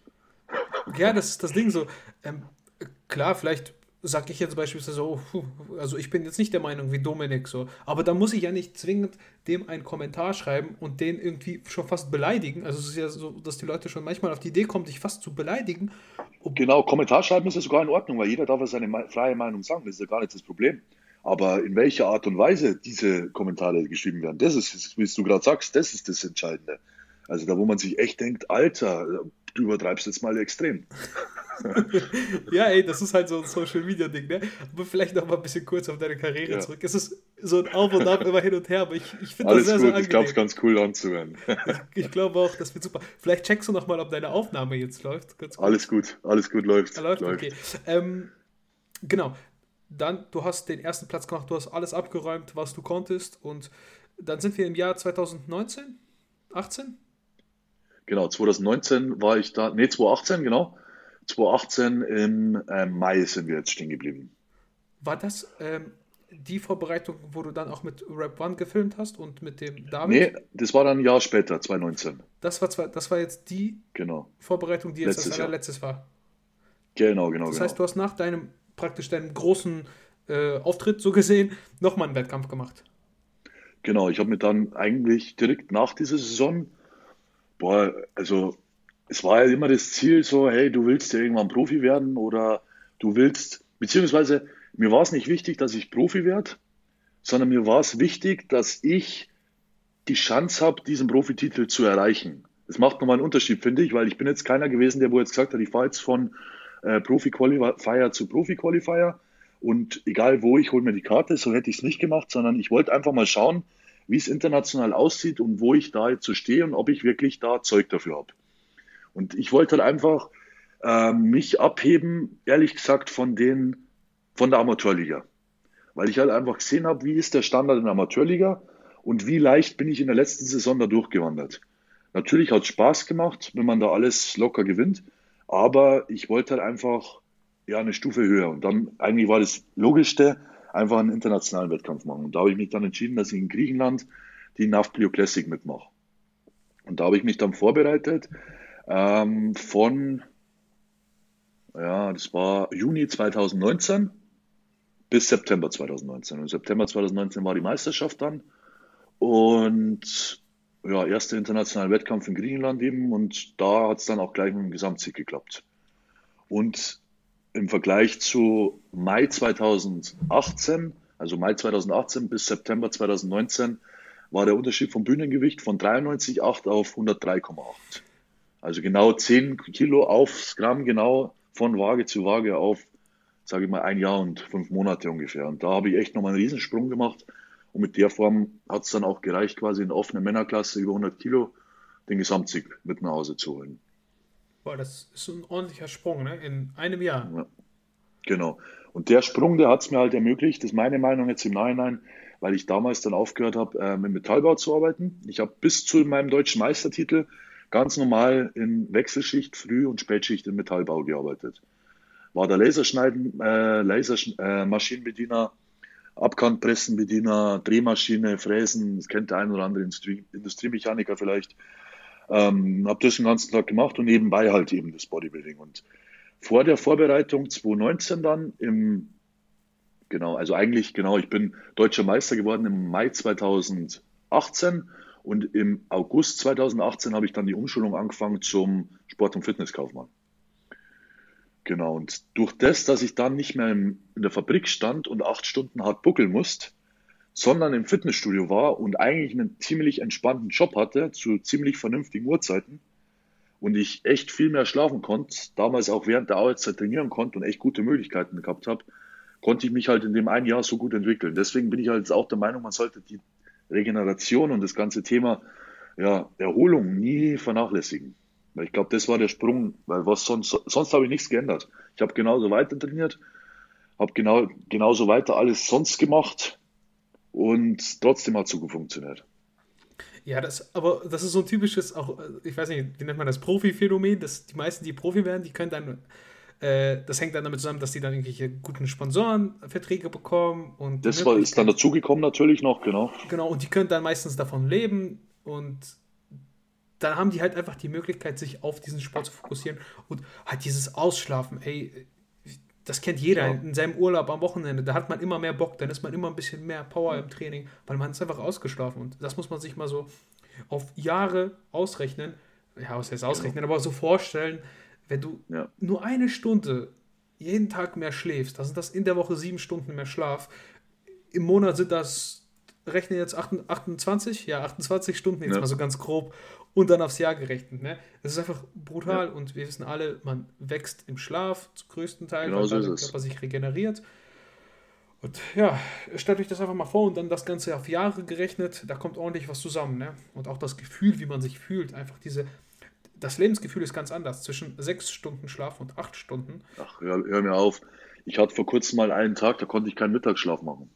Ja, das ist das Ding so. Ähm, klar, vielleicht sage ich jetzt beispielsweise so, also ich bin jetzt nicht der Meinung wie Dominik so, aber da muss ich ja nicht zwingend dem einen Kommentar schreiben und den irgendwie schon fast beleidigen. Also es ist ja so, dass die Leute schon manchmal auf die Idee kommen, dich fast zu beleidigen. Genau, Kommentar schreiben ist ja sogar in Ordnung, weil jeder darf ja seine freie Meinung sagen, das ist ja gar nicht das Problem. Aber in welcher Art und Weise diese Kommentare geschrieben werden, das ist, wie du gerade sagst, das ist das Entscheidende. Also da, wo man sich echt denkt, Alter, du übertreibst jetzt mal extrem. (laughs) ja, ey, das ist halt so ein Social Media Ding, ne? Aber vielleicht noch mal ein bisschen kurz auf deine Karriere ja. zurück. Es ist so ein Auf und Ab immer hin und her, aber ich, ich finde das sehr, gut. sehr angenehm. Ich glaube, es ganz cool anzuhören. ich, ich glaube auch, das wird super. Vielleicht checkst du noch mal, ob deine Aufnahme jetzt läuft. Gut. Alles gut, alles gut läuft. läuft, läuft. okay. Ähm, genau. Dann, du hast den ersten Platz gemacht, du hast alles abgeräumt, was du konntest und dann sind wir im Jahr 2019, 18? Genau, 2019 war ich da, nee, 2018, genau. 2018 im äh, Mai sind wir jetzt stehen geblieben. War das ähm, die Vorbereitung, wo du dann auch mit Rap One gefilmt hast und mit dem David? Nee, das war dann ein Jahr später, 2019. Das war, zwar, das war jetzt die genau. Vorbereitung, die jetzt Letztes als letztes war. Genau, genau. Das genau. heißt, du hast nach deinem praktisch deinem großen äh, Auftritt so gesehen nochmal einen Wettkampf gemacht. Genau, ich habe mir dann eigentlich direkt nach dieser Saison, boah, also es war ja immer das Ziel so, hey, du willst ja irgendwann Profi werden oder du willst, beziehungsweise mir war es nicht wichtig, dass ich Profi werde, sondern mir war es wichtig, dass ich die Chance habe, diesen Profititel zu erreichen. Das macht nochmal einen Unterschied, finde ich, weil ich bin jetzt keiner gewesen, der wo jetzt gesagt hat, ich fahre jetzt von äh, Profi-Qualifier zu Profi-Qualifier und egal wo, ich hole mir die Karte, so hätte ich es nicht gemacht, sondern ich wollte einfach mal schauen, wie es international aussieht und wo ich da jetzt so stehe und ob ich wirklich da Zeug dafür habe. Und ich wollte halt einfach äh, mich abheben, ehrlich gesagt, von den, von der Amateurliga. Weil ich halt einfach gesehen habe, wie ist der Standard in der Amateurliga und wie leicht bin ich in der letzten Saison da durchgewandert. Natürlich hat es Spaß gemacht, wenn man da alles locker gewinnt, aber ich wollte halt einfach ja, eine Stufe höher. Und dann eigentlich war das Logischste, einfach einen internationalen Wettkampf machen. Und da habe ich mich dann entschieden, dass ich in Griechenland die Navplio Classic mitmache. Und da habe ich mich dann vorbereitet ähm, von, ja, das war Juni 2019 bis September 2019. Und September 2019 war die Meisterschaft dann. Und ja, erster internationaler Wettkampf in Griechenland eben. Und da hat es dann auch gleich mit dem Gesamtsieg geklappt. Und im Vergleich zu Mai 2018, also Mai 2018 bis September 2019, war der Unterschied vom Bühnengewicht von 93,8 auf 103,8. Also genau 10 Kilo aufs Gramm, genau von Waage zu Waage auf, sage ich mal, ein Jahr und fünf Monate ungefähr. Und da habe ich echt nochmal einen Riesensprung gemacht. Und mit der Form hat es dann auch gereicht, quasi in der Männerklasse über 100 Kilo den Gesamtsieg mit nach Hause zu holen. Boah, das ist ein ordentlicher Sprung, ne? In einem Jahr. Ja, genau. Und der Sprung, der hat es mir halt ermöglicht, das ist meine Meinung jetzt im Nachhinein, weil ich damals dann aufgehört habe, äh, mit Metallbau zu arbeiten. Ich habe bis zu meinem deutschen Meistertitel ganz normal in Wechselschicht, Früh- und Spätschicht im Metallbau gearbeitet. War der Laserschneiden, äh, Lasermaschinenbediener, äh, Abkantpressenbediener, Drehmaschine, Fräsen, das kennt der ein oder andere Industrie, Industriemechaniker vielleicht. Ähm, habe das den ganzen Tag gemacht und nebenbei halt eben das Bodybuilding. Und vor der Vorbereitung 2019 dann im, genau, also eigentlich, genau, ich bin deutscher Meister geworden im Mai 2018 und im August 2018 habe ich dann die Umschulung angefangen zum Sport- und Fitnesskaufmann. Genau, und durch das, dass ich dann nicht mehr in der Fabrik stand und acht Stunden hart buckeln musste, sondern im Fitnessstudio war und eigentlich einen ziemlich entspannten Job hatte zu ziemlich vernünftigen Uhrzeiten und ich echt viel mehr schlafen konnte, damals auch während der Arbeitszeit trainieren konnte und echt gute Möglichkeiten gehabt habe, konnte ich mich halt in dem einen Jahr so gut entwickeln. Deswegen bin ich halt auch der Meinung, man sollte die Regeneration und das ganze Thema ja, Erholung nie vernachlässigen. Weil ich glaube, das war der Sprung, weil was sonst, sonst habe ich nichts geändert. Ich habe genauso weiter trainiert, habe genau, genauso weiter alles sonst gemacht, und trotzdem hat es so gut funktioniert. Ja, das, aber das ist so ein typisches, auch, ich weiß nicht, wie nennt man das, Profi-Phänomen, dass die meisten, die Profi werden, die können dann, äh, das hängt dann damit zusammen, dass die dann irgendwelche guten Sponsorenverträge bekommen und. Das war, ist dann dazugekommen natürlich noch, genau. Genau, und die können dann meistens davon leben und dann haben die halt einfach die Möglichkeit, sich auf diesen Sport zu fokussieren und halt dieses Ausschlafen, ey, das kennt jeder ja. in seinem Urlaub am Wochenende. Da hat man immer mehr Bock, dann ist man immer ein bisschen mehr Power im Training, weil man ist einfach ausgeschlafen. Und das muss man sich mal so auf Jahre ausrechnen. Ja, was heißt ausrechnen, aber so vorstellen, wenn du ja. nur eine Stunde jeden Tag mehr schläfst, dann sind das in der Woche sieben Stunden mehr Schlaf. Im Monat sind das, rechne jetzt 28, ja, 28 Stunden, jetzt ja. mal so ganz grob und dann aufs Jahr gerechnet. Ne? Das ist einfach brutal ja. und wir wissen alle, man wächst im Schlaf zum größten Teil, genau weil so der Körper sich regeneriert. Und ja, stellt euch das einfach mal vor und dann das Ganze auf Jahre gerechnet, da kommt ordentlich was zusammen. Ne? Und auch das Gefühl, wie man sich fühlt, einfach diese, das Lebensgefühl ist ganz anders zwischen sechs Stunden Schlaf und acht Stunden. Ach, hör, hör mir auf. Ich hatte vor kurzem mal einen Tag, da konnte ich keinen Mittagsschlaf machen.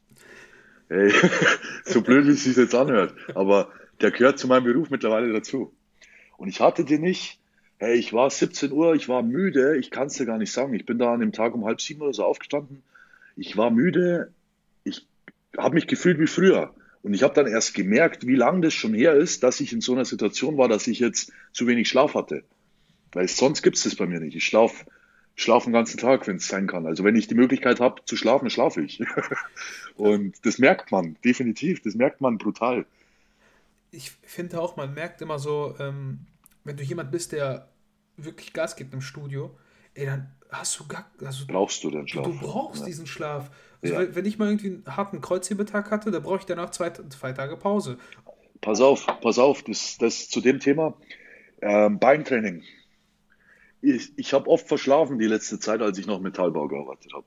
Hey, (laughs) so blöd, wie es sich jetzt anhört. Aber der gehört zu meinem Beruf mittlerweile dazu. Und ich hatte den nicht. Hey, ich war 17 Uhr, ich war müde, ich kann es dir gar nicht sagen. Ich bin da an dem Tag um halb sieben oder so aufgestanden. Ich war müde, ich habe mich gefühlt wie früher. Und ich habe dann erst gemerkt, wie lange das schon her ist, dass ich in so einer Situation war, dass ich jetzt zu wenig Schlaf hatte. Weil sonst gibt es das bei mir nicht. Ich schlafe schlafe den ganzen Tag, wenn es sein kann. Also wenn ich die Möglichkeit habe zu schlafen, schlafe ich. (laughs) und das merkt man, definitiv, das merkt man brutal. Ich finde auch, man merkt immer so, ähm, wenn du jemand bist, der wirklich Gas gibt im Studio, ey, dann hast du gar. Also, brauchst du den Schlaf? Du, brauchst ja. diesen Schlaf. Also, ja. wenn ich mal irgendwie einen harten Kreuzhebetag hatte, dann brauche ich danach zwei, zwei Tage Pause. Pass auf, pass auf, das, das zu dem Thema ähm, Beintraining. Ich, ich habe oft verschlafen die letzte Zeit, als ich noch Metallbau gearbeitet habe.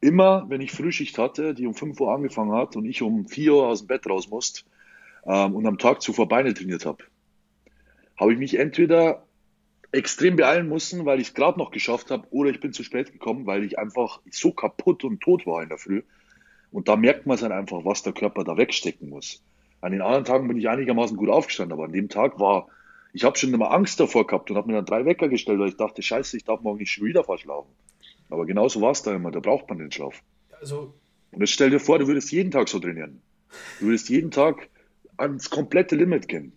Immer, wenn ich Frühschicht hatte, die um 5 Uhr angefangen hat und ich um 4 Uhr aus dem Bett raus musste ähm, und am Tag zuvor Beine trainiert habe, habe ich mich entweder extrem beeilen müssen, weil ich es gerade noch geschafft habe, oder ich bin zu spät gekommen, weil ich einfach so kaputt und tot war in der Früh. Und da merkt man es dann einfach, was der Körper da wegstecken muss. An den anderen Tagen bin ich einigermaßen gut aufgestanden, aber an dem Tag war, ich habe schon immer Angst davor gehabt und habe mir dann drei Wecker gestellt, weil ich dachte, scheiße, ich darf morgen nicht schon wieder verschlafen. Aber genauso war es da immer, da braucht man den Schlaf. Also, und jetzt stell dir vor, du würdest jeden Tag so trainieren. Du würdest jeden Tag ans komplette Limit gehen.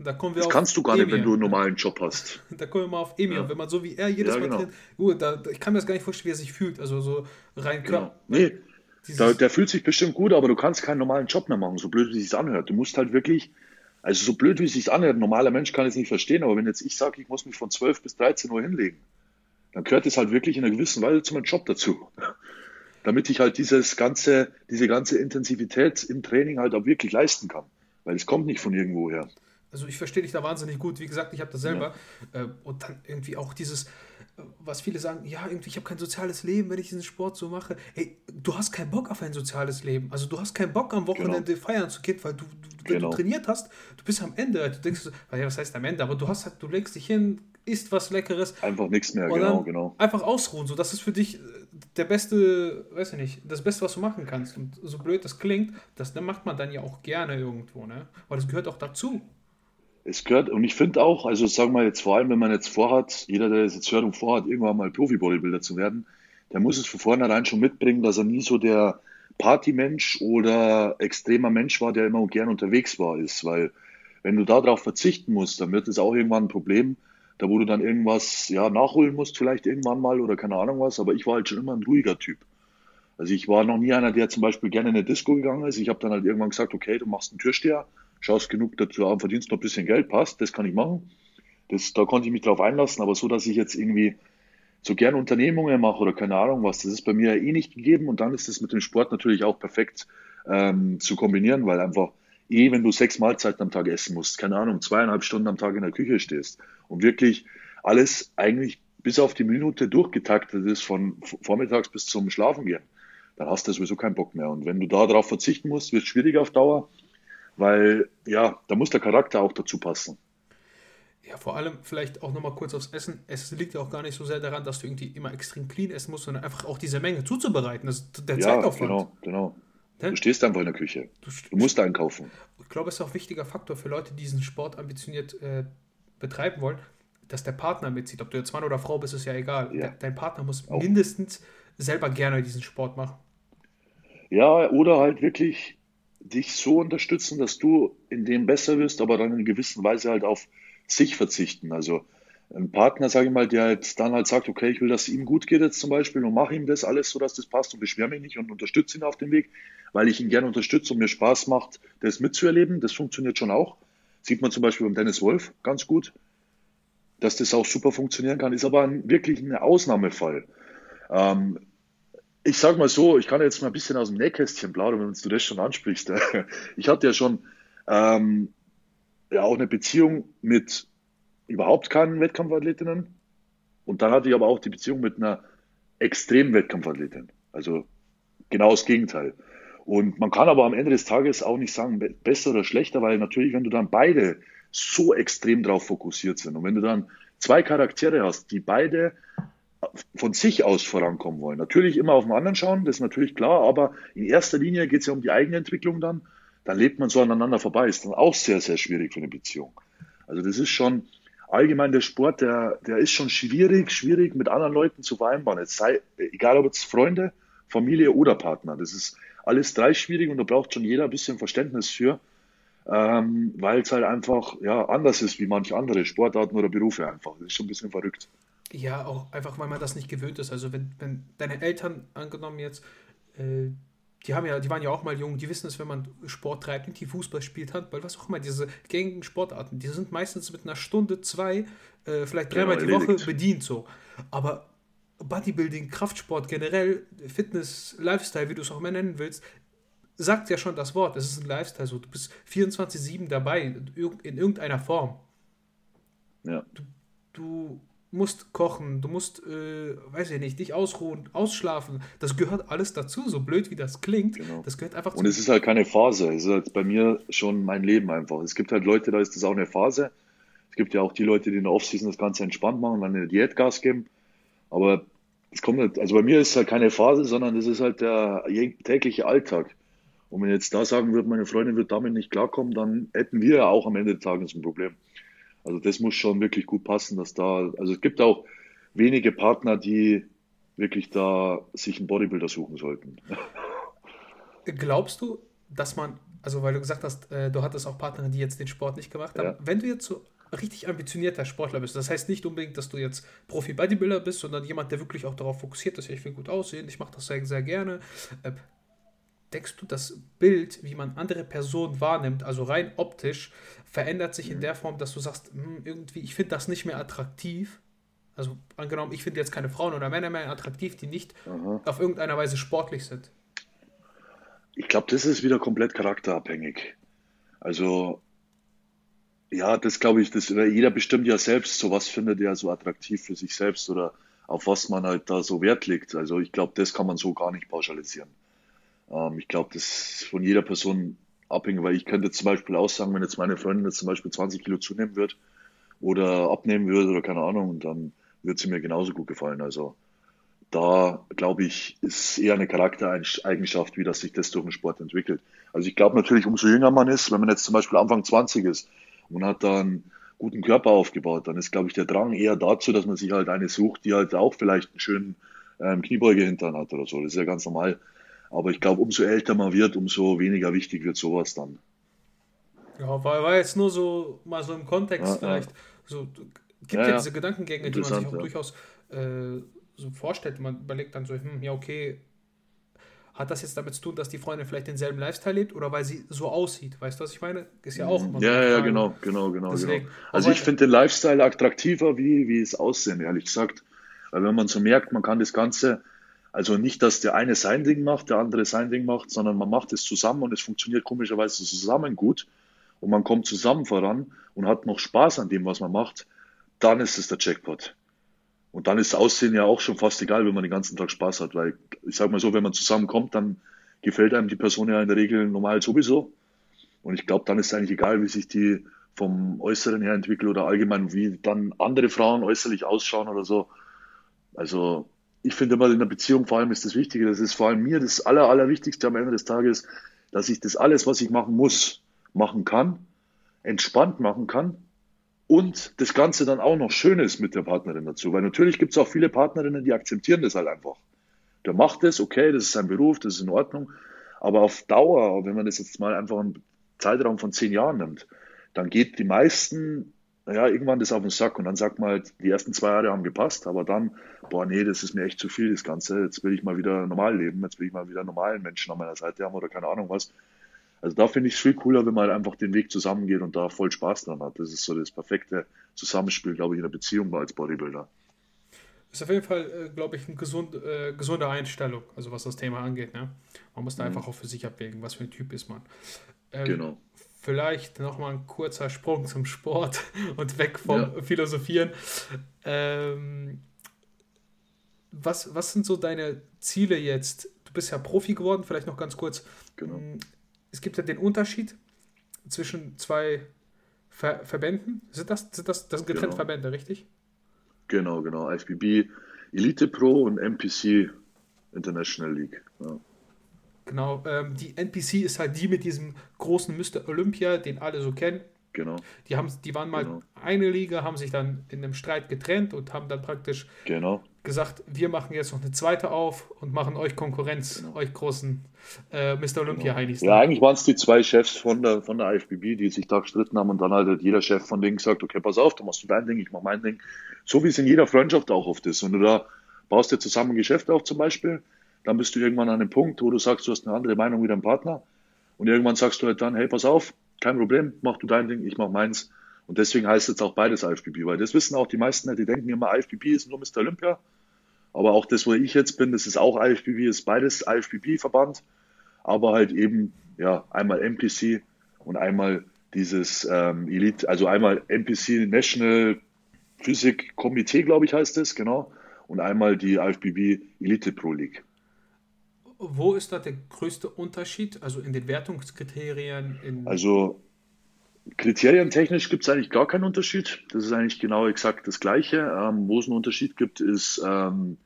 Da kommen wir das kannst du gar Emir. nicht, wenn du einen normalen Job hast. (laughs) Da kommen wir mal auf Emir. Ja. Wenn man so wie er jedes ja, Mal genau. trainiert, gut, da, ich kann mir das gar nicht vorstellen, wie er sich fühlt. Also so rein Körper. Genau. Nee, da, der fühlt sich bestimmt gut, aber du kannst keinen normalen Job mehr machen, so blöd wie es sich anhört. Du musst halt wirklich, also so blöd wie es sich anhört, ein normaler Mensch kann es nicht verstehen, aber wenn jetzt ich sage, ich muss mich von 12 bis 13 Uhr hinlegen, dann gehört es halt wirklich in einer gewissen Weise zu meinem Job dazu. (laughs) Damit ich halt dieses ganze, diese ganze Intensivität im Training halt auch wirklich leisten kann. Weil es kommt nicht von irgendwo her. Also ich verstehe dich da wahnsinnig gut. Wie gesagt, ich habe das selber. Ja. Äh, und dann irgendwie auch dieses, äh, was viele sagen, ja, irgendwie, ich habe kein soziales Leben, wenn ich diesen Sport so mache. Hey, du hast keinen Bock auf ein soziales Leben. Also du hast keinen Bock am Wochenende genau. feiern zu gehen, weil du, du, genau. du trainiert hast, du bist am Ende. Du denkst, ja, was heißt am Ende? Aber du hast halt, du legst dich hin, isst was Leckeres. Einfach nichts mehr, genau, genau. Einfach ausruhen. So, das ist für dich äh, der beste, weiß ich nicht, das Beste, was du machen kannst. Und so blöd das klingt, das macht man dann ja auch gerne irgendwo, ne? Weil das gehört auch dazu es gehört, und ich finde auch, also sagen wir jetzt vor allem, wenn man jetzt vorhat, jeder, der das jetzt hört und vorhat, irgendwann mal Profi-Bodybuilder zu werden, der muss es von vornherein schon mitbringen, dass er nie so der Partymensch oder extremer Mensch war, der immer gern unterwegs war, ist. Weil wenn du darauf verzichten musst, dann wird es auch irgendwann ein Problem, da wo du dann irgendwas ja, nachholen musst, vielleicht irgendwann mal oder keine Ahnung was. Aber ich war halt schon immer ein ruhiger Typ. Also ich war noch nie einer, der zum Beispiel gerne in eine Disco gegangen ist. Ich habe dann halt irgendwann gesagt, okay, du machst einen Türsteher schaust genug dazu an, verdienst noch ein bisschen Geld, passt, das kann ich machen. Das, da konnte ich mich drauf einlassen, aber so, dass ich jetzt irgendwie so gern Unternehmungen mache oder keine Ahnung was, das ist bei mir eh nicht gegeben und dann ist es mit dem Sport natürlich auch perfekt ähm, zu kombinieren, weil einfach eh, wenn du sechs Mahlzeiten am Tag essen musst, keine Ahnung, zweieinhalb Stunden am Tag in der Küche stehst und wirklich alles eigentlich bis auf die Minute durchgetaktet ist von vormittags bis zum Schlafen gehen, dann hast du sowieso keinen Bock mehr. Und wenn du da darauf verzichten musst, wird es schwierig auf Dauer weil ja, da muss der Charakter auch dazu passen. Ja, vor allem vielleicht auch nochmal kurz aufs Essen. Es liegt ja auch gar nicht so sehr daran, dass du irgendwie immer extrem clean essen musst, sondern einfach auch diese Menge zuzubereiten. Das ist der ja, Zeitaufwand. Genau, genau. Du stehst einfach in der Küche. Du, du musst einkaufen. Ich glaube, es ist auch ein wichtiger Faktor für Leute, die diesen Sport ambitioniert äh, betreiben wollen, dass der Partner mitzieht. Ob du jetzt Mann oder Frau bist, ist ja egal. Ja. Dein Partner muss auch. mindestens selber gerne diesen Sport machen. Ja, oder halt wirklich dich so unterstützen, dass du in dem besser wirst, aber dann in gewisser Weise halt auf sich verzichten. Also ein Partner, sage ich mal, der halt dann halt sagt, okay, ich will, dass es ihm gut geht jetzt zum Beispiel und mache ihm das alles so, dass das passt und beschwere mich nicht und unterstütze ihn auf dem Weg, weil ich ihn gerne unterstütze und mir Spaß macht, das mitzuerleben. Das funktioniert schon auch. Sieht man zum Beispiel beim Dennis Wolf ganz gut, dass das auch super funktionieren kann, ist aber ein, wirklich ein Ausnahmefall. Ähm, ich sag mal so, ich kann jetzt mal ein bisschen aus dem Nähkästchen plaudern, wenn du das schon ansprichst. (laughs) Ich hatte ja schon ähm, ja auch eine Beziehung mit überhaupt keinen Wettkampfathletinnen und dann hatte ich aber auch die Beziehung mit einer extremen Wettkampfathletin. Also genau das Gegenteil. Und man kann aber am Ende des Tages auch nicht sagen, besser oder schlechter, weil natürlich, wenn du dann beide so extrem drauf fokussiert sind und wenn du dann zwei Charaktere hast, die beide von sich aus vorankommen wollen. Natürlich immer auf den anderen schauen, das ist natürlich klar, aber in erster Linie geht es ja um die eigene Entwicklung dann. Dann lebt man so aneinander vorbei, ist dann auch sehr, sehr schwierig für eine Beziehung. Also das ist schon allgemein der Sport, der, der ist schon schwierig, schwierig mit anderen Leuten zu vereinbaren. Jetzt sei, egal ob es Freunde, Familie oder Partner. Das ist alles drei schwierig und da braucht schon jeder ein bisschen Verständnis für, ähm, weil es halt einfach ja, anders ist wie manche andere Sportarten oder Berufe einfach. Das ist schon ein bisschen verrückt. Ja, auch einfach, weil man das nicht gewöhnt ist. Also wenn, wenn deine Eltern angenommen jetzt, äh, die haben ja, die waren ja auch mal jung, die wissen es, wenn man Sport treibt, irgendwie Fußball spielt, Handball, was auch immer, diese gängigen Sportarten, die sind meistens mit einer Stunde, zwei, äh, vielleicht dreimal genau, die Woche bedient so. Aber Bodybuilding, Kraftsport generell, Fitness, Lifestyle, wie du es auch immer nennen willst, sagt ja schon das Wort. Es ist ein Lifestyle so. Du bist 24-7 dabei, in irgendeiner Form. Ja. Du, du musst kochen, du musst, äh, weiß ich nicht, dich ausruhen, ausschlafen. Das gehört alles dazu, so blöd wie das klingt. Genau. Das gehört einfach Und es ist halt keine Phase. Es ist halt bei mir schon mein Leben einfach. Es gibt halt Leute, da ist das auch eine Phase. Es gibt ja auch die Leute, die in der Offseason das Ganze entspannt machen, dann eine Diät Gas geben. Aber es kommt halt, also bei mir ist es halt keine Phase, sondern es ist halt der tägliche Alltag. Und wenn jetzt da sagen würde, meine Freundin wird damit nicht klarkommen, dann hätten wir ja auch am Ende des Tages ein Problem. Also das muss schon wirklich gut passen, dass da, also es gibt auch wenige Partner, die wirklich da sich einen Bodybuilder suchen sollten. (laughs) Glaubst du, dass man, also weil du gesagt hast, äh, du hattest auch Partner, die jetzt den Sport nicht gemacht haben, ja. wenn du jetzt so richtig ambitionierter Sportler bist, das heißt nicht unbedingt, dass du jetzt Profi-Bodybuilder bist, sondern jemand, der wirklich auch darauf fokussiert ist, ich will gut aussehen, ich mache das sehr, sehr gerne, äh, denkst du, das Bild, wie man andere Personen wahrnimmt, also rein optisch, verändert sich in der Form, dass du sagst, hm, irgendwie, ich finde das nicht mehr attraktiv. Also angenommen, ich finde jetzt keine Frauen oder Männer mehr attraktiv, die nicht Aha. auf irgendeiner Weise sportlich sind. Ich glaube, das ist wieder komplett charakterabhängig. Also, ja, das glaube ich, das, jeder bestimmt ja selbst, so was findet er so attraktiv für sich selbst oder auf was man halt da so Wert legt. Also ich glaube, das kann man so gar nicht pauschalisieren. Ähm, ich glaube, das ist von jeder Person abhängig, weil ich könnte zum Beispiel auch sagen, wenn jetzt meine Freundin jetzt zum Beispiel 20 Kilo zunehmen wird oder abnehmen würde oder keine Ahnung, dann wird sie mir genauso gut gefallen. Also da glaube ich, ist eher eine Charaktereigenschaft, wie das sich das durch den Sport entwickelt. Also ich glaube natürlich, umso jünger man ist, wenn man jetzt zum Beispiel Anfang 20 ist und hat dann guten Körper aufgebaut, dann ist, glaube ich, der Drang eher dazu, dass man sich halt eine sucht, die halt auch vielleicht einen schönen ähm, Kniebeugehintern hat oder so. Das ist ja ganz normal. Aber ich glaube, umso älter man wird, umso weniger wichtig wird sowas dann. Ja, war, war jetzt nur so mal so im Kontext ja, vielleicht. Ja. So, gibt ja, ja, diese Gedankengänge, die man sich auch durchaus äh, so vorstellt. Man überlegt dann so, hm, ja, okay, hat das jetzt damit zu tun, dass die Freundin vielleicht denselben Lifestyle lebt oder weil sie so aussieht? Weißt du, was ich meine? Ist ja auch immer Ja, ja, genau, genau, genau. Deswegen, genau. Also ich finde den Lifestyle attraktiver wie, wie es Aussehen, ehrlich gesagt. Weil wenn man so merkt, man kann das Ganze also nicht, dass der eine sein Ding macht, der andere sein Ding macht, sondern man macht es zusammen und es funktioniert komischerweise zusammen gut und man kommt zusammen voran und hat noch Spaß an dem, was man macht, dann ist es der Jackpot. Und dann ist das Aussehen ja auch schon fast egal, wenn man den ganzen Tag Spaß hat, weil ich sage mal so, wenn man zusammenkommt, dann gefällt einem die Person ja in der Regel normal sowieso. Und ich glaube, dann ist es eigentlich egal, wie sich die vom Äußeren her entwickelt oder allgemein, wie dann andere Frauen äußerlich ausschauen oder so. Also ich finde immer in der Beziehung vor allem ist das Wichtige, das ist vor allem mir das Aller, Allerwichtigste am Ende des Tages, dass ich das alles, was ich machen muss, machen kann, entspannt machen kann und das Ganze dann auch noch schön ist mit der Partnerin dazu. Weil natürlich gibt es auch viele Partnerinnen, die akzeptieren das halt einfach. Der macht das, okay, das ist sein Beruf, das ist in Ordnung. Aber auf Dauer, wenn man das jetzt mal einfach einen Zeitraum von zehn Jahren nimmt, dann geht die meisten naja, irgendwann das auf den Sack und dann sagt man halt, die ersten zwei Jahre haben gepasst, aber dann, boah, nee, das ist mir echt zu viel, das Ganze. Jetzt will ich mal wieder normal leben, jetzt will ich mal wieder normalen Menschen an meiner Seite haben oder keine Ahnung was. Also da finde ich es viel cooler, wenn man halt einfach den Weg zusammengeht und da voll Spaß dran hat. Das ist so das perfekte Zusammenspiel, glaube ich, in der Beziehung als Bodybuilder. Ist auf jeden Fall, äh, glaube ich, eine gesund, äh, gesunde Einstellung, also was das Thema angeht. Ne? Man muss da mhm. einfach auch für sich abwägen, was für ein Typ ist man. Ähm, genau vielleicht nochmal ein kurzer Sprung zum Sport (laughs) und weg vom ja. Philosophieren. Ähm, was, was sind so deine Ziele jetzt? Du bist ja Profi geworden, vielleicht noch ganz kurz. Genau. Mm, es gibt ja den Unterschied zwischen zwei Ver Verbänden. Sind das, sind das, das sind getrennte genau. Verbände, richtig? Genau, genau. IFBB Elite Pro und MPC International League. Ja. Genau, ähm, die NPC ist halt die mit diesem großen Mr. Olympia, den alle so kennen. Genau. Die, haben, die waren mal genau. eine Liga, haben sich dann in einem Streit getrennt und haben dann praktisch genau. gesagt, wir machen jetzt noch eine zweite auf und machen euch Konkurrenz, genau. euch großen äh, Mr. Genau. Ja, eigentlich waren es die zwei Chefs von der, von der IFBB, die sich da gestritten haben und dann halt jeder Chef von denen gesagt, okay, pass auf, du machst du dein Ding, ich mach mein Ding. So wie es in jeder Freundschaft auch oft ist. Wenn du da baust dir zusammen ein Geschäft auf zum Beispiel, dann bist du irgendwann an einem Punkt, wo du sagst, du hast eine andere Meinung wie dein Partner und irgendwann sagst du halt dann, hey, pass auf, kein Problem, mach du dein Ding, ich mach meins. Und deswegen heißt jetzt auch beides IFBB, weil das wissen auch die meisten, die denken immer, IFBB ist nur Mr. Olympia. Aber auch das, wo ich jetzt bin, das ist auch IFBB, ist beides IFBB-Verband. Aber halt eben, ja, einmal MPC und einmal dieses ähm, Elite, also einmal MPC National Physik Komitee, glaube ich, heißt es, genau. Und einmal die IFBB Elite Pro League. Wo ist da der größte Unterschied? Also in den Wertungskriterien? also Kriterientechnisch gibt es eigentlich gar keinen Unterschied. Das ist eigentlich genau exakt das Gleiche. Ähm, wo es einen Unterschied gibt, ist ähm,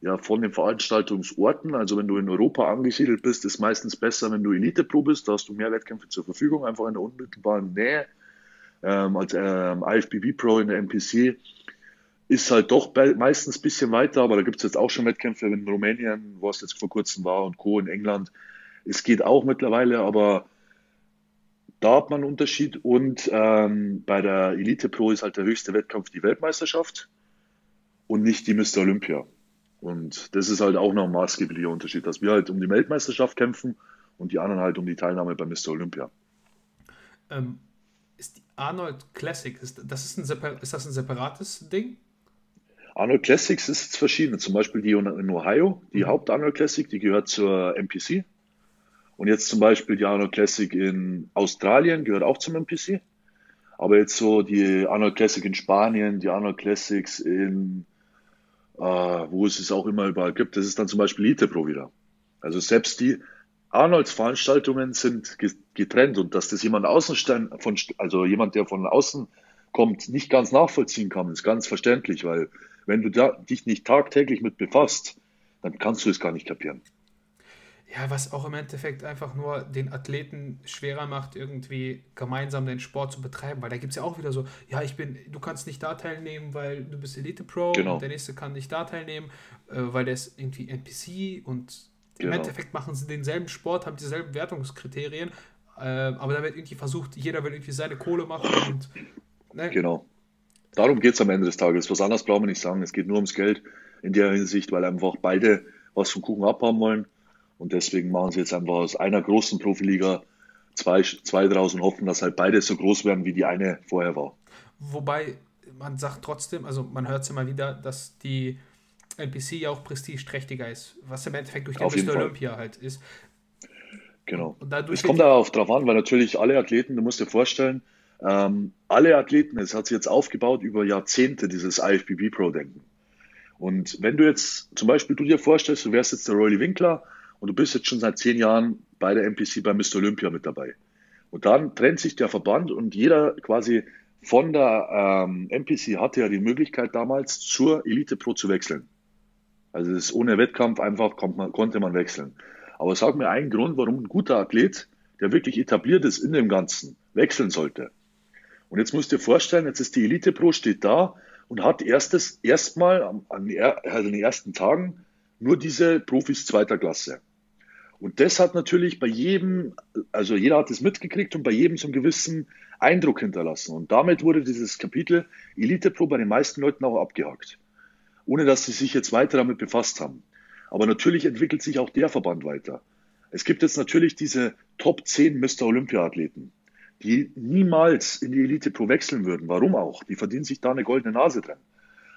ja von den Veranstaltungsorten. Also wenn du in Europa angesiedelt bist, ist meistens besser, wenn du Elite Pro bist. Da hast du mehr Wettkämpfe zur Verfügung, einfach in der unmittelbaren Nähe. Ähm, als ähm, IFBB Pro in der MPC ist halt doch meistens ein bisschen weiter, aber da gibt es jetzt auch schon Wettkämpfe in Rumänien, wo es jetzt vor kurzem war und Co. in England. Es geht auch mittlerweile, aber da hat man einen Unterschied und ähm, bei der Elite Pro ist halt der höchste Wettkampf die Weltmeisterschaft und nicht die Mr. Olympia. Und das ist halt auch noch ein maßgeblicher Unterschied, dass wir halt um die Weltmeisterschaft kämpfen und die anderen halt um die Teilnahme bei Mr. Olympia. Ähm, ist die Arnold Classic, ist das, ein ist das ein separates Ding? Arnold Classics ist verschiedene. Zum Beispiel die in Ohio, die mhm. Haupt-Arnold Classic, die gehört zur MPC. Und jetzt zum Beispiel die Arnold Classic in Australien gehört auch zum MPC. Aber jetzt so die Arnold Classic in Spanien, die Arnold Classics in, äh, wo es es auch immer überall gibt, das ist dann zum Beispiel Elite Pro wieder. Also selbst die Arnolds Veranstaltungen sind getrennt und dass das jemand außen von, also jemand, der von außen kommt, nicht ganz nachvollziehen kann, ist ganz verständlich, weil wenn du da, dich nicht tagtäglich mit befasst, dann kannst du es gar nicht kapieren. Ja, was auch im Endeffekt einfach nur den Athleten schwerer macht, irgendwie gemeinsam den Sport zu betreiben, weil da gibt es ja auch wieder so, ja, ich bin, du kannst nicht da teilnehmen, weil du bist Elite Pro genau. und der nächste kann nicht da teilnehmen, äh, weil der ist irgendwie NPC und genau. im Endeffekt machen sie denselben Sport, haben dieselben Wertungskriterien, äh, aber da wird irgendwie versucht, jeder will irgendwie seine Kohle machen und ne? Genau. Darum geht es am Ende des Tages. Was anderes brauchen wir nicht sagen. Es geht nur ums Geld in der Hinsicht, weil einfach beide was vom Kuchen abhaben wollen. Und deswegen machen sie jetzt einfach aus einer großen Profiliga zwei, zwei draus und hoffen, dass halt beide so groß werden, wie die eine vorher war. Wobei man sagt trotzdem, also man hört es immer wieder, dass die NPC ja auch prestigeträchtiger ist, was im Endeffekt durch den Mr. Olympia halt ist. Genau. es kommt darauf drauf an, weil natürlich alle Athleten, du musst dir vorstellen, ähm, alle Athleten, es hat sich jetzt aufgebaut über Jahrzehnte, dieses IFBB Pro-Denken. Und wenn du jetzt zum Beispiel du dir vorstellst, du wärst jetzt der Roy Winkler und du bist jetzt schon seit zehn Jahren bei der MPC bei Mr. Olympia mit dabei. Und dann trennt sich der Verband und jeder quasi von der ähm, MPC hatte ja die Möglichkeit damals zur Elite Pro zu wechseln. Also das ist ohne Wettkampf einfach man, konnte man wechseln. Aber sag mir einen Grund, warum ein guter Athlet, der wirklich etabliert ist in dem Ganzen, wechseln sollte. Und jetzt musst du dir vorstellen, jetzt ist die Elite Pro steht da und hat erstes erstmal an, an den ersten Tagen nur diese Profis zweiter Klasse. Und das hat natürlich bei jedem, also jeder hat es mitgekriegt und bei jedem so einen gewissen Eindruck hinterlassen. Und damit wurde dieses Kapitel Elite Pro bei den meisten Leuten auch abgehakt. Ohne dass sie sich jetzt weiter damit befasst haben. Aber natürlich entwickelt sich auch der Verband weiter. Es gibt jetzt natürlich diese Top 10 Mr. Olympia Athleten, die niemals in die Elite Pro wechseln würden. Warum auch? Die verdienen sich da eine goldene Nase drin.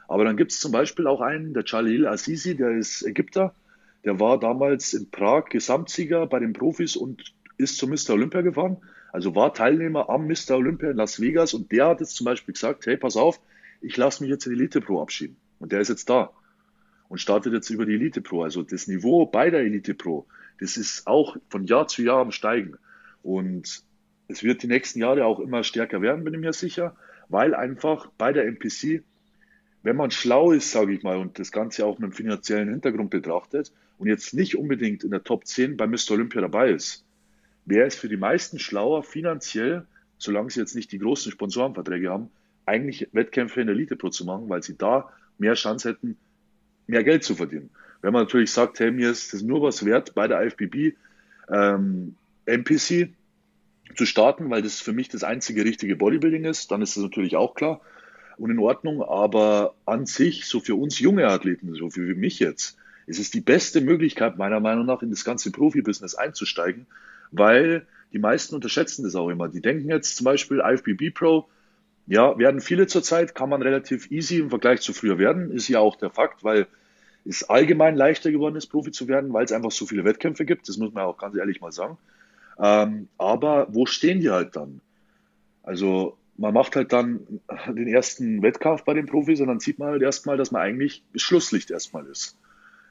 Aber dann gibt es zum Beispiel auch einen, der Jalil Azizi, der ist Ägypter, der war damals in Prag Gesamtsieger bei den Profis und ist zum Mr. Olympia gefahren. Also war Teilnehmer am Mr. Olympia in Las Vegas und der hat jetzt zum Beispiel gesagt, hey, pass auf, ich lasse mich jetzt in die Elite Pro abschieben. Und der ist jetzt da und startet jetzt über die Elite Pro. Also das Niveau bei der Elite Pro, das ist auch von Jahr zu Jahr am Steigen. Und es wird die nächsten Jahre auch immer stärker werden, bin ich mir sicher, weil einfach bei der MPC, wenn man schlau ist, sage ich mal, und das Ganze auch mit dem finanziellen Hintergrund betrachtet, und jetzt nicht unbedingt in der Top 10 bei Mr. Olympia dabei ist, wäre es für die meisten schlauer, finanziell, solange sie jetzt nicht die großen Sponsorenverträge haben, eigentlich Wettkämpfe in der Elite Pro zu machen, weil sie da mehr Chance hätten, mehr Geld zu verdienen. Wenn man natürlich sagt, hey, mir ist das nur was wert, bei der IFBB ähm, NPC zu starten, weil das für mich das einzige richtige Bodybuilding ist, dann ist das natürlich auch klar und in Ordnung. Aber an sich, so für uns junge Athleten, so für mich jetzt, ist es die beste Möglichkeit, meiner Meinung nach, in das ganze Profibusiness einzusteigen, weil die meisten unterschätzen das auch immer. Die denken jetzt zum Beispiel IFBB Pro, ja, werden viele zurzeit, kann man relativ easy im Vergleich zu früher werden, ist ja auch der Fakt, weil es allgemein leichter geworden ist, Profi zu werden, weil es einfach so viele Wettkämpfe gibt. Das muss man auch ganz ehrlich mal sagen. Ähm, aber wo stehen die halt dann? Also man macht halt dann den ersten Wettkampf bei den Profis und dann sieht man halt erstmal, dass man eigentlich Schlusslicht erstmal ist.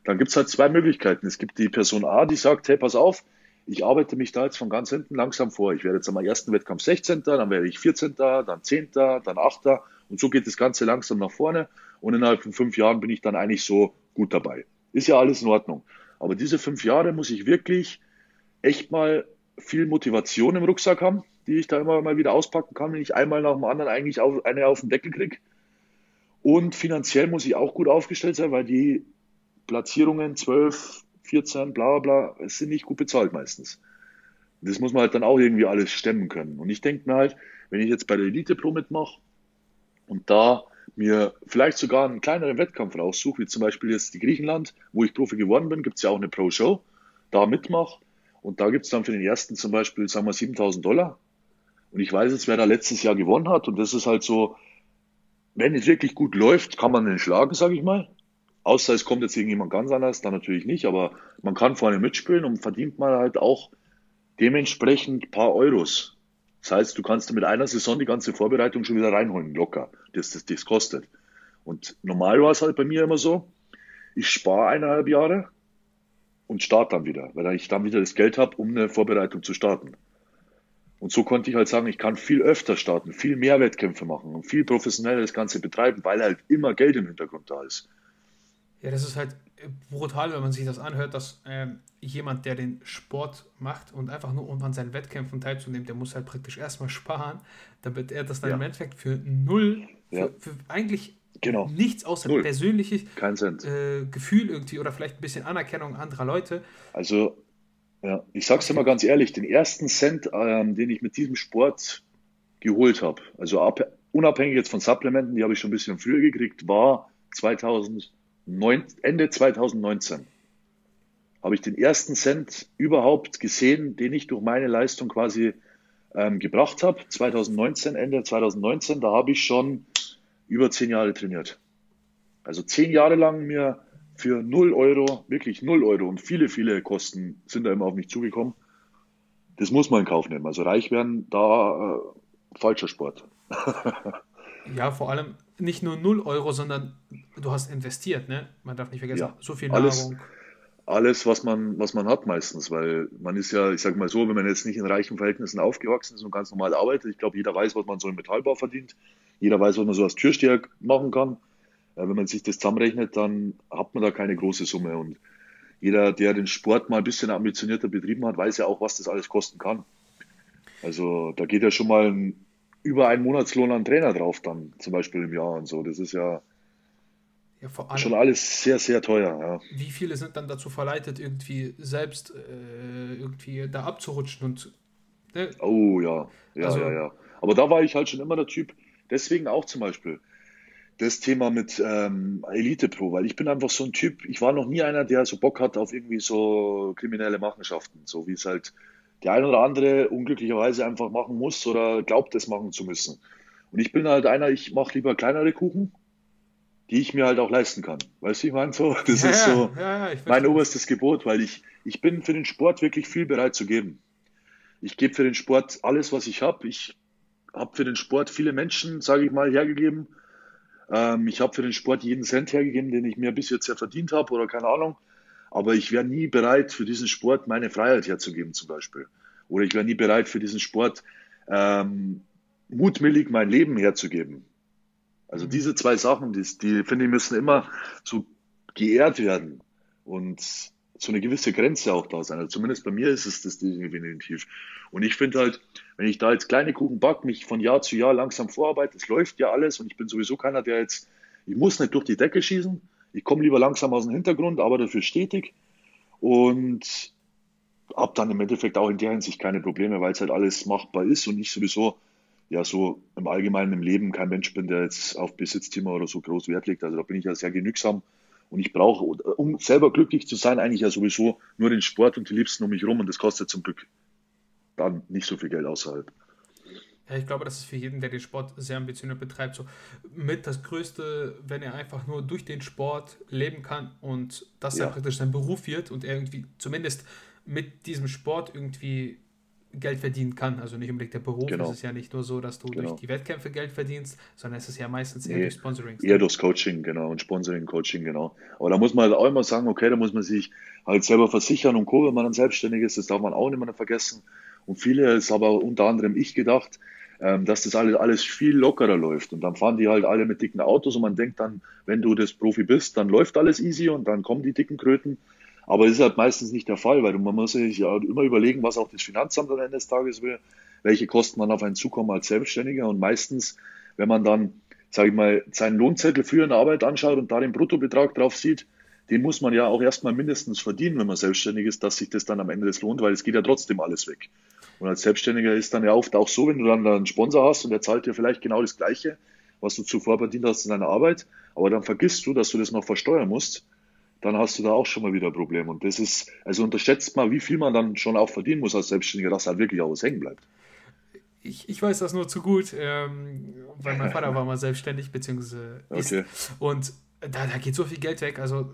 Dann gibt es halt zwei Möglichkeiten. Es gibt die Person A, die sagt, hey, pass auf, ich arbeite mich da jetzt von ganz hinten langsam vor. Ich werde jetzt am ersten Wettkampf 16., dann werde ich 14., dann 10., dann 8. Und so geht das Ganze langsam nach vorne. Und innerhalb von fünf Jahren bin ich dann eigentlich so gut dabei. Ist ja alles in Ordnung. Aber diese fünf Jahre muss ich wirklich echt mal viel Motivation im Rucksack haben, die ich da immer mal wieder auspacken kann, wenn ich einmal nach dem anderen eigentlich auf, eine auf den Deckel kriege. Und finanziell muss ich auch gut aufgestellt sein, weil die Platzierungen 12, 14, bla bla bla, sind nicht gut bezahlt meistens. Das muss man halt dann auch irgendwie alles stemmen können. Und ich denke mir halt, wenn ich jetzt bei der Elite Pro mitmache und da mir vielleicht sogar einen kleineren Wettkampf raussuche, wie zum Beispiel jetzt die Griechenland, wo ich Profi geworden bin, gibt es ja auch eine Pro-Show, da mitmache und da gibt es dann für den ersten zum Beispiel, sagen wir, 7000 Dollar. Und ich weiß jetzt, wer da letztes Jahr gewonnen hat und das ist halt so, wenn es wirklich gut läuft, kann man den schlagen, sage ich mal. Außer es kommt jetzt irgendjemand ganz anders, dann natürlich nicht, aber man kann vorne mitspielen und verdient man halt auch dementsprechend ein paar Euros. Das heißt, du kannst mit einer Saison die ganze Vorbereitung schon wieder reinholen, locker. Das, das, das kostet. Und normal war es halt bei mir immer so, ich spare eineinhalb Jahre und starte dann wieder, weil ich dann wieder das Geld habe, um eine Vorbereitung zu starten. Und so konnte ich halt sagen, ich kann viel öfter starten, viel mehr Wettkämpfe machen und viel professioneller das Ganze betreiben, weil halt immer Geld im Hintergrund da ist. Ja, das ist halt brutal, wenn man sich das anhört, dass äh, jemand, der den Sport macht und einfach nur um an seinen Wettkämpfen teilzunehmen, der muss halt praktisch erstmal sparen, damit er das dann ja. im Endeffekt für null, ja. für, für, eigentlich genau. nichts außer null. persönliches äh, Gefühl irgendwie oder vielleicht ein bisschen Anerkennung anderer Leute. Also, ja, ich sag's dir mal ganz ehrlich, den ersten Cent, ähm, den ich mit diesem Sport geholt habe, also ab, unabhängig jetzt von Supplementen, die habe ich schon ein bisschen früher gekriegt, war 2000 Ende 2019 habe ich den ersten Cent überhaupt gesehen, den ich durch meine Leistung quasi ähm, gebracht habe. 2019, Ende 2019, da habe ich schon über zehn Jahre trainiert. Also zehn Jahre lang mir für 0 Euro, wirklich 0 Euro und viele, viele Kosten sind da immer auf mich zugekommen. Das muss man in Kauf nehmen. Also reich werden, da äh, falscher Sport. (laughs) ja, vor allem nicht nur 0 Euro, sondern du hast investiert, ne? Man darf nicht vergessen, ja, so viel Nahrung. Alles, alles, was man, was man hat meistens, weil man ist ja, ich sage mal so, wenn man jetzt nicht in reichen Verhältnissen aufgewachsen ist und ganz normal arbeitet, ich glaube, jeder weiß, was man so im Metallbau verdient, jeder weiß, was man so als Türsteher machen kann. Wenn man sich das zusammenrechnet, dann hat man da keine große Summe und jeder, der den Sport mal ein bisschen ambitionierter betrieben hat, weiß ja auch, was das alles kosten kann. Also da geht ja schon mal ein über einen Monatslohn an Trainer drauf dann, zum Beispiel im Jahr und so. Das ist ja, ja schon alles sehr, sehr teuer. Ja. Wie viele sind dann dazu verleitet, irgendwie selbst äh, irgendwie da abzurutschen und ne? Oh ja, ja, also, ja, ja. Aber da war ich halt schon immer der Typ, deswegen auch zum Beispiel das Thema mit ähm, Elite Pro, weil ich bin einfach so ein Typ, ich war noch nie einer, der so Bock hat auf irgendwie so kriminelle Machenschaften, so wie es halt der ein oder andere unglücklicherweise einfach machen muss oder glaubt, es machen zu müssen. Und ich bin halt einer, ich mache lieber kleinere Kuchen, die ich mir halt auch leisten kann. Weißt du, ich meine so, das ja, ist so ja, ja, mein oberstes Gebot, weil ich, ich bin für den Sport wirklich viel bereit zu geben. Ich gebe für den Sport alles, was ich habe. Ich habe für den Sport viele Menschen, sage ich mal, hergegeben. Ähm, ich habe für den Sport jeden Cent hergegeben, den ich mir bis jetzt ja verdient habe oder keine Ahnung. Aber ich wäre nie bereit, für diesen Sport meine Freiheit herzugeben, zum Beispiel. Oder ich wäre nie bereit, für diesen Sport ähm, mutwillig mein Leben herzugeben. Also mhm. diese zwei Sachen, die, die finde ich, müssen immer so geehrt werden und so eine gewisse Grenze auch da sein. Also zumindest bei mir ist es das definitiv. Und ich finde halt, wenn ich da jetzt kleine Kuchen back, mich von Jahr zu Jahr langsam vorarbeite, es läuft ja alles und ich bin sowieso keiner, der jetzt, ich muss nicht durch die Decke schießen, Ich komme lieber langsam aus dem Hintergrund, aber dafür stetig und habe dann im Endeffekt auch in der Hinsicht keine Probleme, weil es halt alles machbar ist und ich sowieso ja so im Allgemeinen im Leben kein Mensch bin, der jetzt auf Besitzthema oder so groß Wert legt. Also da bin ich ja sehr genügsam und ich brauche, um selber glücklich zu sein, eigentlich ja sowieso nur den Sport und die Liebsten um mich rum und das kostet zum Glück dann nicht so viel Geld außerhalb. Ja, ich glaube, das ist für jeden, der den Sport sehr ambitioniert betreibt, so mit das Größte, wenn er einfach nur durch den Sport leben kann und das ja. dann praktisch sein Beruf wird und er irgendwie zumindest mit diesem Sport irgendwie Geld verdienen kann. Also nicht unbedingt der Beruf. Genau. Es ist ja nicht nur so, dass du genau. durch die Wettkämpfe Geld verdienst, sondern es ist ja meistens eher nee, durch Sponsoring. Eher durchs Coaching, genau. Und Sponsoring, Coaching, genau. Aber da muss man halt auch immer sagen, okay, da muss man sich halt selber versichern und Co., wenn man dann selbstständig ist. Das darf man auch nicht mehr vergessen. Und viele, ist aber unter anderem ich gedacht, ähm, dass das alles, alles viel lockerer läuft. Und dann fahren die halt alle mit dicken Autos und man denkt dann, wenn du das Profi bist, dann läuft alles easy und dann kommen die dicken Kröten. Aber das ist halt meistens nicht der Fall, weil man muss sich ja immer überlegen, was auch das Finanzamt am Ende des Tages will, welche Kosten man auf einen zukommen als Selbstständiger. Und meistens, wenn man dann, sage ich mal, seinen Lohnzettel für eine Arbeit anschaut und da den Bruttobetrag drauf sieht, den muss man ja auch erstmal mindestens verdienen, wenn man selbstständig ist, dass sich das dann am Ende des lohnt, weil es geht ja trotzdem alles weg. Und als Selbstständiger ist dann ja oft auch so, wenn du dann einen Sponsor hast und der zahlt dir vielleicht genau das Gleiche, was du zuvor verdient hast in deiner Arbeit, aber dann vergisst du, dass du das noch versteuern musst, dann hast du da auch schon mal wieder ein Problem. Und das ist, also unterschätzt mal, wie viel man dann schon auch verdienen muss als Selbstständiger, dass halt wirklich auch was hängen bleibt. Ich, ich weiß das nur zu gut, ähm, weil mein Vater war mal selbstständig, beziehungsweise ist. Okay. Und da, da geht so viel Geld weg. Also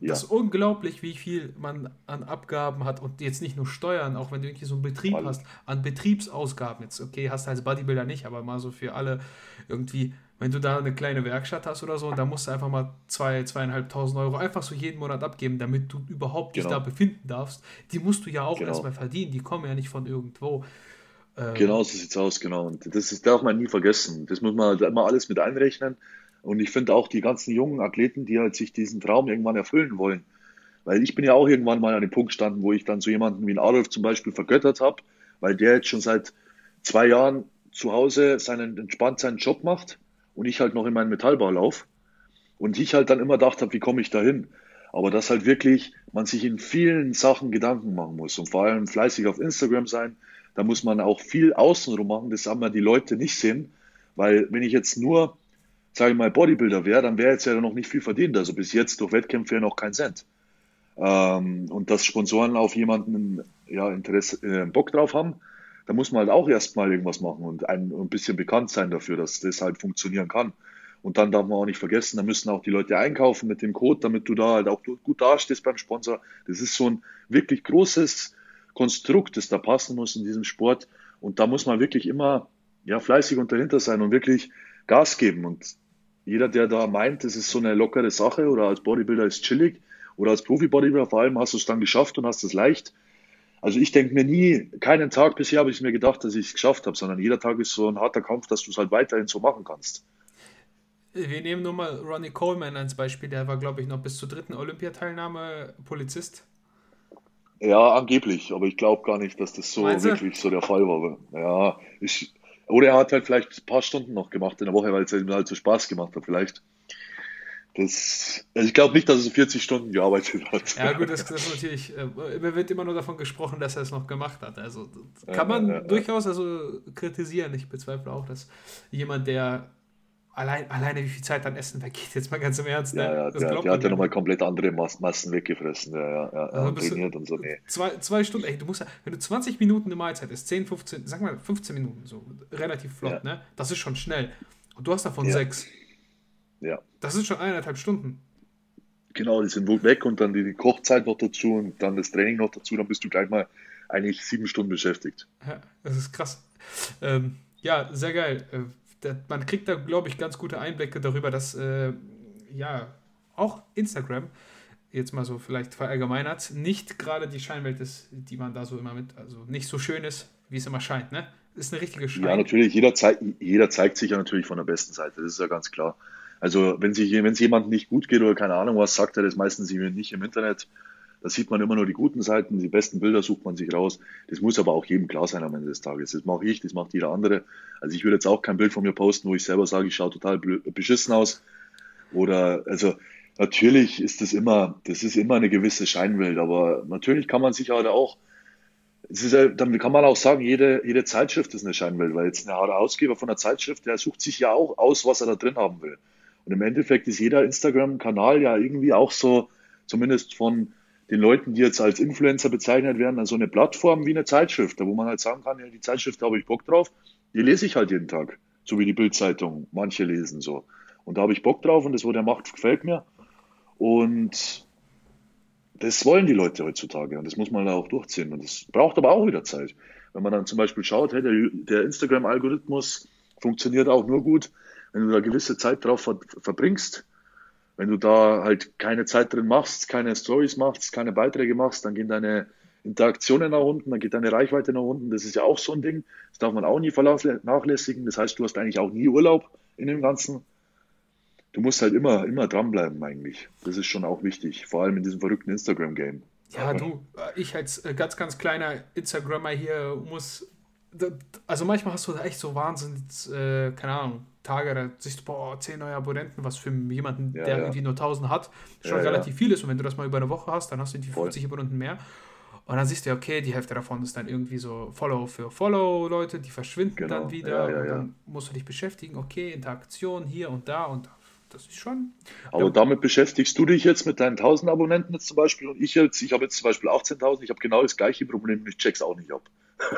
ja. das ist unglaublich, wie viel man an Abgaben hat und jetzt nicht nur Steuern, auch wenn du irgendwie so einen Betrieb Alles. hast, an Betriebsausgaben. Jetzt, okay, hast du als Bodybuilder nicht, aber mal so für alle irgendwie, wenn du da eine kleine Werkstatt hast oder so, da musst du einfach mal zwei, zweieinhalbtausend Euro einfach so jeden Monat abgeben, damit du überhaupt genau. dich da befinden darfst. Die musst du ja auch genau. erstmal verdienen, die kommen ja nicht von irgendwo. Ähm, genau, so sieht's aus, genau. Und das ist, darf man nie vergessen. Das muss man halt immer alles mit einrechnen. Und ich finde auch die ganzen jungen Athleten, die halt sich diesen Traum irgendwann erfüllen wollen. Weil ich bin ja auch irgendwann mal an dem Punkt gestanden, wo ich dann so jemanden wie Adolf zum Beispiel vergöttert habe, weil der jetzt schon seit zwei Jahren zu Hause seinen, entspannt seinen Job macht und ich halt noch in meinen Metallbau laufe. Und ich halt dann immer gedacht habe, wie komme ich da hin? Aber dass halt wirklich man sich in vielen Sachen Gedanken machen muss und vor allem fleißig auf Instagram sein. Da muss man auch viel außenrum machen, das haben wir die Leute nicht sehen. Weil wenn ich jetzt nur sage ich mal, Bodybuilder wäre, dann wäre jetzt ja noch nicht viel verdient. Also bis jetzt durch Wettkämpfe ja noch kein Cent. Ähm, und dass Sponsoren auf jemanden ja, Interesse, äh, Bock drauf haben, da muss man halt auch erstmal irgendwas machen und ein, ein bisschen bekannt sein dafür, dass das halt funktionieren kann. Und dann darf man auch nicht vergessen, da müssen auch die Leute einkaufen mit dem Code, damit du da halt auch gut dastehst beim Sponsor. Das ist so ein wirklich großes Konstrukt, das da passen muss in diesem Sport. Und da muss man wirklich immer ja, fleißig und dahinter sein und wirklich Gas geben. Und jeder, der da meint, das ist so eine lockere Sache oder als Bodybuilder ist chillig oder als Profi-Bodybuilder vor allem hast du es dann geschafft und hast es leicht. Also ich denke mir nie, keinen Tag bisher habe ich mir gedacht, dass ich es geschafft habe, sondern jeder Tag ist so ein harter Kampf, dass du es halt weiterhin so machen kannst. Wir nehmen nur mal Ronnie Coleman als Beispiel, der war, glaube ich, noch bis zur dritten Olympiateilnahme Polizist. Ja, angeblich, aber ich glaube gar nicht, dass das so wirklich so der Fall war. Ja, ich, oder er hat halt vielleicht ein paar Stunden noch gemacht in der Woche, weil es ihm halt so Spaß gemacht hat, vielleicht. Das, also ich glaube nicht, dass er 40 Stunden gearbeitet hat. Ja, gut, das, das ist natürlich, äh, wird immer nur davon gesprochen, dass er es noch gemacht hat. Also kann man ja, ja, durchaus also kritisieren. Ich bezweifle auch, dass jemand, der allein, alleine wie viel Zeit an Essen weggeht, jetzt mal ganz im Ernst. Ne? Ja, ja, der, der hat ja nochmal komplett andere Massen weggefressen. Ja, ja, ja, also trainiert und so. Nee. Zwei, zwei Stunden, ey, du musst ja, wenn du 20 Minuten eine Mahlzeit ist, 10, 15, sag mal 15 Minuten, so relativ flott, ja. ne? Das ist schon schnell. Und du hast davon ja. sechs. Ja. Das ist schon eineinhalb Stunden. Genau, die sind wohl weg und dann die Kochzeit noch dazu und dann das Training noch dazu, dann bist du gleich mal eigentlich sieben Stunden beschäftigt. Ja, das ist krass. Ähm, ja, sehr geil. Äh, man kriegt da, glaube ich, ganz gute Einblicke darüber, dass äh, ja auch Instagram jetzt mal so vielleicht verallgemeinert, nicht gerade die Scheinwelt ist, die man da so immer mit, also nicht so schön ist, wie es immer scheint, ne? Ist eine richtige Schein. Ja, natürlich, jeder, zeig, jeder zeigt sich ja natürlich von der besten Seite, das ist ja ganz klar. Also wenn sich, wenn es jemandem nicht gut geht oder keine Ahnung was, sagt er das meistens nicht im Internet. Da sieht man immer nur die guten Seiten, die besten Bilder sucht man sich raus. Das muss aber auch jedem klar sein am Ende des Tages. Das mache ich, das macht jeder andere. Also ich würde jetzt auch kein Bild von mir posten, wo ich selber sage, ich schaue total beschissen aus. Oder, also natürlich ist das immer, das ist immer eine gewisse Scheinwelt, aber natürlich kann man sich halt auch, ist, dann kann man auch sagen, jede, jede Zeitschrift ist eine Scheinwelt, weil jetzt ein Herausgeber von einer Zeitschrift, der sucht sich ja auch aus, was er da drin haben will. Und im Endeffekt ist jeder Instagram-Kanal ja irgendwie auch so, zumindest von den Leuten, die jetzt als Influencer bezeichnet werden, also eine Plattform wie eine Zeitschrift, wo man halt sagen kann, ja, die Zeitschrift, da habe ich Bock drauf, die lese ich halt jeden Tag, so wie die Bildzeitung, manche lesen so. Und da habe ich Bock drauf und das, wo der macht, gefällt mir. Und das wollen die Leute heutzutage und das muss man da auch durchziehen. Und das braucht aber auch wieder Zeit. Wenn man dann zum Beispiel schaut, hey, der, der Instagram-Algorithmus funktioniert auch nur gut, wenn du da gewisse Zeit drauf ver verbringst. Wenn du da halt keine Zeit drin machst, keine Stories machst, keine Beiträge machst, dann gehen deine Interaktionen nach unten, dann geht deine Reichweite nach unten. Das ist ja auch so ein Ding. Das darf man auch nie vernachlässigen. Das heißt, du hast eigentlich auch nie Urlaub in dem Ganzen du musst halt immer, immer dranbleiben eigentlich. Das ist schon auch wichtig, vor allem in diesem verrückten Instagram-Game. Ja, du, ich als äh, ganz, ganz kleiner Instagrammer hier muss, also manchmal hast du echt so wahnsinnig, äh, keine Ahnung, Tage, da siehst du, boah, 10 neue Abonnenten, was für jemanden, ja, der ja. irgendwie nur 1000 hat, schon ja, relativ viel ist. Und wenn du das mal über eine Woche hast, dann hast du irgendwie 50 Abonnenten mehr. Und dann siehst du, okay, die Hälfte davon ist dann irgendwie so Follow für Follow-Leute, die verschwinden genau. dann wieder. und dann musst du dich beschäftigen, okay, Interaktion hier und da und das ist schon. Aber damit beschäftigst du dich jetzt mit deinen 1000 Abonnenten jetzt zum Beispiel und ich jetzt, ich habe jetzt zum Beispiel 18.000, ich habe genau das gleiche Problem, ich check's auch nicht ab.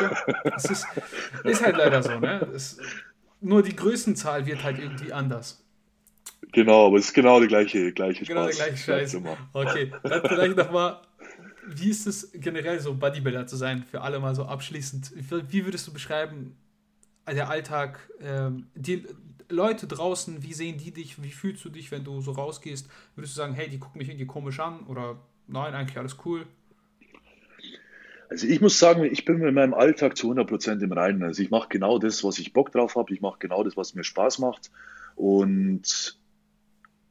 Ja, das ist, ist halt leider so, ne? Das, nur die Größenzahl wird halt irgendwie anders. Genau, aber es ist genau der gleiche, gleiche Spaß. Genau der gleiche Scheiß. Okay, dann vielleicht nochmal, wie ist es generell so, Bodybuilder zu sein, für alle mal so abschließend? Wie würdest du beschreiben, der Alltag, ähm, die, Leute draußen, wie sehen die dich? Wie fühlst du dich, wenn du so rausgehst? Würdest du sagen, hey, die gucken mich irgendwie komisch an? Oder nein, eigentlich alles cool? Also ich muss sagen, ich bin mit meinem Alltag zu 100% im Reinen. Also ich mache genau das, was ich Bock drauf habe. Ich mache genau das, was mir Spaß macht. Und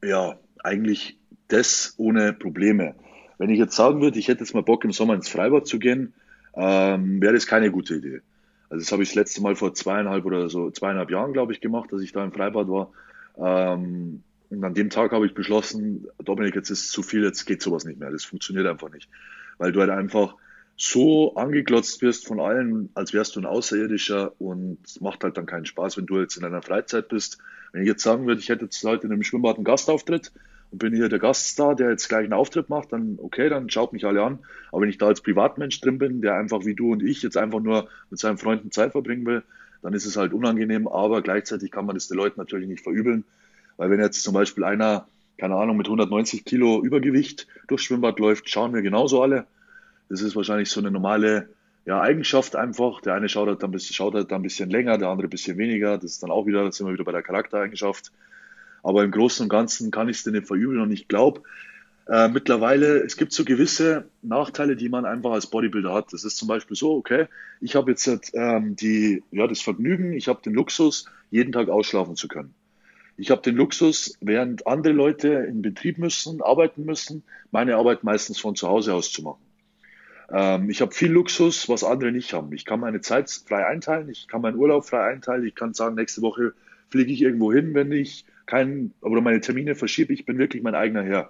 ja, eigentlich das ohne Probleme. Wenn ich jetzt sagen würde, ich hätte jetzt mal Bock im Sommer ins Freibad zu gehen, ähm, wäre das keine gute Idee. Also das habe ich das letzte Mal vor zweieinhalb oder so zweieinhalb Jahren, glaube ich, gemacht, dass ich da im Freibad war. Ähm, und an dem Tag habe ich beschlossen, Dominik, jetzt ist zu viel, jetzt geht sowas nicht mehr. Das funktioniert einfach nicht. Weil du halt einfach so angeglotzt wirst von allen, als wärst du ein Außerirdischer und es macht halt dann keinen Spaß, wenn du jetzt in deiner Freizeit bist. Wenn ich jetzt sagen würde, ich hätte jetzt heute in einem Schwimmbad einen Gastauftritt, und bin hier der Gaststar, der jetzt gleich einen Auftritt macht, dann okay, dann schaut mich alle an. Aber wenn ich da als Privatmensch drin bin, der einfach wie du und ich jetzt einfach nur mit seinen Freunden Zeit verbringen will, dann ist es halt unangenehm, aber gleichzeitig kann man das den Leuten natürlich nicht verübeln. Weil wenn jetzt zum Beispiel einer, keine Ahnung, mit 190 Kilo Übergewicht durchs Schwimmbad läuft, schauen wir genauso alle. Das ist wahrscheinlich so eine normale ja, Eigenschaft einfach. Der eine schaut halt, dann, schaut halt dann ein bisschen länger, der andere ein bisschen weniger. Das ist dann auch wieder, sind wir wieder bei der Charaktereigenschaft. Aber im Großen und Ganzen kann ich es nicht verübeln und ich glaube, äh, mittlerweile, es gibt so gewisse Nachteile, die man einfach als Bodybuilder hat. Das ist zum Beispiel so, okay, ich habe jetzt ähm, die, ja, das Vergnügen, ich habe den Luxus, jeden Tag ausschlafen zu können. Ich habe den Luxus, während andere Leute in Betrieb müssen, arbeiten müssen, meine Arbeit meistens von zu Hause aus zu machen. Ähm, ich habe viel Luxus, was andere nicht haben. Ich kann meine Zeit frei einteilen, ich kann meinen Urlaub frei einteilen, ich kann sagen, nächste Woche fliege ich irgendwo hin, wenn ich keinen, oder meine Termine verschiebe, ich bin wirklich mein eigener Herr.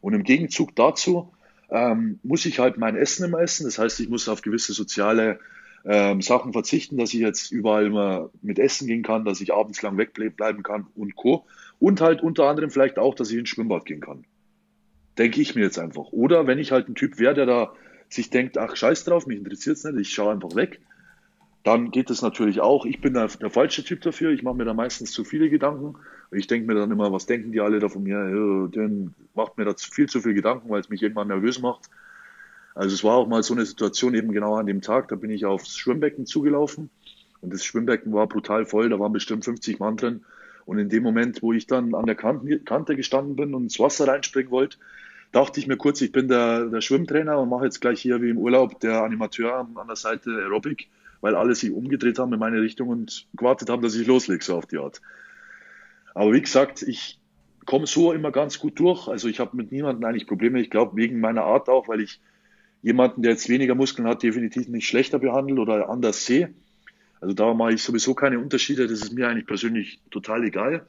Und im Gegenzug dazu ähm, muss ich halt mein Essen immer essen. Das heißt, ich muss auf gewisse soziale ähm, Sachen verzichten, dass ich jetzt überall immer mit essen gehen kann, dass ich abends lang wegbleiben kann und Co. Und halt unter anderem vielleicht auch, dass ich ins Schwimmbad gehen kann. Denke ich mir jetzt einfach. Oder wenn ich halt ein Typ wäre, der da sich denkt, ach scheiß drauf, mich interessiert es nicht, ich schaue einfach weg, dann geht es natürlich auch. Ich bin der, der falsche Typ dafür. Ich mache mir da meistens zu viele Gedanken. Ich denke mir dann immer, was denken die alle da von mir? Den macht mir da viel zu viel Gedanken, weil es mich irgendwann nervös macht. Also es war auch mal so eine Situation eben genau an dem Tag. Da bin ich aufs Schwimmbecken zugelaufen und das Schwimmbecken war brutal voll. Da waren bestimmt 50 Mann drin. Und in dem Moment, wo ich dann an der Kante gestanden bin und ins Wasser reinspringen wollte, dachte ich mir kurz, ich bin der, der Schwimmtrainer und mache jetzt gleich hier wie im Urlaub der Animateur an der Seite Aerobic weil alle sich umgedreht haben in meine Richtung und gewartet haben, dass ich loslege, so auf die Art. Aber wie gesagt, ich komme so immer ganz gut durch. Also ich habe mit niemandem eigentlich Probleme. Ich glaube, wegen meiner Art auch, weil ich jemanden, der jetzt weniger Muskeln hat, definitiv nicht schlechter behandle oder anders sehe. Also da mache ich sowieso keine Unterschiede. Das ist mir eigentlich persönlich total egal.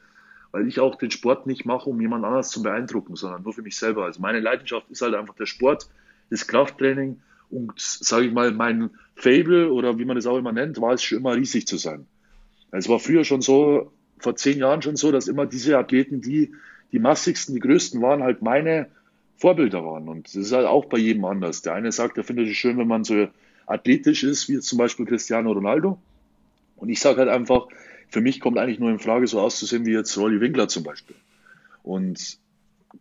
Weil ich auch den Sport nicht mache, um jemand anders zu beeindrucken, sondern nur für mich selber. Also meine Leidenschaft ist halt einfach der Sport, das Krafttraining und, sage ich mal, mein Fable oder wie man es auch immer nennt, war es schon immer riesig zu sein. Es war früher schon so, vor zehn Jahren schon so, dass immer diese Athleten, die die massigsten, die größten waren, halt meine Vorbilder waren. Und das ist halt auch bei jedem anders. Der eine sagt, er findet es schön, wenn man so athletisch ist, wie zum Beispiel Cristiano Ronaldo. Und ich sage halt einfach, für mich kommt eigentlich nur in Frage, so auszusehen wie jetzt Rolly Winkler zum Beispiel. Und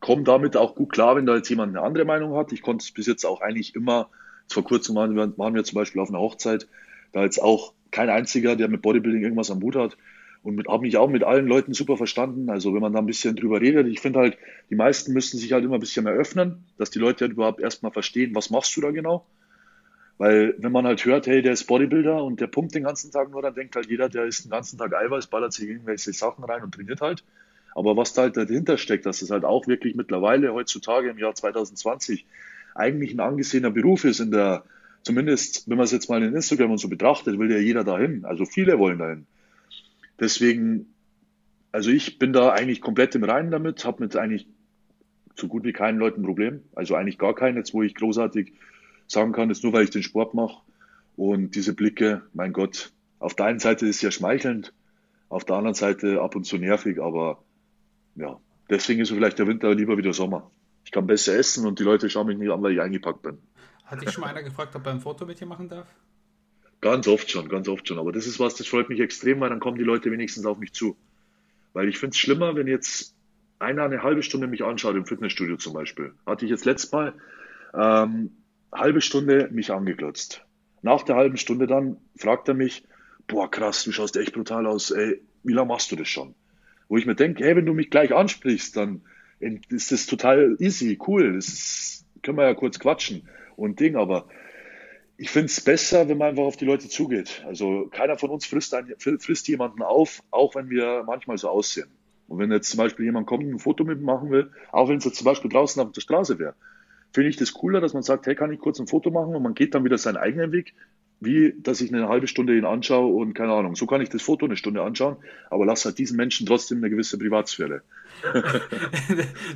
komme damit auch gut klar, wenn da jetzt jemand eine andere Meinung hat. Ich konnte es bis jetzt auch eigentlich immer, vor kurzem waren wir, waren wir zum Beispiel auf einer Hochzeit, da jetzt auch kein einziger, der mit Bodybuilding irgendwas am Hut hat. Und habe mich auch mit allen Leuten super verstanden. Also wenn man da ein bisschen drüber redet, ich finde halt, die meisten müssten sich halt immer ein bisschen mehr öffnen, dass die Leute halt überhaupt erstmal verstehen, was machst du da genau. Weil wenn man halt hört, hey, der ist Bodybuilder und der pumpt den ganzen Tag nur, dann denkt halt jeder, der ist den ganzen Tag Eiweiß, ballert sich irgendwelche Sachen rein und trainiert halt. Aber was da halt dahinter steckt, dass es halt auch wirklich mittlerweile heutzutage im Jahr 2020 eigentlich ein angesehener Beruf ist in der, zumindest wenn man es jetzt mal in Instagram und so betrachtet, will ja jeder dahin. Also viele wollen dahin. Deswegen, also ich bin da eigentlich komplett im Reinen damit, habe mit eigentlich so gut wie keinen Leuten ein Problem. Also eigentlich gar keinen, jetzt wo ich großartig sagen kann, ist nur, weil ich den Sport mache. Und diese Blicke, mein Gott, auf der einen Seite ist es ja schmeichelnd, auf der anderen Seite ab und zu nervig, aber ja, deswegen ist vielleicht der Winter lieber wie der Sommer. Ich kann besser essen und die Leute schauen mich nicht an, weil ich eingepackt bin. Hat dich schon mal einer gefragt, ob er ein Foto mit dir machen darf? Ganz oft schon, ganz oft schon. Aber das ist was, das freut mich extrem, weil dann kommen die Leute wenigstens auf mich zu. Weil ich finde es schlimmer, wenn jetzt einer eine halbe Stunde mich anschaut, im Fitnessstudio zum Beispiel. Hatte ich jetzt letztes Mal, ähm, halbe Stunde mich angeglotzt. Nach der halben Stunde dann fragt er mich, boah krass, du schaust echt brutal aus, ey, wie lange machst du das schon? Wo ich mir denke, hey, wenn du mich gleich ansprichst, dann ist das total easy, cool, das ist, können wir ja kurz quatschen und Ding, aber ich finde es besser, wenn man einfach auf die Leute zugeht. Also keiner von uns frisst, einen, frisst jemanden auf, auch wenn wir manchmal so aussehen. Und wenn jetzt zum Beispiel jemand kommt und ein Foto mit machen will, auch wenn es jetzt zum Beispiel draußen auf der Straße wäre, finde ich das cooler, dass man sagt, hey, kann ich kurz ein Foto machen und man geht dann wieder seinen eigenen Weg, wie dass ich eine halbe Stunde ihn anschaue und keine Ahnung. So kann ich das Foto eine Stunde anschauen, aber lass halt diesen Menschen trotzdem eine gewisse Privatsphäre. (laughs)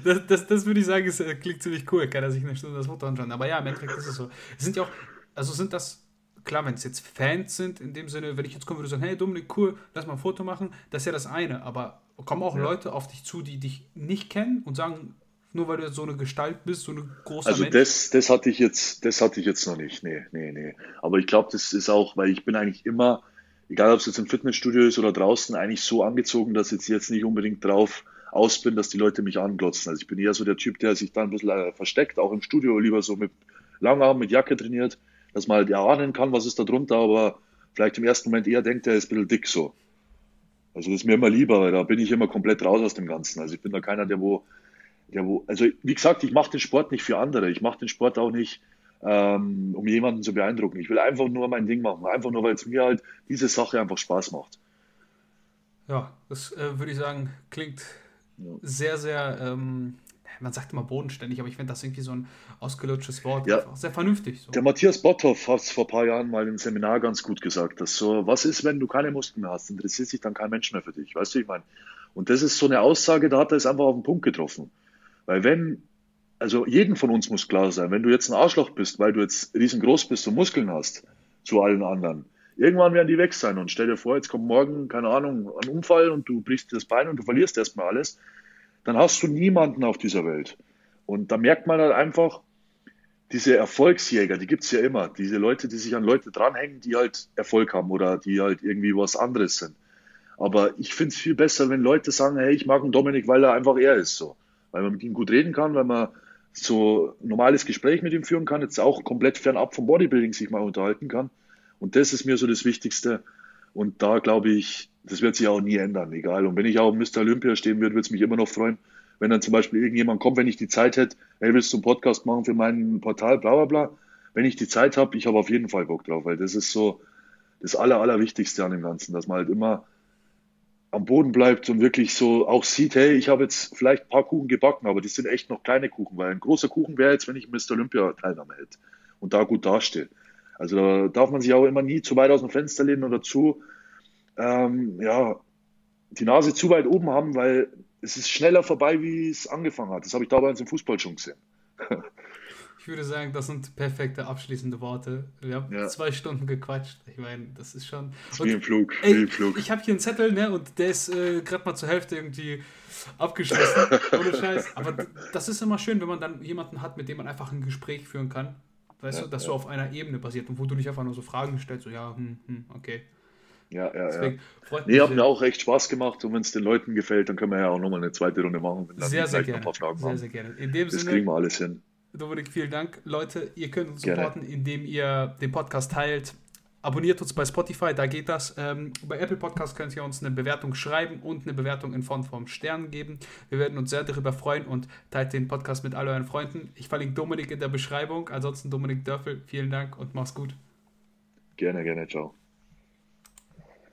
das, das, das, würde ich sagen, ist, äh, klingt ziemlich cool, kann er sich eine Stunde das Foto anschauen. Aber ja, im Endeffekt ist es so. Es sind ja auch, also sind das, klar, wenn es jetzt Fans sind, in dem Sinne, wenn ich jetzt kommen würde und sagen, hey Dominik, cool, lass mal ein Foto machen, das ist ja das eine. Aber kommen auch ja. Leute auf dich zu, die dich nicht kennen und sagen, nur weil du so eine Gestalt bist, so eine große Also Mensch? das, das hatte ich jetzt, das hatte ich jetzt noch nicht. Nee, nee, nee. Aber ich glaube, das ist auch, weil ich bin eigentlich immer, egal ob es jetzt im Fitnessstudio ist oder draußen, eigentlich so angezogen, dass ich jetzt nicht unbedingt drauf aus bin, dass die Leute mich anglotzen. Also ich bin eher so der Typ, der sich da ein bisschen äh, versteckt, auch im Studio lieber so mit Langarm, mit Jacke trainiert, dass man halt erahnen kann, was ist da drunter, aber vielleicht im ersten Moment eher denkt, der ist ein bisschen dick so. Also das ist mir immer lieber, weil da bin ich immer komplett raus aus dem Ganzen. Also ich bin da keiner, der wo ja, wo, also wie gesagt, ich mache den Sport nicht für andere. Ich mache den Sport auch nicht, ähm, um jemanden zu beeindrucken. Ich will einfach nur mein Ding machen. Einfach nur, weil es mir halt diese Sache einfach Spaß macht. Ja, das äh, würde ich sagen, klingt ja. sehr, sehr, ähm, man sagt immer bodenständig, aber ich finde das irgendwie so ein ausgelutschtes Wort. Ja. sehr vernünftig. So. Der Matthias Botthoff hat es vor ein paar Jahren mal im Seminar ganz gut gesagt, dass so, was ist, wenn du keine Muskeln mehr hast? Interessiert sich dann kein Mensch mehr für dich. Weißt du, ich meine? Und das ist so eine Aussage, da hat er es einfach auf den Punkt getroffen. Weil wenn, also jedem von uns muss klar sein, wenn du jetzt ein Arschloch bist, weil du jetzt riesengroß bist und Muskeln hast, zu allen anderen, irgendwann werden die weg sein. Und stell dir vor, jetzt kommt morgen, keine Ahnung, ein Unfall und du brichst dir das Bein und du verlierst erstmal alles, dann hast du niemanden auf dieser Welt. Und da merkt man halt einfach, diese Erfolgsjäger, die gibt es ja immer. Diese Leute, die sich an Leute dranhängen, die halt Erfolg haben oder die halt irgendwie was anderes sind. Aber ich finde es viel besser, wenn Leute sagen, hey, ich mag einen Dominik, weil er einfach er ist so weil man mit ihm gut reden kann, weil man so ein normales Gespräch mit ihm führen kann, jetzt auch komplett fernab vom Bodybuilding sich mal unterhalten kann. Und das ist mir so das Wichtigste. Und da glaube ich, das wird sich auch nie ändern, egal. Und wenn ich auch Mr. Olympia stehen würde, würde es mich immer noch freuen, wenn dann zum Beispiel irgendjemand kommt, wenn ich die Zeit hätte, hey, willst du einen Podcast machen für mein Portal, bla bla bla. Wenn ich die Zeit habe, ich habe auf jeden Fall Bock drauf, weil das ist so das Aller, Allerwichtigste an dem Ganzen, dass man halt immer am Boden bleibt und wirklich so auch sieht, hey, ich habe jetzt vielleicht ein paar Kuchen gebacken, aber die sind echt noch kleine Kuchen, weil ein großer Kuchen wäre jetzt, wenn ich Mr. Olympia Teilnahme hätte und da gut dastehe. Also da darf man sich auch immer nie zu weit aus dem Fenster lehnen oder zu, ähm, ja, die Nase zu weit oben haben, weil es ist schneller vorbei, wie es angefangen hat. Das habe ich damals im Fußball schon gesehen. (laughs) Ich würde sagen, das sind perfekte abschließende Worte. Wir haben ja. zwei Stunden gequatscht. Ich meine, das ist schon. Ist wie im Flug. Ey, wie im Flug. Ich habe hier einen Zettel, ne, und der ist äh, gerade mal zur Hälfte irgendwie abgeschlossen. (laughs) ohne Scheiß. Aber das ist immer schön, wenn man dann jemanden hat, mit dem man einfach ein Gespräch führen kann. Weißt ja, du, dass ja. so auf einer Ebene basiert und wo du nicht einfach nur so Fragen stellst, so ja, hm, hm, okay. Ja, ja, Deswegen ja. Nee, hat mir auch echt Spaß gemacht und wenn es den Leuten gefällt, dann können wir ja auch nochmal eine zweite Runde machen. Wenn sehr, sehr gerne. sehr, sehr gerne. In dem das Sinne, kriegen wir alles hin. Dominik, vielen Dank. Leute, ihr könnt uns supporten, gerne. indem ihr den Podcast teilt. Abonniert uns bei Spotify, da geht das. Ähm, bei Apple Podcast könnt ihr uns eine Bewertung schreiben und eine Bewertung in Form von Sternen geben. Wir werden uns sehr darüber freuen und teilt den Podcast mit all euren Freunden. Ich verlinke Dominik in der Beschreibung. Ansonsten Dominik Dörfel, vielen Dank und mach's gut. Gerne, gerne, ciao.